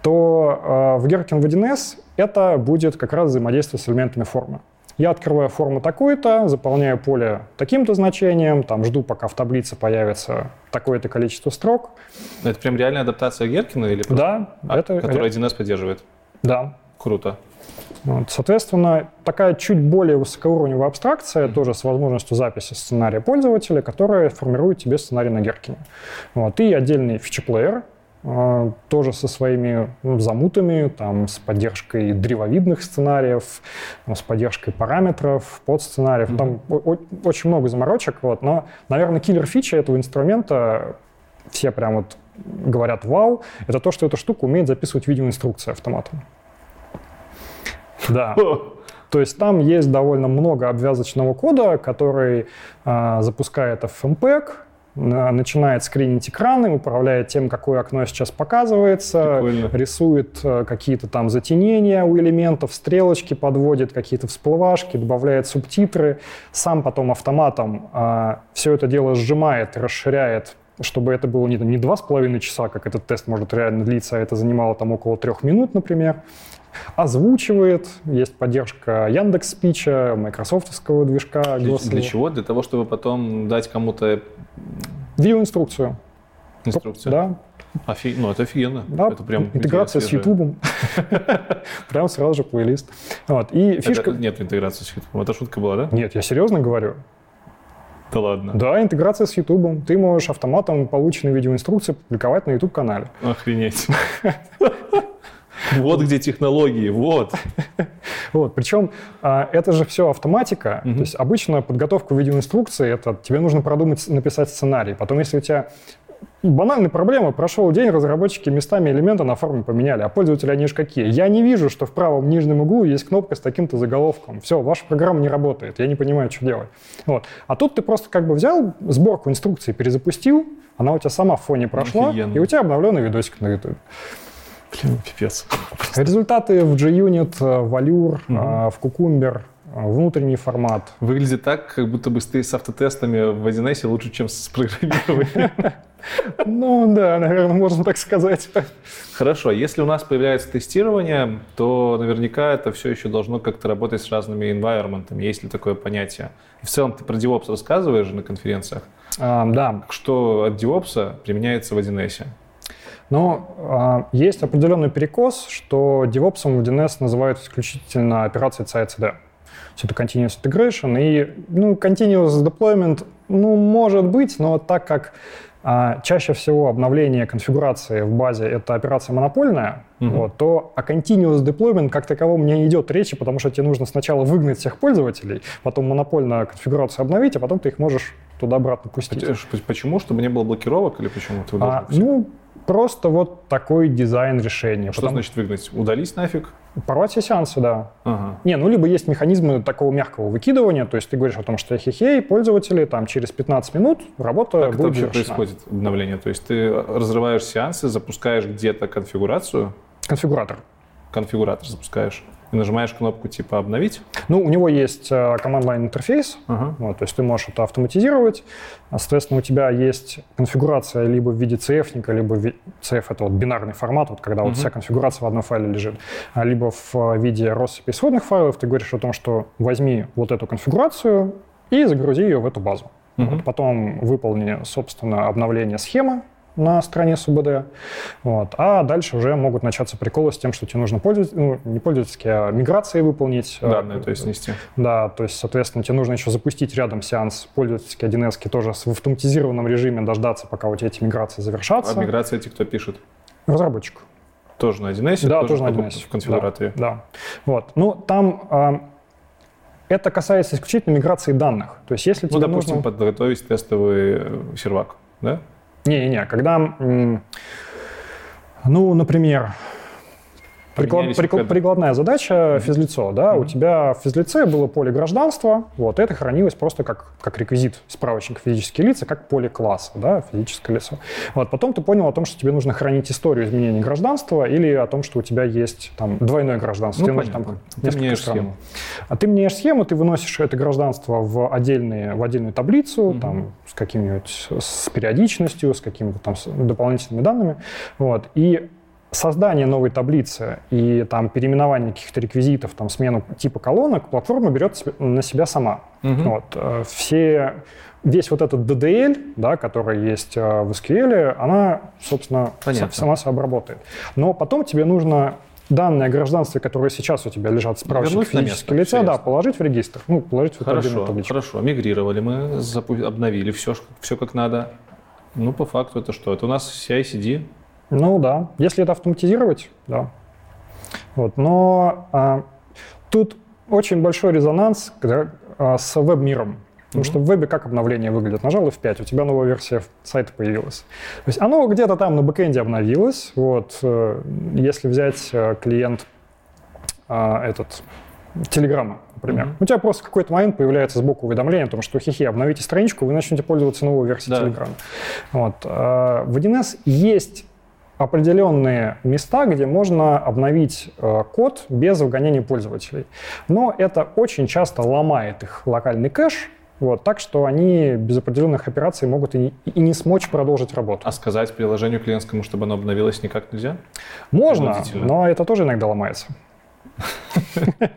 то а, в Геркин в 1С это будет как раз взаимодействие с элементами формы. Я открываю форму такой-то, заполняю поле таким-то значением, там жду, пока в таблице появится такое-то количество строк. Это прям реальная адаптация Геркина или просто- Да, А, это... которую 1С поддерживает? Да, Круто. Вот, соответственно, такая чуть более высокоуровневая абстракция, тоже с возможностью записи сценария пользователя, которая формирует тебе сценарий на Геркине. Вот, и отдельный фичеплеер, тоже со своими ну, замутами, там, с поддержкой древовидных сценариев, с поддержкой параметров, подсценариев. Там о- о- очень много заморочек. Вот, но, наверное, киллер-фича этого инструмента, все прям вот говорят «вау», это то, что эта штука умеет записывать видеоинструкции автоматом. Да. То есть там есть довольно много обвязочного кода, который а, запускает FMPEG, начинает скринить экраны, управляет тем, какое окно сейчас показывается, Прикольно. рисует э, какие-то там затенения у элементов, стрелочки подводит, какие-то всплывашки, добавляет субтитры, сам потом автоматом все это дело сжимает, расширяет чтобы это было не, не два с половиной часа, как этот тест может реально длиться, а это занимало там около трех минут, например. Озвучивает, есть поддержка Яндекс Спича, майкрософтовского движка. Для, для чего? Для того, чтобы потом дать кому-то Видеоинструкцию. инструкцию? Да, Офи- Ну, это офигенно. да. Это прям интеграция с. Ютубом. Прям сразу же плейлист. Вот. И Это- фишка... нет интеграции с Ютубом. Это шутка была, да? Нет, я серьезно говорю. Да ладно. Да, интеграция с YouTube. Ты можешь автоматом полученные видеоинструкции публиковать на YouTube-канале. Охренеть. Вот где технологии, вот. Вот, причем а, это же все автоматика. То есть обычно подготовка видеоинструкции, это тебе нужно продумать, написать сценарий. Потом, если у тебя банальная проблема, прошел день, разработчики местами элемента на форме поменяли, а пользователи они же какие? Я не вижу, что в правом нижнем углу есть кнопка с таким-то заголовком. Все, ваша программа не работает, я не понимаю, что делать. Вот. А тут ты просто как бы взял сборку инструкций, перезапустил, она у тебя сама в фоне прошла, Офигенно. и у тебя обновленный видосик на YouTube. Блин, пипец. Результаты в JUnit, в Allure, э, в Cucumber, э, внутренний формат. Выглядит так, как будто бы ты с автотестами в 1С лучше, чем с программированием. Ну да, наверное, можно так сказать. Хорошо, если у нас появляется тестирование, то наверняка это все еще должно как-то работать с разными environment. Есть ли такое понятие? В целом ты про DevOps рассказываешь же на конференциях. А, да, Что от DevOps применяется в 1С? Но а, есть определенный перекос, что DevOps в DNS называют исключительно операцией CI/CD. Все это continuous integration и ну, continuous deployment, ну, может быть, но так как а, чаще всего обновление конфигурации в базе это операция монопольная, вот, то о continuous deployment как таковом не идет речи, потому что тебе нужно сначала выгнать всех пользователей, потом монопольную конфигурацию обновить, а потом ты их можешь туда-обратно пустить. Э, Почему? Чтобы не было блокировок или почему ты А, ну, просто вот такой дизайн решения. Что Потому- значит выгнать? Удалить нафиг? Порвать все сеансы, да. Ага. Не, ну либо есть механизмы такого мягкого выкидывания, то есть ты говоришь о том, что хе-хей, пользователи, там через 15 минут работа Как это будет вообще завершена. происходит обновление? То есть ты разрываешь сеансы, запускаешь где-то конфигурацию, Конфигуратор. конфигуратор запускаешь, и нажимаешь кнопку типа «Обновить». Ну, у него есть э, команд-лайн интерфейс, Ага. вот, то есть ты можешь это автоматизировать. А, Соответственно, у тебя есть конфигурация либо в виде CF, либо в CF — это вот бинарный формат, вот когда вот вся конфигурация в одном файле лежит, а либо в э, виде россыпи исходных файлов. Ты говоришь о том, что возьми вот эту конфигурацию и загрузи ее в эту базу. Вот. Потом выполни, собственно, обновление схемы на стороне СУБД. Вот. А дальше уже могут начаться приколы с тем, что тебе нужно пользоваться, ну, не пользовательские, а миграции выполнить. Данные, Э, то есть снести. да, то есть, соответственно, тебе нужно еще запустить рядом сеанс пользовательский 1С, тоже в автоматизированном режиме дождаться, пока у тебя эти миграции А завершатся. миграция эти кто пишет? Разработчик. Тоже на 1С? Да, тоже на в- 1С. В конфигураторе. Да, да. Вот. Ну, там а, это касается исключительно миграции данных. То есть, если Ну, тебе допустим, нужно... подготовить тестовый э, сервак, да? Не-не-не, когда, ну, например, приклад- Поменялись прикла- коды. прикладная задача физлицо, да, у тебя в физлице было поле гражданства, вот, это хранилось просто как, как реквизит справочника физические лица, как поле класса, да, физическое лицо. Вот, потом ты понял о том, что тебе нужно хранить историю изменения гражданства или о том, что у тебя есть там двойное гражданство. Ну, Тебе нужно там Ты меняешь стран. схему. А ты меняешь схему, ты выносишь это гражданство в, отдельные, в отдельную таблицу, там, с какими-нибудь, с периодичностью, с какими-то там с дополнительными данными. Вот. И создание новой таблицы и там переименование каких-то реквизитов, там, смену типа колонок, платформа берет на себя сама. Вот. Э, Все, весь вот этот DDL, да, который есть э, в SQL, она, собственно, Понятно. сама себя обработает. Но потом тебе нужно данные о гражданстве, которые сейчас у тебя лежат в справочнике физического лица, да, положить в регистр, ну, положить в эту Хорошо, табличку. хорошо. Мигрировали мы, обновили все, все как надо. Ну, по факту это что? Это у нас CI-CD. Ну да, если это автоматизировать, да. Вот, но а, тут очень большой резонанс когда, а, с веб-миром. Потому что в вебе как обновление выглядит? Нажал F5, у тебя новая версия сайта появилась. То есть оно где-то там на бэкэнде обновилось. Вот, э, если взять э, клиент а, этот Телеграма, например. У тебя просто в какой-то момент появляется сбоку уведомление о том, что хихи, обновите страничку, вы начнете пользоваться новой версией Да. Телеграма. Вот. а, В 1С есть определенные места, где можно обновить э, код без вгонения пользователей. Но это очень часто ломает их локальный кэш, вот, так что они без определенных операций могут и, и не смочь продолжить работу. А сказать приложению клиентскому, чтобы оно обновилось, никак нельзя? Можно, но это тоже иногда ломается.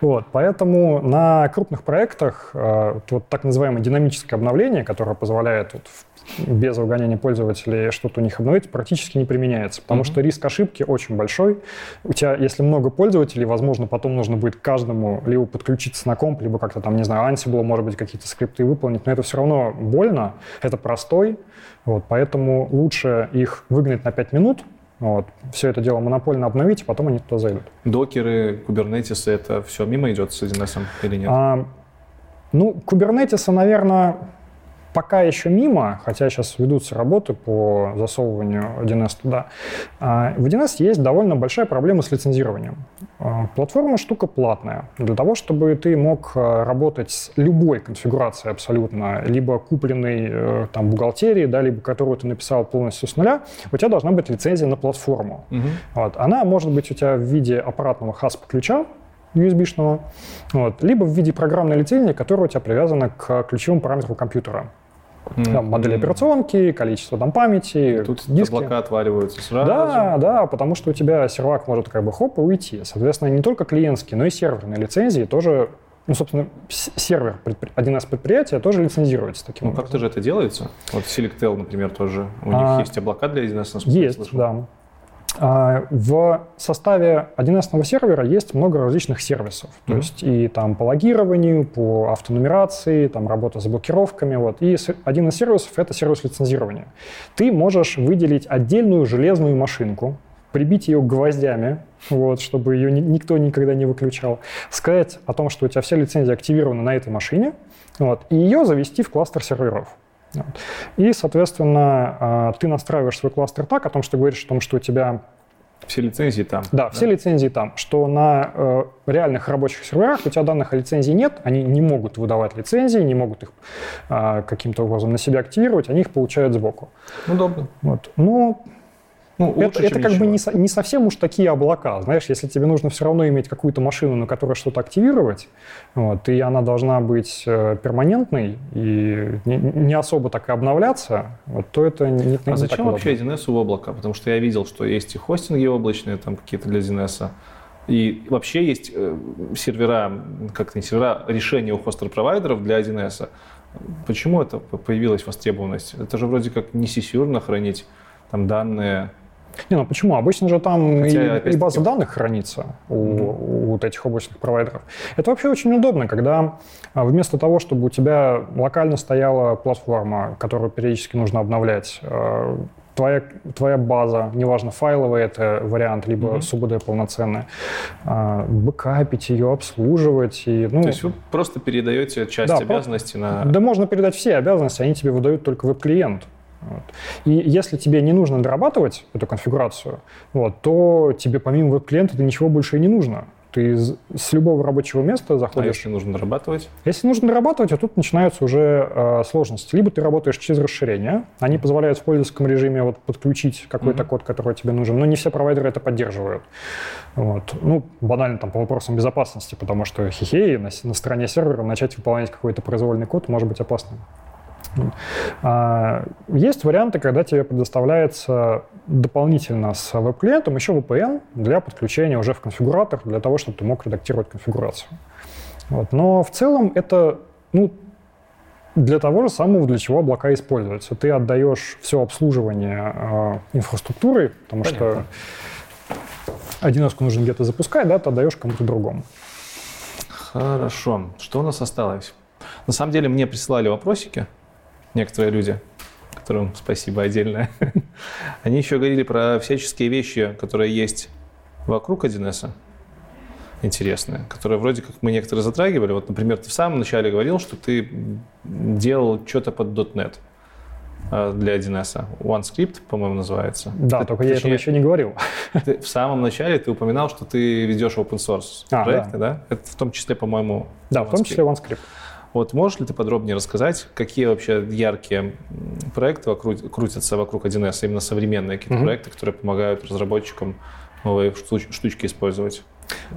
Вот, поэтому на крупных проектах э, вот так называемое динамическое обновление, которое позволяет вот в без выгонения пользователей что-то у них обновить практически не применяется, потому mm-hmm. что риск ошибки очень большой. У тебя, если много пользователей, возможно, потом нужно будет каждому либо подключиться на комп, либо как-то там, не знаю, Ansible, может быть, какие-то скрипты выполнить, но это все равно больно, это простой, вот, поэтому лучше их выгнать на 5 минут, вот. Все это дело монопольно обновить, и потом они туда зайдут. Докеры, кубернетисы, это все мимо идет с 1С или нет? А, ну, кубернетиса, наверное, пока еще мимо, хотя сейчас ведутся работы по засовыванию 1С туда. А, в 1С есть довольно большая проблема с лицензированием. А, платформа штука платная. Для того, чтобы ты мог а, работать с любой конфигурацией абсолютно, либо купленной э, там бухгалтерии, да, либо которую ты написал полностью с нуля, у тебя должна быть лицензия на платформу. Угу. Вот. Она может быть у тебя в виде аппаратного HASP ключа, USB-шного, вот, либо в виде программной лицензии, которая у тебя привязана к ключевым параметрам компьютера. Mm-hmm. Там, модель операционки, количество там памяти, Тут диски. облака отваливаются сразу. Да, да, потому что у тебя сервак может как бы хоп и уйти. Соответственно, не только клиентские, но и серверные лицензии тоже ну, собственно, сервер один из предприятия тоже лицензируется таким ну, образом. как-то же это делается? Вот Selectel, например, тоже. У а, них есть облака для 1С, Есть, да. А, в составе 1С сервера есть много различных сервисов. Mm-hmm. То есть и там по логированию, по автонумерации, там работа с блокировками. Вот. И один из сервисов — это сервис лицензирования. Ты можешь выделить отдельную железную машинку, прибить ее гвоздями, вот, чтобы ее ни, никто никогда не выключал, сказать о том, что у тебя все лицензии активированы на этой машине, вот, и ее завести в кластер серверов. И, соответственно, а, ты настраиваешь свой кластер так, о том, что говоришь о том, что у тебя все лицензии там. Да, да, все лицензии там. Что на э, реальных рабочих серверах у тебя данных о лицензии нет, они не могут выдавать лицензии, не могут их э, каким-то образом на себя активировать, они их получают сбоку. Удобно. Вот. Ну, ну, лучше, это, это как бы не, не совсем уж такие облака. Знаешь, если тебе нужно все равно иметь какую-то машину, на которой что-то активировать, вот, и она должна быть э, перманентной и не, не особо так и обновляться, вот, то это не, не А зачем вообще 1С в облако? Потому что я видел, что есть и хостинги облачные, там какие-то для 1С. И вообще есть э, сервера, как-то не сервера, решения у хостер-провайдеров для 1С. Почему это появилась востребованность? Это же вроде как не сисюрно хранить там данные не, ну почему? Обычно же там Хотя, и, и база данных хранится у, mm-hmm. у вот этих облачных провайдеров. Это вообще очень удобно, когда а, вместо того, чтобы у тебя локально стояла платформа, которую периодически нужно обновлять, а, твоя, твоя база, неважно, файловый это вариант, либо mm-hmm. СУБД полноценная, бэкапить ее, обслуживать. И, ну, То есть вы просто передаете часть да, обязанностей на... Да, можно передать все обязанности, они тебе выдают только веб-клиент. Вот. И если тебе не нужно дорабатывать эту конфигурацию, вот, то тебе помимо веб-клиента ничего больше и не нужно. Ты с любого рабочего места заходишь. А если нужно дорабатывать? Если нужно дорабатывать, а тут начинаются уже э, сложности. Либо ты работаешь через расширение, они позволяют в пользовательском режиме вот, подключить какой-то mm-hmm. код, который тебе нужен, но не все провайдеры это поддерживают. Вот. Ну, банально там по вопросам безопасности, потому что хихей на, на стороне сервера начать выполнять какой-то произвольный код может быть опасным. А, есть варианты, когда тебе предоставляется дополнительно с веб-клиентом еще VPN для подключения уже в конфигуратор, для того, чтобы ты мог редактировать конфигурацию. Вот. Но в целом это ну, для того же самого, для чего облака используются. Ты отдаешь все обслуживание э, инфраструктуры, потому Понятно. что один нужно где-то запускать, да, ты отдаешь кому-то другому. Хорошо. Что у нас осталось? На самом деле мне присылали вопросики некоторые люди, которым спасибо отдельное, они еще говорили про всяческие вещи, которые есть вокруг 1С, интересные, которые вроде как мы некоторые затрагивали. Вот, например, ты в самом начале говорил, что ты делал что-то под .NET э, для 1С. OneScript, по-моему, называется. Да, ты, только точнее, я этого еще не говорил. Ты, в самом начале ты упоминал, что ты ведешь open source а, проекты, да. да? Это в том числе, по-моему, Да, OneScript. в том числе OneScript. Вот можешь ли ты подробнее рассказать, какие вообще яркие проекты вокруг, крутятся вокруг 1С, именно современные какие-то mm-hmm. проекты, которые помогают разработчикам новые штучки использовать?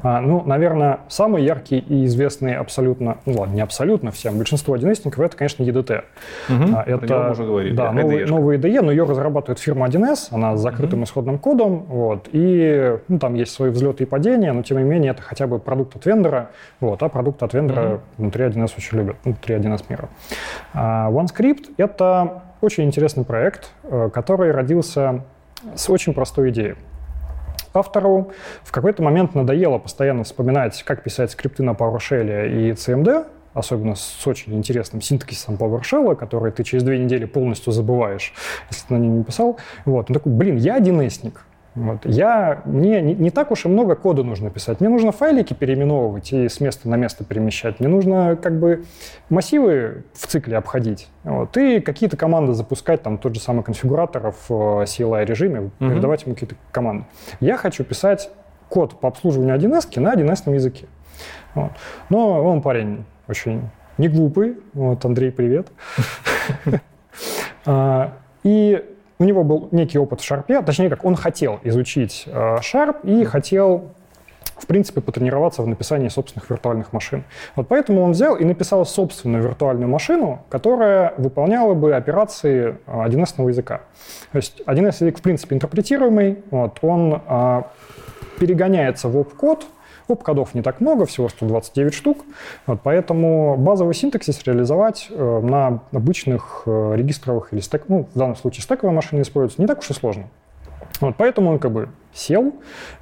А, ну, наверное, самый яркий и известный абсолютно, ну ладно, не абсолютно всем, большинство 1 это, конечно, EDT. Угу, а, это, уже говорили. Да, новый, новый IDE, но ее разрабатывает фирма 1С, она с закрытым угу. исходным кодом, вот, и ну, там есть свои взлеты и падения, но тем не менее это хотя бы продукт от вендора, вот, а продукт от вендора угу. внутри 1С очень любят, внутри 1С мира. А, OneScript — это очень интересный проект, э, который родился с очень простой идеей. Автору в какой-то момент надоело постоянно вспоминать, как писать скрипты на PowerShell и CMD, особенно с очень интересным синтаксисом PowerShell, который ты через две недели полностью забываешь, если ты на нем не писал. Вот. Он такой, блин, я 1 вот. Я, мне не, не так уж и много кода нужно писать. Мне нужно файлики переименовывать и с места на место перемещать. Мне нужно как бы массивы в цикле обходить. Вот. И какие-то команды запускать, там тот же самый конфигуратор в э, CLI режиме, mm-hmm. передавать ему какие-то команды. Я хочу писать код по обслуживанию 1С на 1С языке. Вот. Но он парень очень не глупый. Вот, Андрей, привет. А, и у него был некий опыт в шарпе, точнее как, он хотел изучить э, шарп и хотел в принципе, потренироваться в написании собственных виртуальных машин. Вот поэтому он взял и написал собственную виртуальную машину, которая выполняла бы операции 1С э, языка. То есть 1С язык, в принципе, интерпретируемый, вот, он а, перегоняется в оп-код, Оп-кодов не так много, всего 129 штук, вот, поэтому базовый синтаксис реализовать э, на обычных э, регистровых или стек, ну, в данном случае стековые машины используются, не так уж и сложно. Вот, поэтому он как бы сел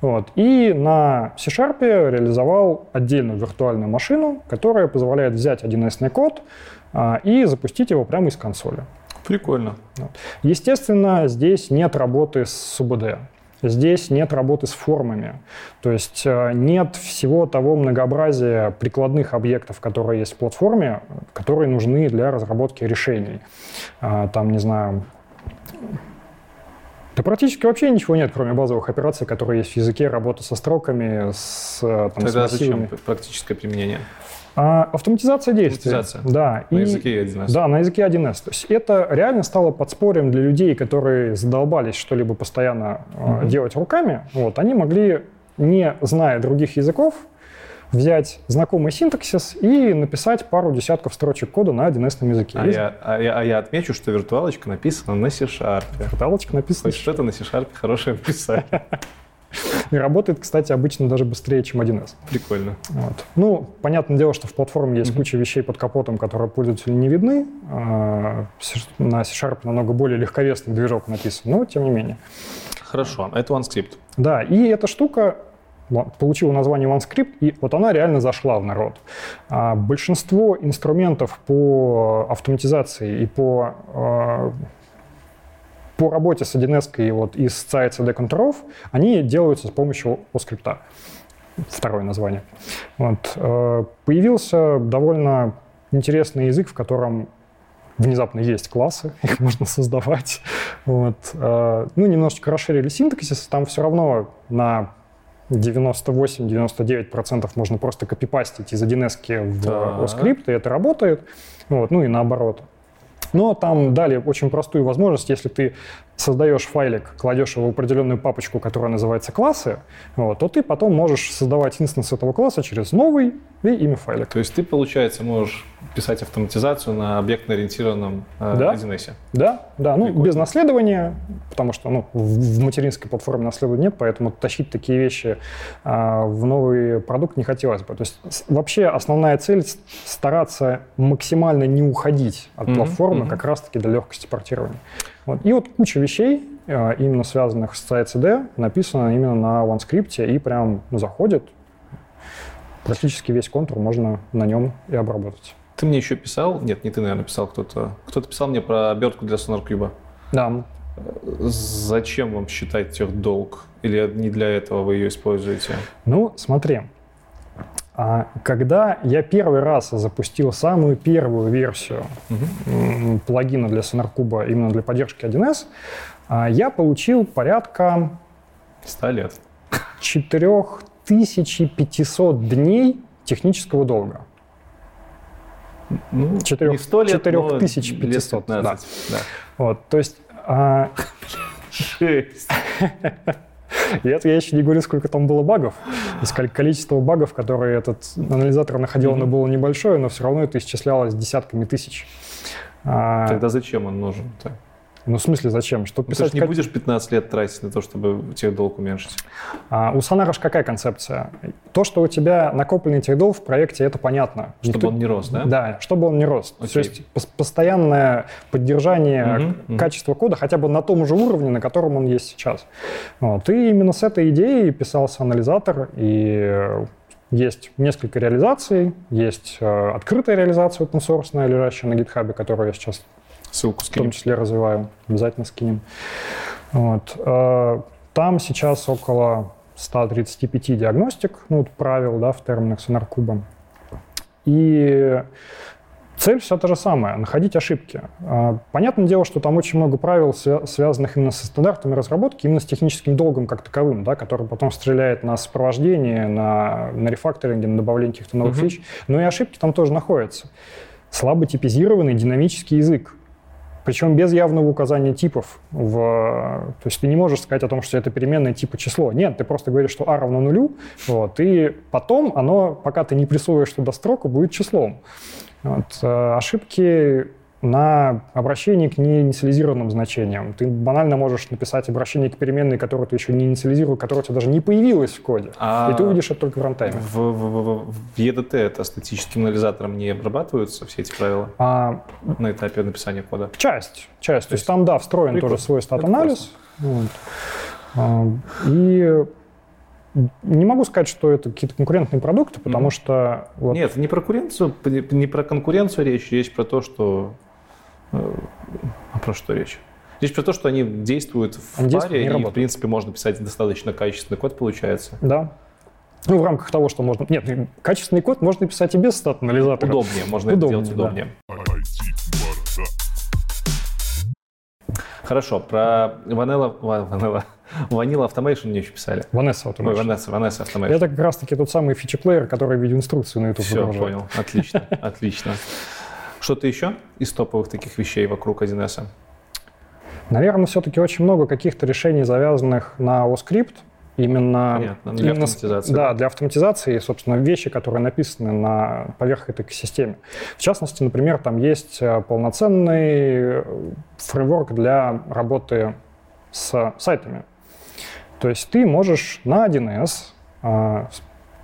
вот, и на C-Sharp реализовал отдельную виртуальную машину, которая позволяет взять 1С код а, и запустить его прямо из консоли. Прикольно. Естественно, здесь нет работы с СУБД. Здесь нет работы с формами, то есть э, нет всего того многообразия прикладных объектов, которые есть в платформе, которые нужны для разработки решений. А, там, не знаю, да практически вообще ничего нет, кроме базовых операций, которые есть в языке, работы со строками, с, э, там, Тогда с зачем практическое применение? А, автоматизация действий. Автоматизация. Да. На и, языке 1С. Да, на языке 1С. То есть это реально стало подспорьем для людей, которые задолбались что-либо постоянно mm-hmm. делать руками. Вот, они могли, не зная других языков, взять знакомый синтаксис и написать пару десятков строчек кода на 1С языке. А я, а, я, а я отмечу, что виртуалочка написана на C-Sharp. Виртуалочка написана. Хоть что-то на C-Sharp хорошее писать. И работает, кстати, обычно даже быстрее, чем 1С. Прикольно. Вот. Ну, понятное дело, что в платформе есть mm-hmm. куча вещей под капотом, которые пользователю не видны. А на C-Sharp намного более легковесный движок написан, но тем не менее. Хорошо, это OneScript. Да, и эта штука получила название OneScript, и вот она реально зашла в народ. А большинство инструментов по автоматизации и по а, по работе с 1С вот, из CI-CD контуров, они делаются с помощью OScript. Второе название. Вот. Э, появился довольно интересный язык, в котором внезапно есть классы, их можно создавать. Вот. Э, ну, немножечко расширили синтаксис, там все равно на 98-99% можно просто копипастить из 1С в да. OScript, и это работает. Вот. Ну и наоборот. Но там дали очень простую возможность, если ты создаешь файлик, кладешь его в определенную папочку, которая называется классы, вот, то ты потом можешь создавать инстанс этого класса через новый и имя файлик. То есть ты, получается, можешь писать автоматизацию на объектно-ориентированном э, да? 1С? Да, да, ну Прикольно. без наследования, потому что ну, в материнской платформе наследования нет, поэтому тащить такие вещи э, в новый продукт не хотелось бы. То есть вообще основная цель стараться максимально не уходить от mm-hmm. платформы mm-hmm. как раз-таки для легкости портирования. Вот. И вот куча вещей, э, именно связанных с CICD, написано именно на OneScript и прям заходит. Практически весь контур можно на нем и обработать. Ты мне еще писал, нет, не ты, наверное, писал, кто-то, кто-то писал мне про обертку для SonarCube. Да. Зачем вам считать техдолг? Или не для этого вы ее используете? Ну, смотри, а когда я первый раз запустил самую первую версию угу. плагина для SonarCube именно для поддержки 1С, а, я получил порядка 100 лет. 4500 дней технического долга. Ну, 4, не 100 лет, 4500. да. да. Вот, то есть... А... Жесть. И это я еще не говорю, сколько там было багов. И количество багов, которые этот анализатор находил, оно было небольшое, но все равно это исчислялось десятками тысяч. А, Тогда зачем он нужен? -то? Ну, в смысле, зачем? Чтобы Ну, ты писать же не код- будешь 15 лет тратить на то, чтобы техдолг уменьшить. А, у Сонара же какая концепция? То, что у тебя накопленный техдолг в проекте, это понятно. Чтобы Никто- он не рос, да? Да, чтобы он не рос. Окей. То есть пос- постоянное поддержание к- мгм. качества кода хотя бы на том же уровне, на котором он есть сейчас. Вот. И именно с этой идеей писался анализатор, и есть несколько реализаций, есть э, открытая реализация open source, лежащая на GitHub, которую я сейчас Ссылку в том скинем. числе развиваю, обязательно скинем. Вот. Э, Там сейчас около 135 диагностик, ну, вот правил, да, в терминах сонаркуба. И цель все та же самая — находить ошибки. Э, Понятное дело, что там очень много правил, свя- связанных именно со стандартами разработки, именно с техническим долгом как таковым, да, который потом стреляет на сопровождение, на, на рефакторинге, на добавление каких-то новых Мгм. фич. Но и ошибки там тоже находятся. Слабо типизированный динамический язык. Причем без явного указания типов. В... То есть ты не можешь сказать о том, что это переменное типа число. Нет, ты просто говоришь, что а равно нулю, вот, и потом оно, пока ты не присвоишь туда строку, будет числом. Вот, э, ошибки на обращении к неинициализированным значениям. Ты банально можешь написать обращение к переменной, которую ты еще не инициализировал, которая у тебя даже не появилась в коде. А И ты увидишь это только в рантайме. В, в- в- в EDT это статическим анализатором не обрабатываются все эти правила А на этапе написания кода? Часть, часть. То есть там, да, встроен Прикольно. тоже свой стат-анализ. Вот. А, И не могу сказать, что это какие-то конкурентные продукты, потому Мгм. что вот Нет, не про конкуренцию, не про конкуренцию речь, речь про то, что... э, А про что речь? Речь про то, что они действуют в Они действуют, паре, не и, в работают. принципе, можно писать достаточно качественный код, получается. да. Ну, в рамках того, что можно... Нет, качественный код можно писать и без стат-анализатора. Удобнее, можно это Удобнее, делать да. удобнее. Хорошо, про Vanilla, Vanilla, Vanilla Automation мне еще писали. Vanessa вот Ой, Vanessa, Vanessa Automation. Это как раз-таки тот самый фичи-плеер, который видеоинструкцию на YouTube Все, выгружает. понял. Отлично, отлично. Что-то еще из топовых таких вещей вокруг 1С? Наверное, все-таки очень много каких-то решений, завязанных на OSCrypt. Именно, Понятно, для именно автоматизации. Да, для автоматизации, собственно, вещи, которые написаны на, поверх этой экосистеме. В частности, например, там есть э, полноценный э, фреймворк для работы с сайтами. То есть ты можешь на 1С, э,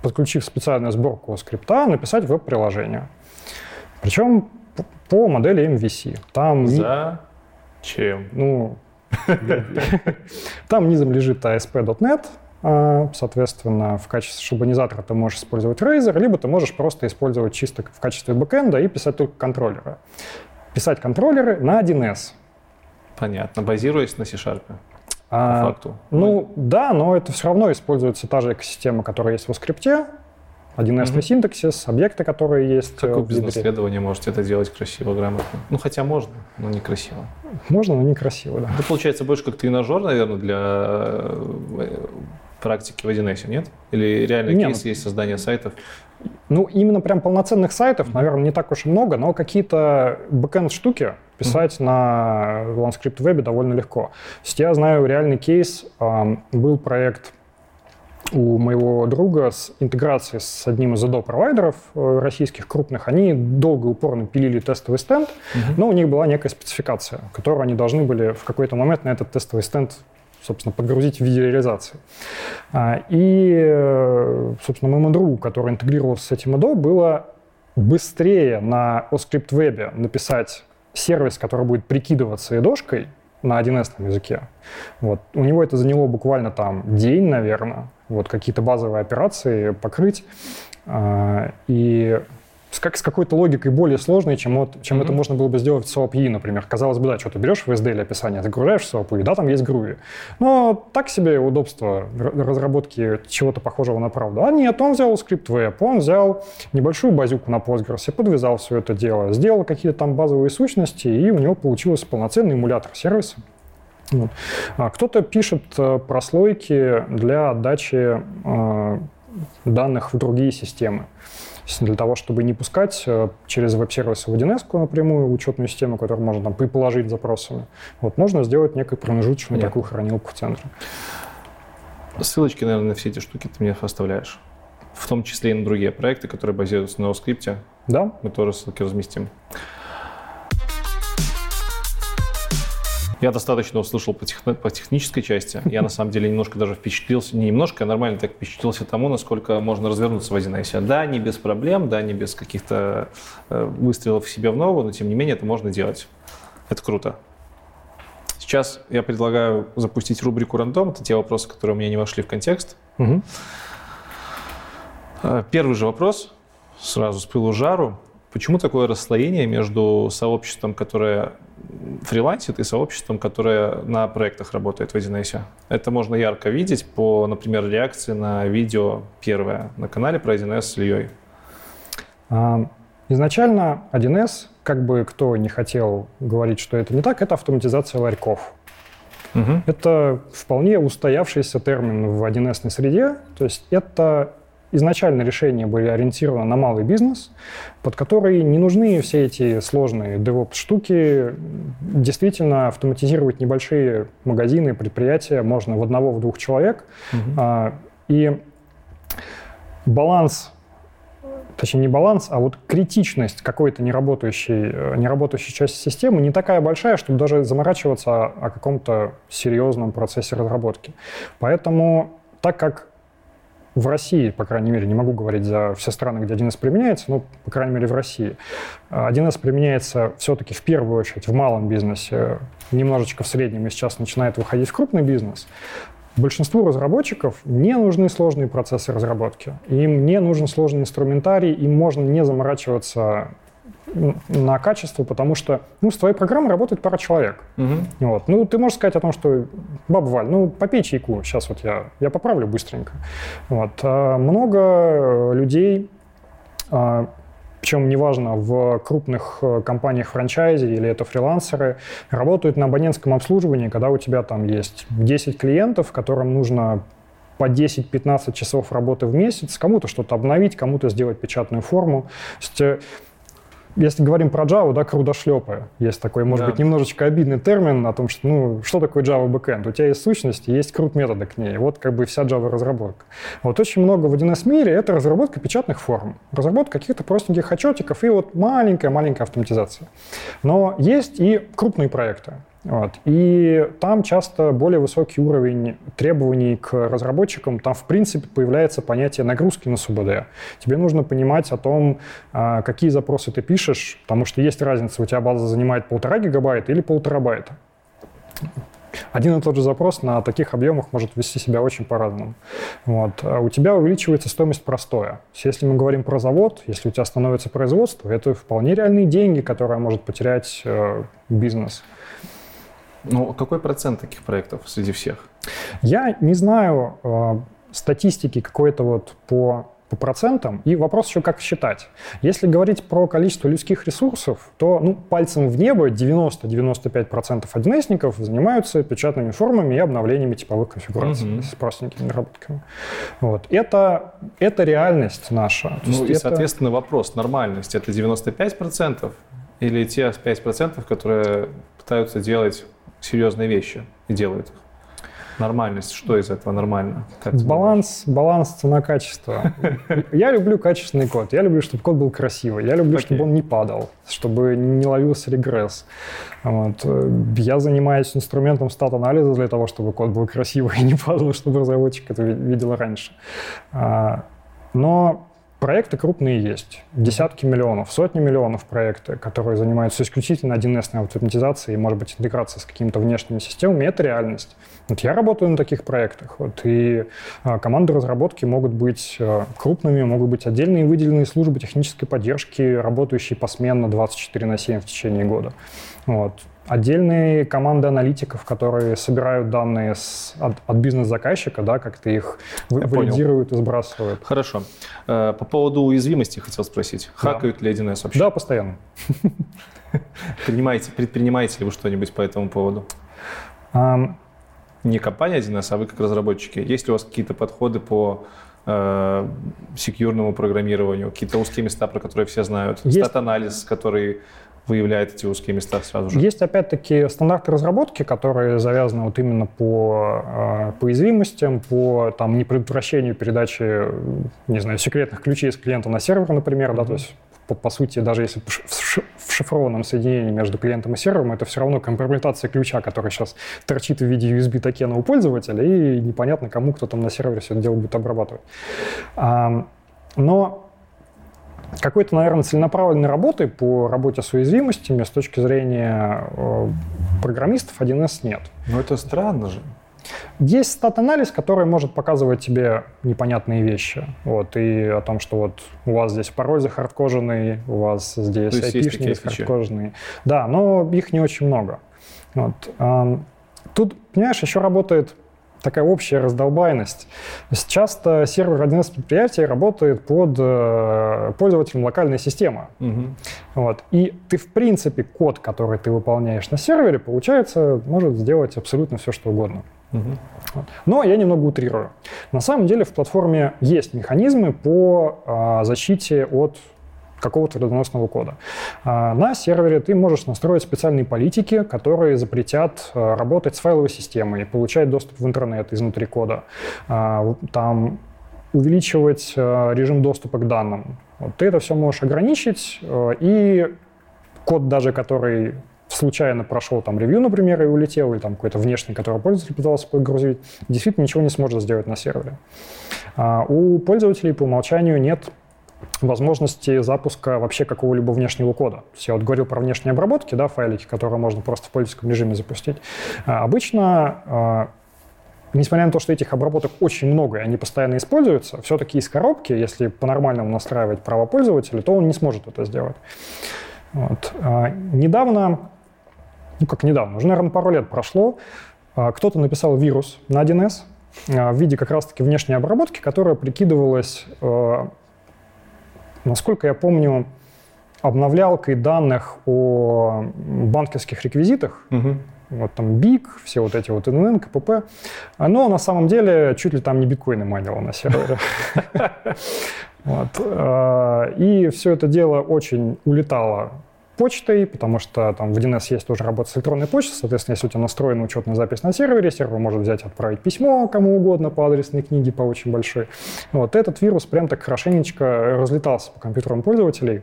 подключив специальную сборку скрипта, написать веб-приложение. Причем по модели MVC. Там Зачем? ну, там низом лежит ASP.NET, а, соответственно, в качестве шаблонизатора ты можешь использовать Razer, либо ты можешь просто использовать чисто в качестве бэкэнда и писать только контроллеры. Писать контроллеры на 1С. Понятно, базируясь на C-Sharp, по А, факту. Ну, да, но это все равно используется та же экосистема, которая есть в скрипте, 1С Мгм. синтаксис, объекты, которые есть Как э, вы без ядре. наследования можете это делать красиво, грамотно? Ну, хотя можно, но некрасиво. Можно, но некрасиво, да. Это получается больше как тренажер, наверное, для э, практики в 1С, нет? Или реально Не, кейс ну- есть создание сайтов? Ну, именно прям полноценных сайтов, наверное, не так уж и много, но какие-то backend штуки писать на OneScript Web довольно легко. То есть я знаю реальный кейс. Был проект у моего друга с интеграцией с одним из ZDO-провайдеров э, российских крупных. Они долго и упорно пилили тестовый стенд, но у них была некая спецификация, которую они должны были в какой-то момент на этот тестовый стенд собственно, подгрузить в виде реализации. А, И, э, собственно, моему другу, который интегрировался с этим IDO, было быстрее на OSCrypt Web написать сервис, который будет прикидываться идошкой на 1С языке. Вот. У него это заняло буквально там день, наверное, вот какие-то базовые операции покрыть. А, И с, как, с какой-то логикой более сложной, чем, вот, чем это Мгм. можно было бы сделать в SOAP-E, например. Казалось бы, да, что ты берешь в SDL описание, загружаешь в SOAP-E, да, там есть груви. Но так себе удобство разработки чего-то похожего на правду. А нет, он взял скрипт Web, он взял небольшую базюку на Postgres, подвязал все это дело, сделал какие-то там базовые сущности, и у него получился полноценный эмулятор сервиса. Вот. А Кто-то пишет э, прослойки для отдачи э, данных в другие системы. Для того, чтобы не пускать э, через веб-сервисы в 1С напрямую учетную систему, которую можно там предположить запросами, вот, можно сделать некую промежуточную такую хранилку в центре. Ссылочки, наверное, на все эти штуки ты мне оставляешь. В том числе и на другие проекты, которые базируются на OSCrypt. Да? Мы тоже ссылки разместим. Я достаточно услышал по, тех, по технической части. Я на самом деле немножко даже впечатлился, не немножко, а нормально так впечатлился тому, насколько можно развернуться в 1С. Да, не без проблем, да, не без каких-то э, выстрелов в себя в ногу, но тем не менее это можно делать. Это круто. Сейчас я предлагаю запустить рубрику «Рандом». Это те вопросы, которые у меня не вошли в контекст. Угу. Первый же вопрос, сразу с пылу жару. Почему такое расслоение между сообществом, которое фрилансит, и сообществом, которое на проектах работает в 1С? Это можно ярко видеть по, например, реакции на видео первое на канале про 1С с Ильей. А, изначально 1С, как бы кто не хотел говорить, что это не так, это автоматизация ларьков. Угу. Это вполне устоявшийся термин в 1С среде. То есть это изначально решения были ориентированы на малый бизнес, под который не нужны все эти сложные DevOps-штуки. Действительно, автоматизировать небольшие магазины, предприятия можно в одного, в двух человек. Угу. И баланс точнее не баланс, а вот критичность какой-то неработающей, э, неработающей части системы не такая большая, чтобы даже заморачиваться о, о каком-то серьезном процессе разработки. Поэтому, так как в России, по крайней мере, не могу говорить за все страны, где 1С применяется, но, по крайней мере, в России. 1С применяется все-таки в первую очередь в малом бизнесе, немножечко в среднем, и сейчас начинает выходить в крупный бизнес. Большинству разработчиков не нужны сложные процессы разработки. Им не нужен сложный инструментарий, им можно не заморачиваться на качество, потому что ну, с твоей программой работает пара человек. Угу. Вот. Ну, ты можешь сказать о том, что, баба Валь, ну, попей чайку, сейчас вот я, я поправлю быстренько. Вот. А много людей, а, причем неважно, в крупных э, компаниях франчайзи или это фрилансеры, работают на абонентском обслуживании, когда у тебя там есть 10 клиентов, которым нужно по 10-15 часов работы в месяц, кому-то что-то обновить, кому-то сделать печатную форму. То есть э, если говорим про Java, да, крудошлепы. Есть такой, может да. быть, немножечко обидный термин о том, что, ну, что такое Java backend? У тебя есть сущность, есть крут методы к ней. Вот как бы вся Java разработка. Вот очень много в 1С мире это разработка печатных форм, разработка каких-то простеньких отчетиков и вот маленькая-маленькая автоматизация. Но есть и крупные проекты. Вот. И там часто более высокий уровень требований к разработчикам. Там, в принципе, появляется понятие нагрузки на СУБД. Тебе нужно понимать о том, а, какие запросы ты пишешь, потому что есть разница, у тебя база занимает полтора гигабайта или полтерабайта. Один и тот же запрос на таких объемах может вести себя очень по-разному. Вот. А у тебя увеличивается стоимость простоя. Если мы говорим про завод, если у тебя становится производство, это вполне реальные деньги, которые может потерять э, бизнес. Ну, какой процент таких проектов среди всех? Я не знаю э, статистики какой-то вот по по процентам. И вопрос еще, как считать. Если говорить про количество людских ресурсов, то ну, пальцем в небо 90-95% 1 занимаются печатными формами и обновлениями типовых конфигураций mm-hmm. с простенькими наработками. Вот. Это, это реальность наша. Ну и, это... соответственно, вопрос, нормальность, это 95% или те 5%, которые пытаются делать серьезные вещи и делают их. Нормальность, что из этого нормально? Как баланс, баланс цена-качество. Я люблю качественный код. Я люблю, чтобы код был красивый. Я люблю, okay. чтобы он не падал, чтобы не ловился регресс. Вот. Я занимаюсь инструментом стат-анализа для того, чтобы код был красивый и не падал, чтобы разработчик это видел раньше. А, но Проекты крупные есть, десятки миллионов, сотни миллионов проекты, которые занимаются исключительно 1С автоматизацией и, может быть, интеграцией с какими-то внешними системами, это реальность. Вот я работаю на таких проектах, вот, и а, команды разработки могут быть а, крупными, могут быть отдельные выделенные службы технической поддержки, работающие посменно 24 на 7 в течение года. Вот отдельные команды аналитиков, которые собирают данные с, от, от бизнес-заказчика, да, как-то их Я валидируют понял. и сбрасывают. Хорошо. Э, по поводу уязвимости хотел спросить. Да. Хакают ли 1С вообще? Да, постоянно. Предпринимаете, предпринимаете ли вы что-нибудь по этому поводу? Не компания 1С, а вы как разработчики. Есть ли у вас какие-то подходы по э, секьюрному программированию, какие-то узкие места, про которые все знают, стат-анализ, который выявляет эти узкие места сразу же? Есть, опять-таки, стандарты разработки, которые завязаны вот именно по, э, по уязвимостям, по там, непредотвращению передачи, не знаю, секретных ключей с клиента на сервер, например, mm-hmm. да, то есть по, по сути, даже если в шифрованном соединении между клиентом и сервером, это все равно компрометация ключа, который сейчас торчит в виде USB токена у пользователя, и непонятно, кому кто там на сервере все это дело будет обрабатывать. Но какой-то, наверное, целенаправленной работы по работе с уязвимостями с точки зрения э, программистов 1С нет. Но это странно же. Есть стат-анализ, который может показывать тебе непонятные вещи. Вот, и о том, что вот у вас здесь пароль захардкоженный, у вас здесь IP-шник захардкоженный. Да, но их не очень много. Вот. Тут, понимаешь, еще работает такая общая раздолбайность. часто сервер 1С предприятия работает под э, пользователем локальной системы. Угу. Вот. И ты, в принципе, код, который ты выполняешь на сервере, получается, может сделать абсолютно все, что угодно. Угу. Вот. Но я немного утрирую. На самом деле в платформе есть механизмы по э, защите от какого-то вредоносного кода. А, на сервере ты можешь настроить специальные политики, которые запретят а, работать с файловой системой, получать доступ в интернет изнутри кода, а, там увеличивать режим доступа к данным. Ты это все можешь ограничить, и код даже, который случайно прошел там ревью, например, и улетел, или там какой-то внешний, который пользователь пытался подгрузить, действительно ничего не сможет сделать на сервере. У пользователей по умолчанию нет возможности запуска вообще какого-либо внешнего кода. То есть я вот говорил про внешние обработки, да, файлики, которые можно просто в пользовательском режиме запустить. А обычно а, несмотря на то, что этих обработок очень много, и они постоянно используются, все-таки из коробки, если по-нормальному настраивать права пользователя, то он не сможет это сделать. Вот. А, недавно, ну как недавно, уже, наверное, пару лет прошло, кто-то написал вирус на 1С в виде как раз-таки внешней обработки, которая прикидывалась насколько я помню, обновлялкой данных о банковских реквизитах, угу. вот там БИК, все вот эти вот ННН, КПП, оно на самом деле чуть ли там не биткоины майнило на сервере. А, и все это дело очень улетало почтой, потому что там в DNS есть тоже работа с электронной почтой, соответственно, если у тебя настроена учетная запись на сервере, сервер может взять и отправить письмо кому угодно по адресной книге, по очень большой. Вот этот вирус прям так хорошенечко разлетался по компьютерам пользователей,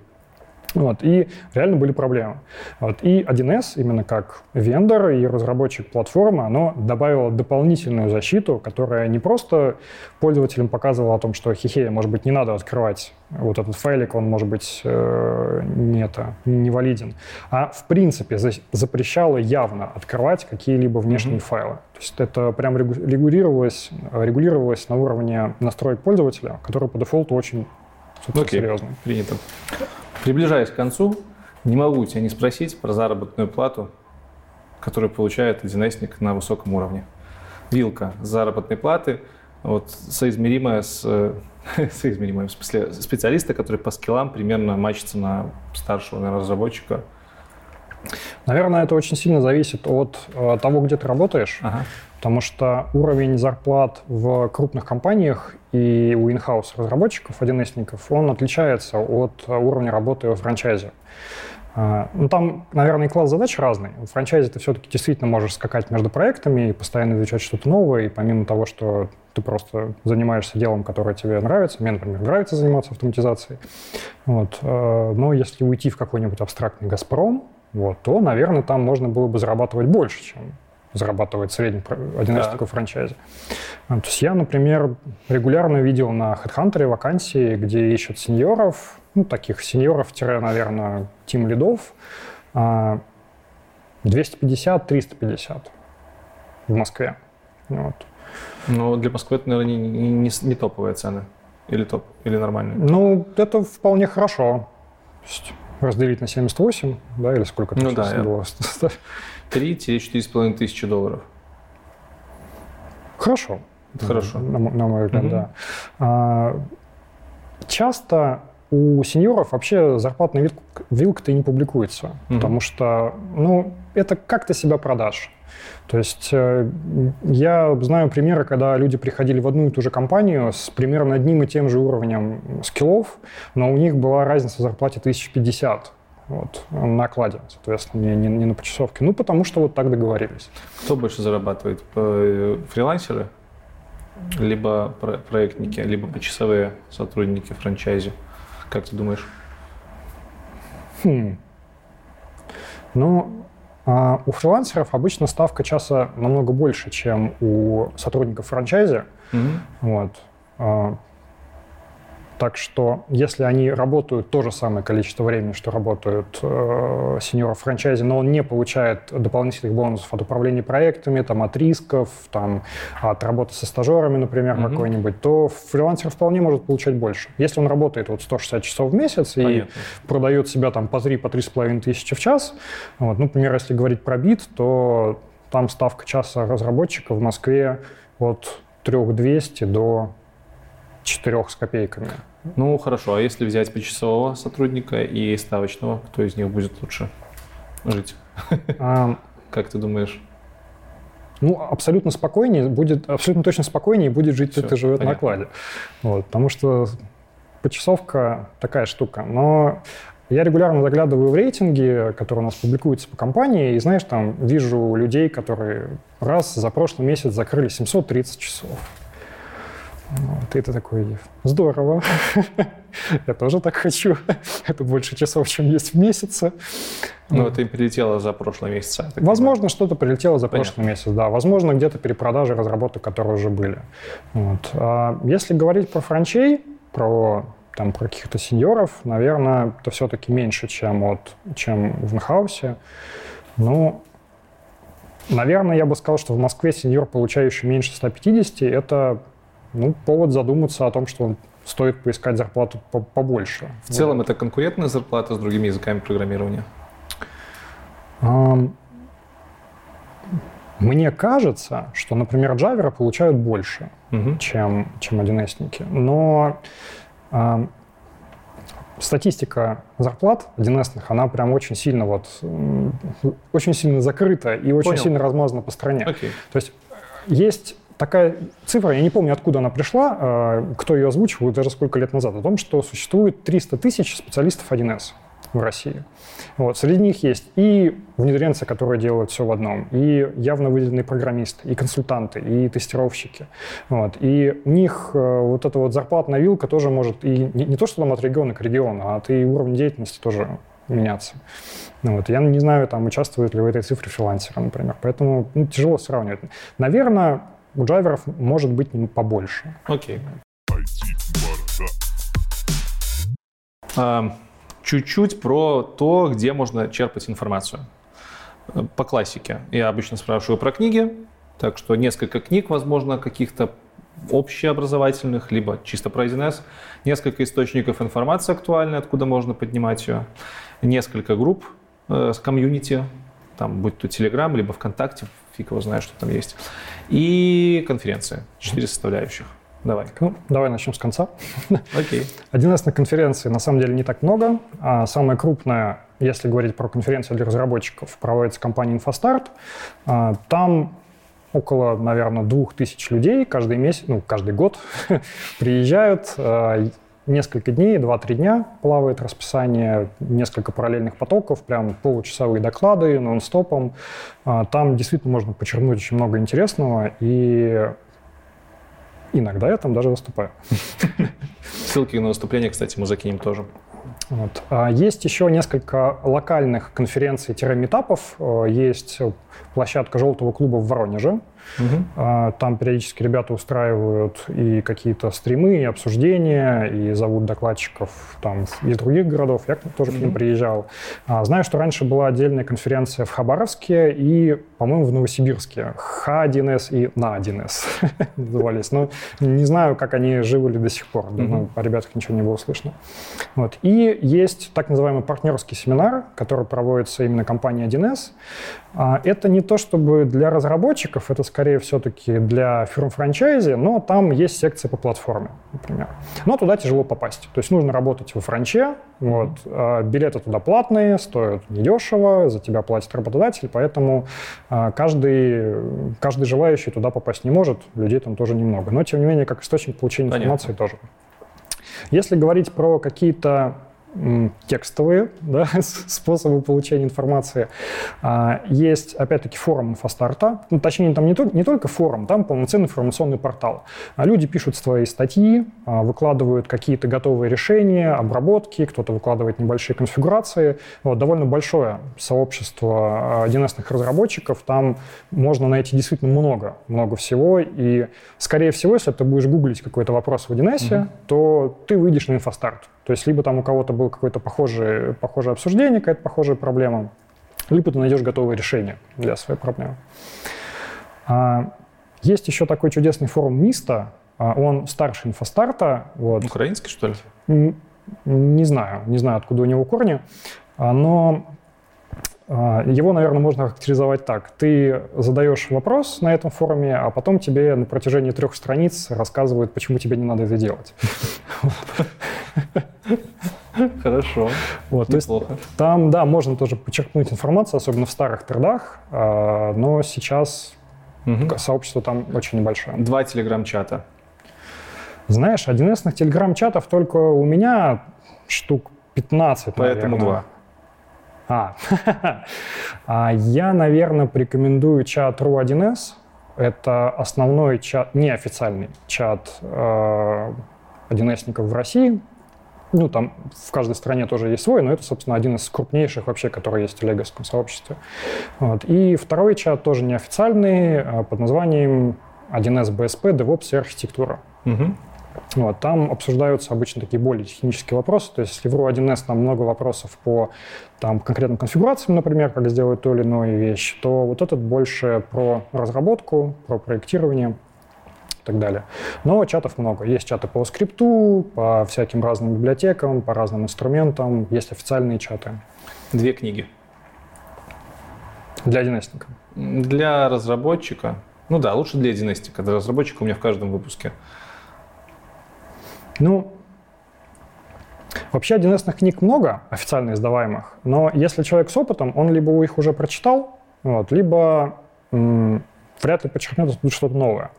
вот, и реально были проблемы. Вот, и 1С, именно как вендор и разработчик платформы, оно добавило дополнительную защиту, которая не просто пользователям показывала о том, что хихея, может быть, не надо открывать вот этот файлик, он, может быть, э, не, это, не валиден, а в принципе за, запрещало явно открывать какие-либо внешние mm-hmm. файлы. То есть это прям регулировалось, регулировалось на уровне настроек пользователя, который по дефолту очень okay. серьезный. Принято. Приближаясь к концу, не могу тебя не спросить про заработную плату, которую получает 1 на высоком уровне. Вилка заработной платы вот, соизмеримая с соизмеримая, в смысле специалиста, который по скиллам примерно мачится на старшего наверное, разработчика. Наверное, это очень сильно зависит от, от того, где ты работаешь. Ага. Потому что уровень зарплат в крупных компаниях и у инхаус разработчиков, 1 он отличается от уровня работы в франчайзе. А, ну, там, наверное, и класс задач разный. В франчайзе ты все-таки действительно можешь скакать между проектами и постоянно изучать что-то новое, и помимо того, что ты просто занимаешься делом, которое тебе нравится, мне, например, нравится заниматься автоматизацией, вот. А, но если уйти в какой-нибудь абстрактный «Газпром», вот, то, наверное, там можно было бы зарабатывать больше, чем зарабатывает средний одиночник да. франчайзе. А, то есть я, например, регулярно видел на HeadHunter вакансии, где ищут сеньоров, ну, таких сеньоров-наверное, тим лидов, 250-350 в Москве. Вот. Но для Москвы это, наверное, не, не, не топовые цены. Или топ, или нормальные? Ну, это вполне хорошо. Разделить на 78, да, или сколько ну, да, было? 3-4,5 тысячи долларов. Хорошо. Это хорошо. На, на мой взгляд, угу. да. А, часто у сеньоров вообще зарплатная вилка-то и не публикуется, угу. потому что, ну, это как ты себя продашь. То есть э, я знаю примеры, когда люди приходили в одну и ту же компанию с примерно одним и тем же уровнем скиллов, но у них была разница в зарплате 1050 вот, на накладе, соответственно, не, не, не на почасовке. Ну, потому что вот так договорились. Кто больше зарабатывает? Э, фрилансеры? Либо проектники, либо почасовые сотрудники франчайзи? Как ты думаешь? Хм. Ну, а у фрилансеров обычно ставка часа намного больше, чем у сотрудников франчайзи. Mm-hmm. Вот. Так что, если они работают то же самое количество времени, что работают э, сеньоры франчайзи, но он не получает дополнительных бонусов от управления проектами, там, от рисков, там, от работы со стажерами, например, mm-hmm. какой-нибудь, то фрилансер вполне может получать больше. Если он работает вот 160 часов в месяц Понятно. и продает себя там по 3, по 3,5 тысячи в час, вот, ну, например, если говорить про бит, то там ставка часа разработчика в Москве от 3200 до 4 с копейками. Ну, хорошо. А если взять почасового сотрудника и ставочного, кто из них будет лучше жить? А, как ты думаешь? Ну, абсолютно спокойнее будет, абсолютно точно спокойнее будет жить, кто живет понятно. на кладе. Вот, потому что почасовка такая штука. Но я регулярно заглядываю в рейтинги, которые у нас публикуются по компании, и, знаешь, там вижу людей, которые раз за прошлый месяц закрыли 730 часов. Вот, и ты такой, здорово, я тоже так хочу. Это больше часов, чем есть в месяце. Ну, это им прилетело за прошлый месяц. Возможно, что-то прилетело за Понятно. прошлый месяц, да. Возможно, где-то перепродажи разработок, которые уже были. Вот. А если говорить про франчей, про там про каких-то сеньоров, наверное, это все-таки меньше, чем, вот, чем в инхаусе. Ну, наверное, я бы сказал, что в Москве сеньор, получающий меньше 150, это ну, повод задуматься о том, что стоит поискать зарплату побольше. В вот. целом это конкурентная зарплата с другими языками программирования? Мне кажется, что, например, джаверы получают больше, угу. чем, чем 1С-ники. Но э, статистика зарплат 1С, она прям очень сильно вот, очень сильно закрыта и очень Понял. сильно размазана по стране. Okay. То есть есть такая цифра, я не помню, откуда она пришла, а, кто ее озвучивал, даже сколько лет назад, о том, что существует 300 тысяч специалистов 1С в России. Вот. Среди них есть и внедренцы, которые делают все в одном, и явно выделенные программисты, и консультанты, и тестировщики. Вот. И у них э, вот эта вот зарплатная вилка тоже может, и не, не то, что там от региона к региону, а и уровня деятельности тоже меняться. Вот. Я не знаю, там, участвуют ли в этой цифре фрилансеры, например. Поэтому ну, тяжело сравнивать. Наверное, у драйверов может быть побольше. Окей. А, чуть-чуть про то, где можно черпать информацию. По классике. Я обычно спрашиваю про книги, так что несколько книг, возможно, каких-то общеобразовательных, либо чисто про 1С, несколько источников информации актуальной, откуда можно поднимать ее, несколько групп э, с комьюнити, там, будь то Telegram, либо ВКонтакте, фиг его знает, что там есть. И конференция. Четыре составляющих. Давай. Ну, давай начнем с конца. Окей. Один на конференции на самом деле не так много. А самая крупная, если говорить про конференцию для разработчиков, проводится компания InfoStart. А, там около, наверное, двух тысяч людей каждый месяц, ну, каждый год приезжают. Несколько дней, 2-3 дня плавает расписание, несколько параллельных потоков, прям получасовые доклады нон-стопом. А, там действительно можно почерпнуть очень много интересного, и иногда я там даже выступаю. Ссылки на выступление, кстати, мы закинем тоже. Вот. А, есть еще несколько локальных конференций-метапов. Есть площадка «Желтого клуба» в Воронеже, Угу. Там периодически ребята устраивают и какие-то стримы, и обсуждения, и зовут докладчиков там из других городов. Я тоже угу. к ним приезжал. А, знаю, что раньше была отдельная конференция в Хабаровске и, по-моему, в Новосибирске. Х1С и На1С назывались. Но не знаю, как они живы ли до сих пор. Думаю, о ребятах ничего не было слышно. Вот. И есть так называемый партнерский семинар, который проводится именно компанией 1С. А, это не то чтобы для разработчиков, это скорее все-таки для фирм франчайзи, но там есть секция по платформе, например. Но туда тяжело попасть. То есть нужно работать во франче, вот, а, билеты туда платные, стоят недешево, за тебя платит работодатель, поэтому а, каждый, каждый желающий туда попасть не может, людей там тоже немного. Но, тем не менее, как источник получения Понятно. информации тоже. Если говорить про какие-то текстовые да, способы получения информации. А, есть, опять-таки, форум инфостарта. Ну, точнее, там не, то, не только форум, там полноценный информационный портал. А люди пишут свои статьи, а, выкладывают какие-то готовые решения, обработки, кто-то выкладывает небольшие конфигурации. Вот, довольно большое сообщество 1С разработчиков. Там можно найти действительно много, много всего. И, скорее всего, если ты будешь гуглить какой-то вопрос в 1С, mm-hmm. то ты выйдешь на инфостарт. То есть либо там у кого-то было какое-то похожее, похожее обсуждение, какая-то похожая проблема, либо ты найдешь готовое решение для своей проблемы. А, есть еще такой чудесный форум МИСТа, а, он старше инфостарта. Вот. Украинский, что ли? Не знаю, не знаю, откуда у него корни, а, но его, наверное, можно характеризовать так. Ты задаешь вопрос на этом форуме, а потом тебе на протяжении трех страниц рассказывают, почему тебе не надо это делать. Хорошо. Вот, то есть там, да, можно тоже подчеркнуть информацию, особенно в старых трендах, а, но сейчас угу. сообщество там очень небольшое. Два телеграм-чата. Знаешь, 1С телеграм-чатов только у меня штук 15, Поэтому наверное. два. А, а, я, наверное, порекомендую чат RU1S. Это основной чат, неофициальный чат э, 1С-ников в России. Ну, там в каждой стране тоже есть свой, но это, собственно, один из крупнейших вообще, который есть в леговском сообществе. Вот. И второй чат тоже неофициальный, э, под названием 1С BSP DevOps и архитектура. Угу. Вот, там обсуждаются обычно такие более технические вопросы. То есть, если в RU1S там много вопросов по там, конкретным конфигурациям, например, как сделать ту или иную вещь, то вот этот больше про разработку, про проектирование и так далее. Но чатов много. Есть чаты по скрипту, по всяким разным библиотекам, по разным инструментам. Есть официальные чаты. Две книги. Для 1 Для разработчика. Ну да, лучше для 1 Для разработчика у меня в каждом выпуске. Ну, вообще 1С книг много, официально издаваемых, но если человек с опытом, он либо их уже прочитал, вот, либо м- вряд ли подчеркнет что-то новое.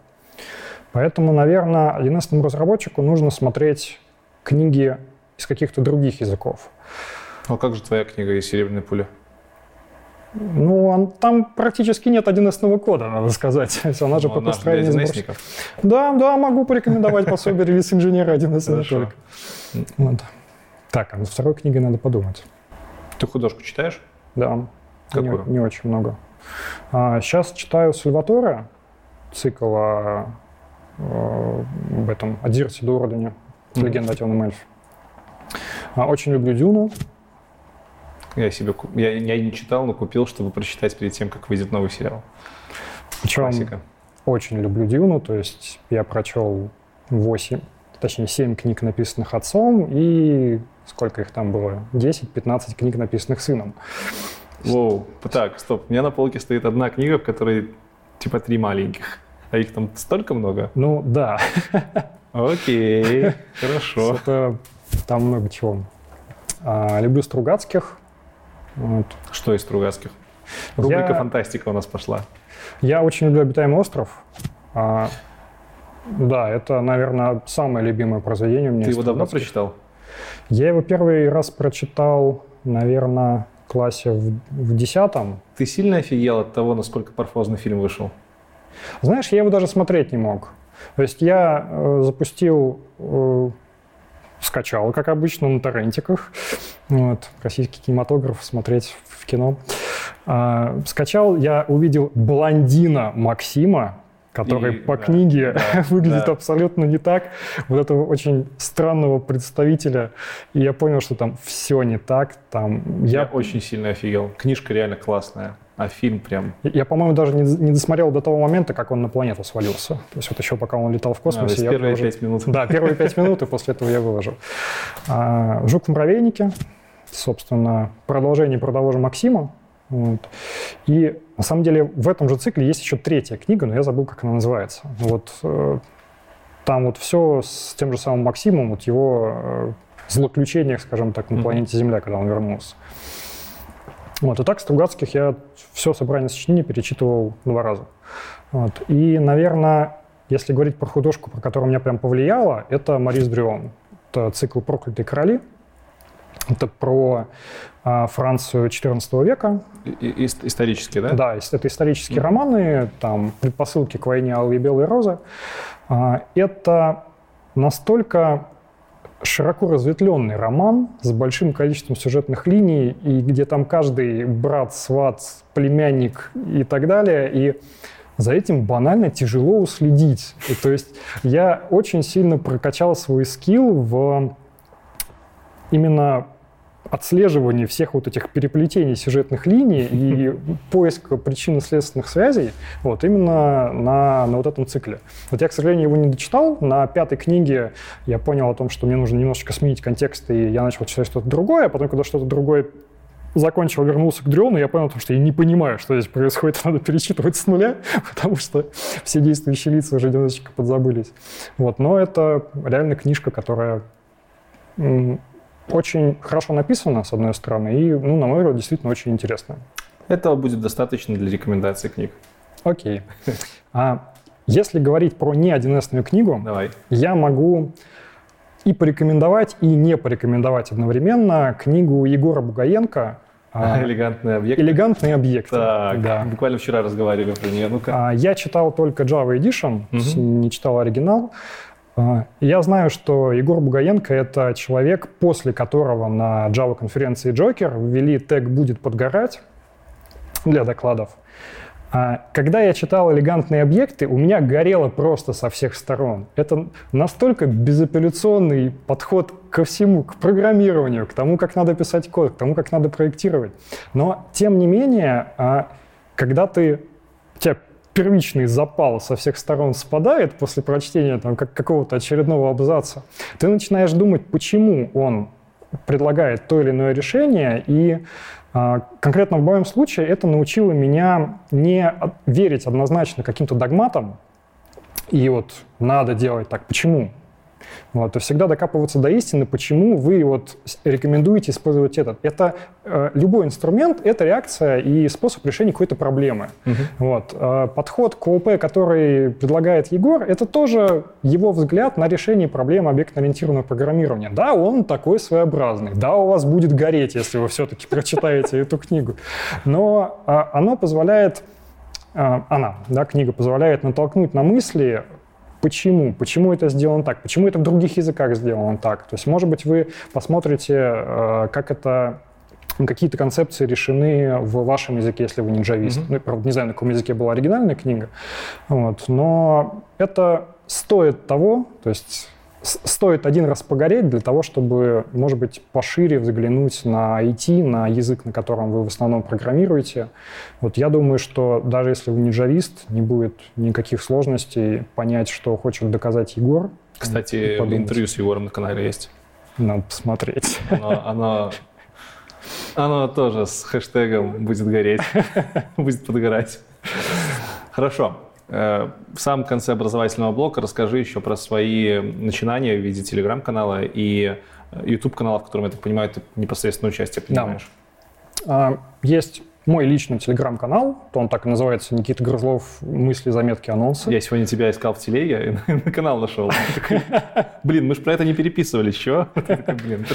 Поэтому, наверное, 1С разработчику нужно смотреть книги из каких-то других языков. А как же твоя книга из «Серебряной пули»? Ну, он, там практически нет 1С кода, надо сказать. Она же ну, по построению. Да, да, могу порекомендовать пособие релиз-инженера 1С только. Вот. Так, а над второй книгой надо подумать. Ты художку читаешь? Да. Какую? Не, не очень много. А, сейчас читаю Сальваторе, цикл о, об этом, о Дирте Дордене, легенда о темном эльфе. А, очень люблю Дюну. Я себе я, я не читал, но купил, чтобы прочитать перед тем, как выйдет новый сериал. Причем Классика. очень люблю Дюну, то есть я прочел 8, точнее 7 книг, написанных отцом, и сколько их там было? 10-15 книг, написанных сыном. Воу, так, стоп. У меня на полке стоит одна книга, в которой типа три маленьких. А их там столько много? Ну, да. Окей, хорошо. Это, там много чего. А, люблю Стругацких, вот. Что из Стругацких? Рубрика я... «Фантастика» у нас пошла. Я очень люблю «Обитаемый остров». А, да, это, наверное, самое любимое произведение у меня. Ты его давно прочитал? Я его первый раз прочитал, наверное, в классе в, в десятом. Ты сильно офигел от того, насколько парфозный фильм вышел? Знаешь, я его даже смотреть не мог. То есть я э, запустил э, скачал, как обычно, на торрентиках. Вот, российский кинематограф смотреть в кино. А, скачал, я увидел блондина Максима, который и, по да, книге да, выглядит да. абсолютно не так. Вот этого очень странного представителя. И я понял, что там все не так. Там я... я очень сильно офигел. Книжка реально классная. А фильм прям... Я, по-моему, даже не, не досмотрел до того момента, как он на планету свалился. То есть вот еще пока он летал в космосе... А, я первые выложил... пять минут. Да, первые пять минут, и после этого я выложил. А, «Жук в муравейнике», собственно, продолжение про того же Максима. Вот. И на самом деле в этом же цикле есть еще третья книга, но я забыл, как она называется. Вот э, там вот все с тем же самым Максимом, вот его э, злоключениях, скажем так, на планете Земля, когда он вернулся. Вот. И так Стругацких я все собрание сочинений перечитывал два раза. Вот. И, наверное, если говорить про художку, про которую меня прям повлияло, это Марис Дрюон. Это цикл «Проклятые короли». Это про а, Францию XIV века. И, исторические, да? Да, это исторические mm-hmm. романы, там предпосылки к войне Алые и Белые розы. А, это настолько широко разветвленный роман с большим количеством сюжетных линий, и где там каждый брат, сват, племянник и так далее. И за этим банально тяжело уследить. И, то есть я очень сильно прокачал свой скилл в именно отслеживании всех вот этих переплетений сюжетных линий и поиска причинно-следственных связей вот именно на, на вот этом цикле. Вот я, к сожалению, его не дочитал. На пятой книге я понял о том, что мне нужно немножечко сменить контекст, и я начал читать что-то другое, а потом, когда что-то другое закончил, вернулся к Дриону, я понял, что я не понимаю, что здесь происходит, надо перечитывать с нуля, потому что все действующие лица уже немножечко подзабылись. Вот. Но это реально книжка, которая очень хорошо написано, с одной стороны, и, ну, на мой взгляд, действительно очень интересно. Этого будет достаточно для рекомендации книг. Окей. А если говорить про не 1С книгу, Давай. я могу и порекомендовать, и не порекомендовать одновременно книгу Егора Бугаенко а, «Элегантный объект». «Элегантный объект». Так, да. буквально вчера разговаривали про нее. Ну-ка. А, я читал только Java Edition, угу. не читал оригинал. А, я знаю, что Егор Бугаенко — это человек, после которого на Java-конференции Джокер ввели тег «будет подгорать» для докладов. А, когда я читал «Элегантные объекты», у меня горело просто со всех сторон. Это настолько безапелляционный подход ко всему, к программированию, к тому, как надо писать код, к тому, как надо проектировать. Но, тем не менее, а, когда ты, тебя первичный запал со всех сторон спадает после прочтения там, как, какого-то очередного абзаца, ты начинаешь думать, почему он предлагает то или иное решение, и а, конкретно в моем случае это научило меня не верить однозначно каким-то догматам, и вот надо делать так. Почему? Вот, и всегда докапываться до истины, почему вы вот рекомендуете использовать этот. Это э, любой инструмент, это реакция и способ решения какой-то проблемы. Угу. Вот, э, подход к ООП, который предлагает Егор, это тоже его взгляд на решение проблемы объектно-ориентированного программирования. Да, он такой своеобразный. Да, у вас будет гореть, если вы все-таки прочитаете эту книгу. Но э, оно позволяет э, она, да, книга позволяет натолкнуть на мысли Почему? Почему это сделано так? Почему это в других языках сделано так? То есть, может быть, вы посмотрите, э, как это какие-то концепции решены в вашем языке, если вы не джавист. Mm-hmm. Ну, правда, не знаю, на каком языке была оригинальная книга. Вот. Но это стоит того, то есть стоит один раз погореть для того, чтобы, может быть, пошире взглянуть на IT, на язык, на котором вы в основном программируете. Вот я думаю, что даже если вы не джавист, не будет никаких сложностей понять, что хочет доказать Егор. Кстати, интервью с Егором на канале есть. Надо посмотреть. Оно, оно, оно тоже с хэштегом будет гореть, будет подгорать. Хорошо. Э, в самом конце образовательного блока расскажи еще про свои начинания в виде телеграм-канала и YouTube-канала, в котором, я так понимаю, ты непосредственно участие принимаешь. Да. Есть мой личный телеграм-канал, то он так и называется, Никита Грызлов, мысли, заметки, анонсы. Я сегодня тебя искал в телеге и на канал нашел. Блин, мы же про это не переписывались, что? Блин,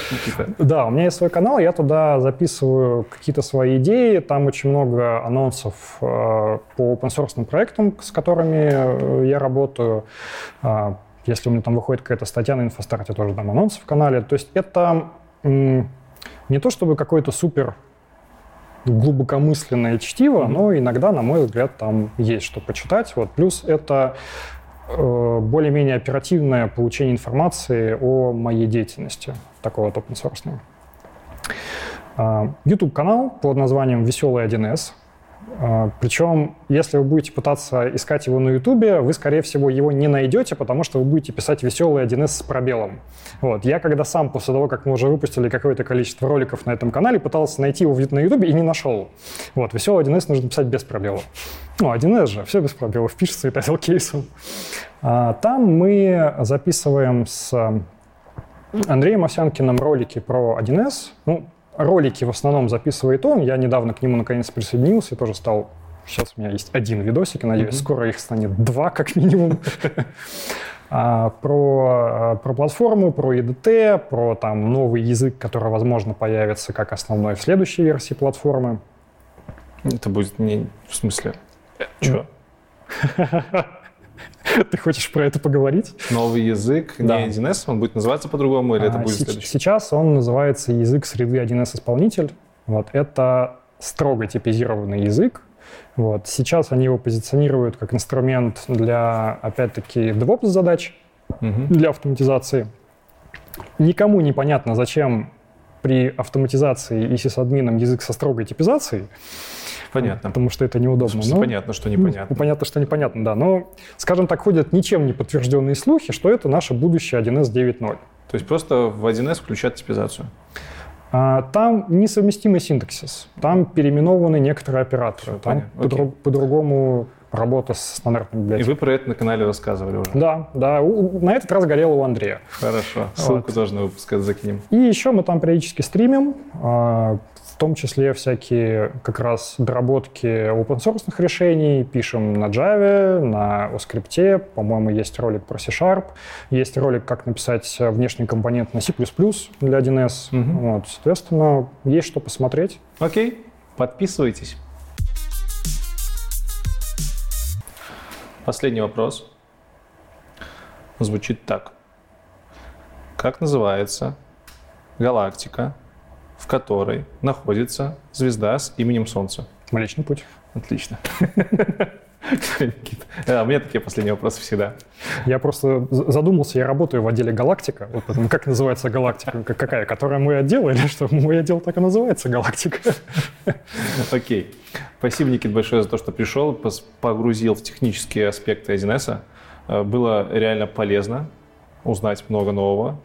Да, у меня есть свой канал, я туда записываю какие-то свои идеи, там очень много анонсов э, по open-source проектам, с которыми э, я работаю. А, если у меня там выходит какая-то статья на инфостарте, тоже там анонсы в канале. То есть это не то чтобы какой-то супер глубокомысленное чтиво, но иногда, на мой взгляд, там есть что почитать. Вот. Плюс это э, более-менее оперативное получение информации о моей деятельности, такого вот open source. YouTube-канал под названием «Веселый 1С». А, Причем, если вы будете пытаться искать его на Ютубе, вы, скорее всего, его не найдете, потому что вы будете писать веселый 1С с пробелом. Вот. Я когда сам, после того, как мы уже выпустили какое-то количество роликов на этом канале, пытался найти его на Ютубе и не нашел. Вот. Веселый 1С нужно писать без пробела. Ну, 1С же, все без пробелов, пишется и title case ом. А, там мы записываем с Андреем Овсянкиным ролики про 1С. Ну, ролики в основном записывает он. Я недавно к нему наконец присоединился и тоже стал... Сейчас у меня есть один видосик, и надеюсь, mm-hmm. скоро их станет два как минимум. а, про, про платформу, про EDT, про там новый язык, который, возможно, появится как основной в следующей версии платформы. Это будет не... В смысле? Что? Ты хочешь про это поговорить? Новый язык, Да. не 1С, он будет называться по-другому, или это А, будет се- следующий? Сейчас он называется язык среды 1С исполнитель. Вот. Это строго типизированный язык. Вот. Сейчас они его позиционируют как инструмент для, опять-таки, DevOps задач, Мгм. для автоматизации. Никому не понятно, зачем при автоматизации и сисадмином язык со строгой типизацией, Понятно. потому что это неудобно. Но- понятно, что ну, непонятно. понятно, что непонятно, да. Но, скажем так, ходят ничем не подтвержденные слухи, что это наше будущее 1С 9.0. То есть просто в 1С включать типизацию. А, Там несовместимый синтаксис, там переименованы некоторые операторы, Всё, там по-другому работа с стандартной И библиотекой. вы про это на канале рассказывали уже. Да, да, у- на этот раз горело у Андрея. Хорошо. Ссылку тоже на выпуск закинем. И еще мы там периодически стримим, а, том числе всякие как раз доработки open-source решений, пишем на Java, на OScript, по-моему, есть ролик про C-Sharp, есть ролик, как написать внешний компонент на C++ для 1С. Мгм. Вот, соответственно, есть что посмотреть. Окей, подписывайтесь. Последний вопрос звучит так. Как называется галактика, которой находится звезда с именем Солнца? Млечный путь. Отлично. А, У меня такие последние вопросы всегда. Я просто задумался, я работаю в отделе «Галактика». Вот поэтому как называется «Галактика»? Как- Какая? Которая мой отдел или что? Мой отдел так и называется «Галактика». Окей. Спасибо, Никит, большое за то, что пришел, погрузил в технические аспекты 1С. Э, Было реально полезно узнать много нового.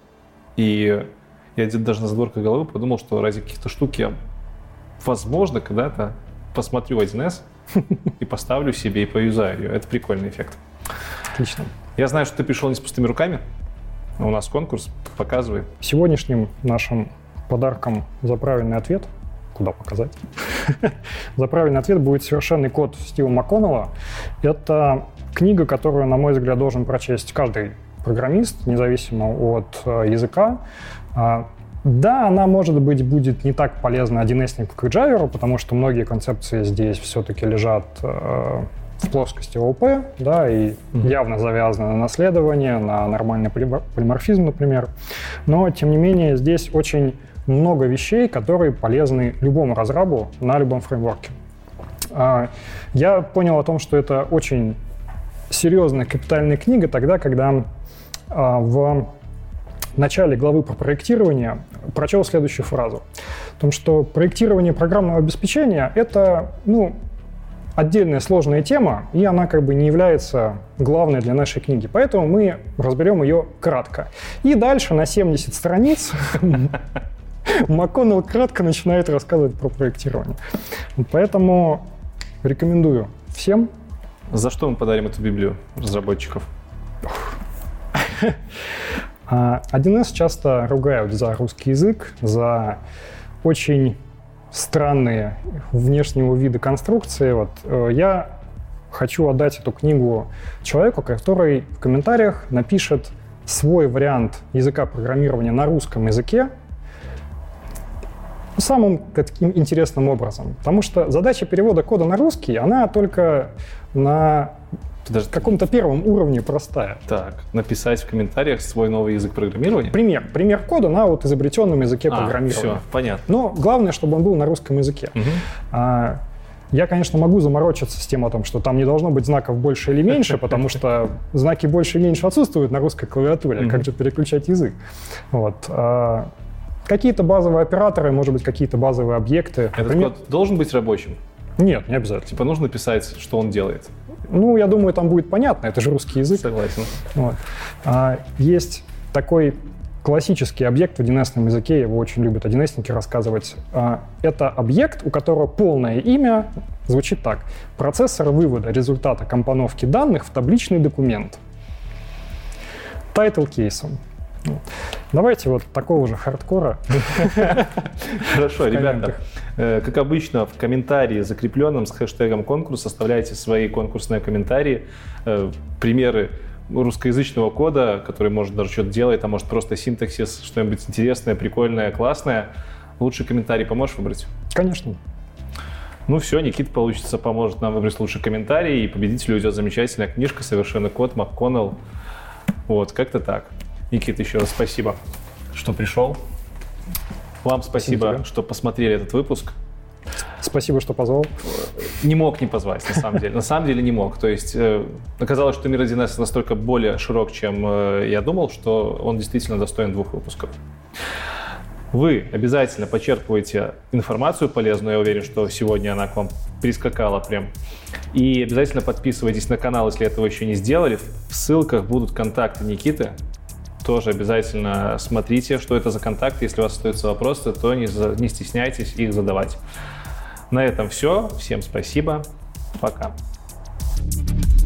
И я где-то даже на задворках головы подумал, что ради каких-то штук я, возможно, когда-то посмотрю 1С и поставлю себе и поюзаю ее. Это прикольный эффект. Отлично. Я знаю, что ты пришел не с пустыми руками. У нас конкурс. Показывай. Сегодняшним нашим подарком за правильный ответ, куда показать, за правильный ответ будет совершенный код Стива МакКоннелла. Это книга, которую, на мой взгляд, должен прочесть каждый программист, независимо от э, языка. А, Да, она, может быть, будет не так полезна 1С, как Java, потому что многие концепции здесь все-таки лежат э, в плоскости ООП, да, и Мгм. явно завязаны на наследование, на нормальный полимор- полиморфизм, например. Но, тем не менее, здесь очень много вещей, которые полезны любому разрабу на любом фреймворке. А, Я понял о том, что это очень серьезная капитальная книга тогда, когда а, в начале главы про проектирование прочел следующую фразу. О том, что проектирование программного обеспечения — это, ну, отдельная сложная тема, и она как бы не является главной для нашей книги. Поэтому мы разберем ее кратко. И дальше на 70 страниц МакКоннелл кратко начинает рассказывать про проектирование. Поэтому рекомендую всем. За что мы подарим эту библию разработчиков? А 1С часто ругают за русский язык, за очень странные внешнего вида конструкции. Вот, э, я хочу отдать эту книгу человеку, который в комментариях напишет свой вариант языка программирования на русском языке самым таким интересным образом. Потому что задача перевода кода на русский, она только на Даже каком-то первом уровне простая. так написать в комментариях свой новый язык программирования. Пример. Пример кода на вот изобретенном языке А, программирования. все, понятно. Но главное, чтобы он был на русском языке. Мгм. А, я, конечно, могу заморочиться с тем о том, что там не должно быть знаков больше или меньше, потому что знаки больше и меньше отсутствуют на русской клавиатуре. Как же переключать язык? Вот. А, какие-то базовые операторы, может быть, какие-то базовые объекты. Этот Например- код должен быть рабочим. Нет, не обязательно. Типа нужно писать, что он делает. Ну, я думаю, там будет понятно, это же русский язык. Согласен. Вот. А, есть такой классический объект в 1С языке, его очень любят 1Сники рассказывать. А, это объект, у которого полное имя звучит так. Процессор вывода результата компоновки данных в табличный документ. Title case ом. Вот. Давайте вот такого же хардкора. Хорошо, ребята. э, Как обычно, в комментарии, закрепленном с хэштегом конкурс, оставляйте свои конкурсные комментарии, э, примеры русскоязычного кода, который может даже что-то делать, а может просто синтаксис, что-нибудь интересное, прикольное, классное, лучший комментарий поможешь выбрать? Конечно. Ну все, Никит получится, поможет нам выбрать лучший комментарий, и победителю уйдет замечательная книжка «Совершенный код» МакКоннелл. Вот, как-то так. Никит, еще раз спасибо, что пришел. Вам спасибо, спасибо что посмотрели этот выпуск. Спасибо, что позвал. Не мог не позвать, на самом деле. На самом деле не мог. То есть э, оказалось, что мир 1С настолько более широк, чем э, я думал, что он действительно достоин двух выпусков. Вы обязательно почерпываете информацию полезную, я уверен, что сегодня она к вам прискакала прям. И обязательно подписывайтесь на канал, если этого еще не сделали. В ссылках будут контакты Никиты тоже обязательно смотрите, что это за контакт. Если у вас остаются вопросы, то не, за... не стесняйтесь их задавать. На этом все. Всем спасибо. Пока. thank you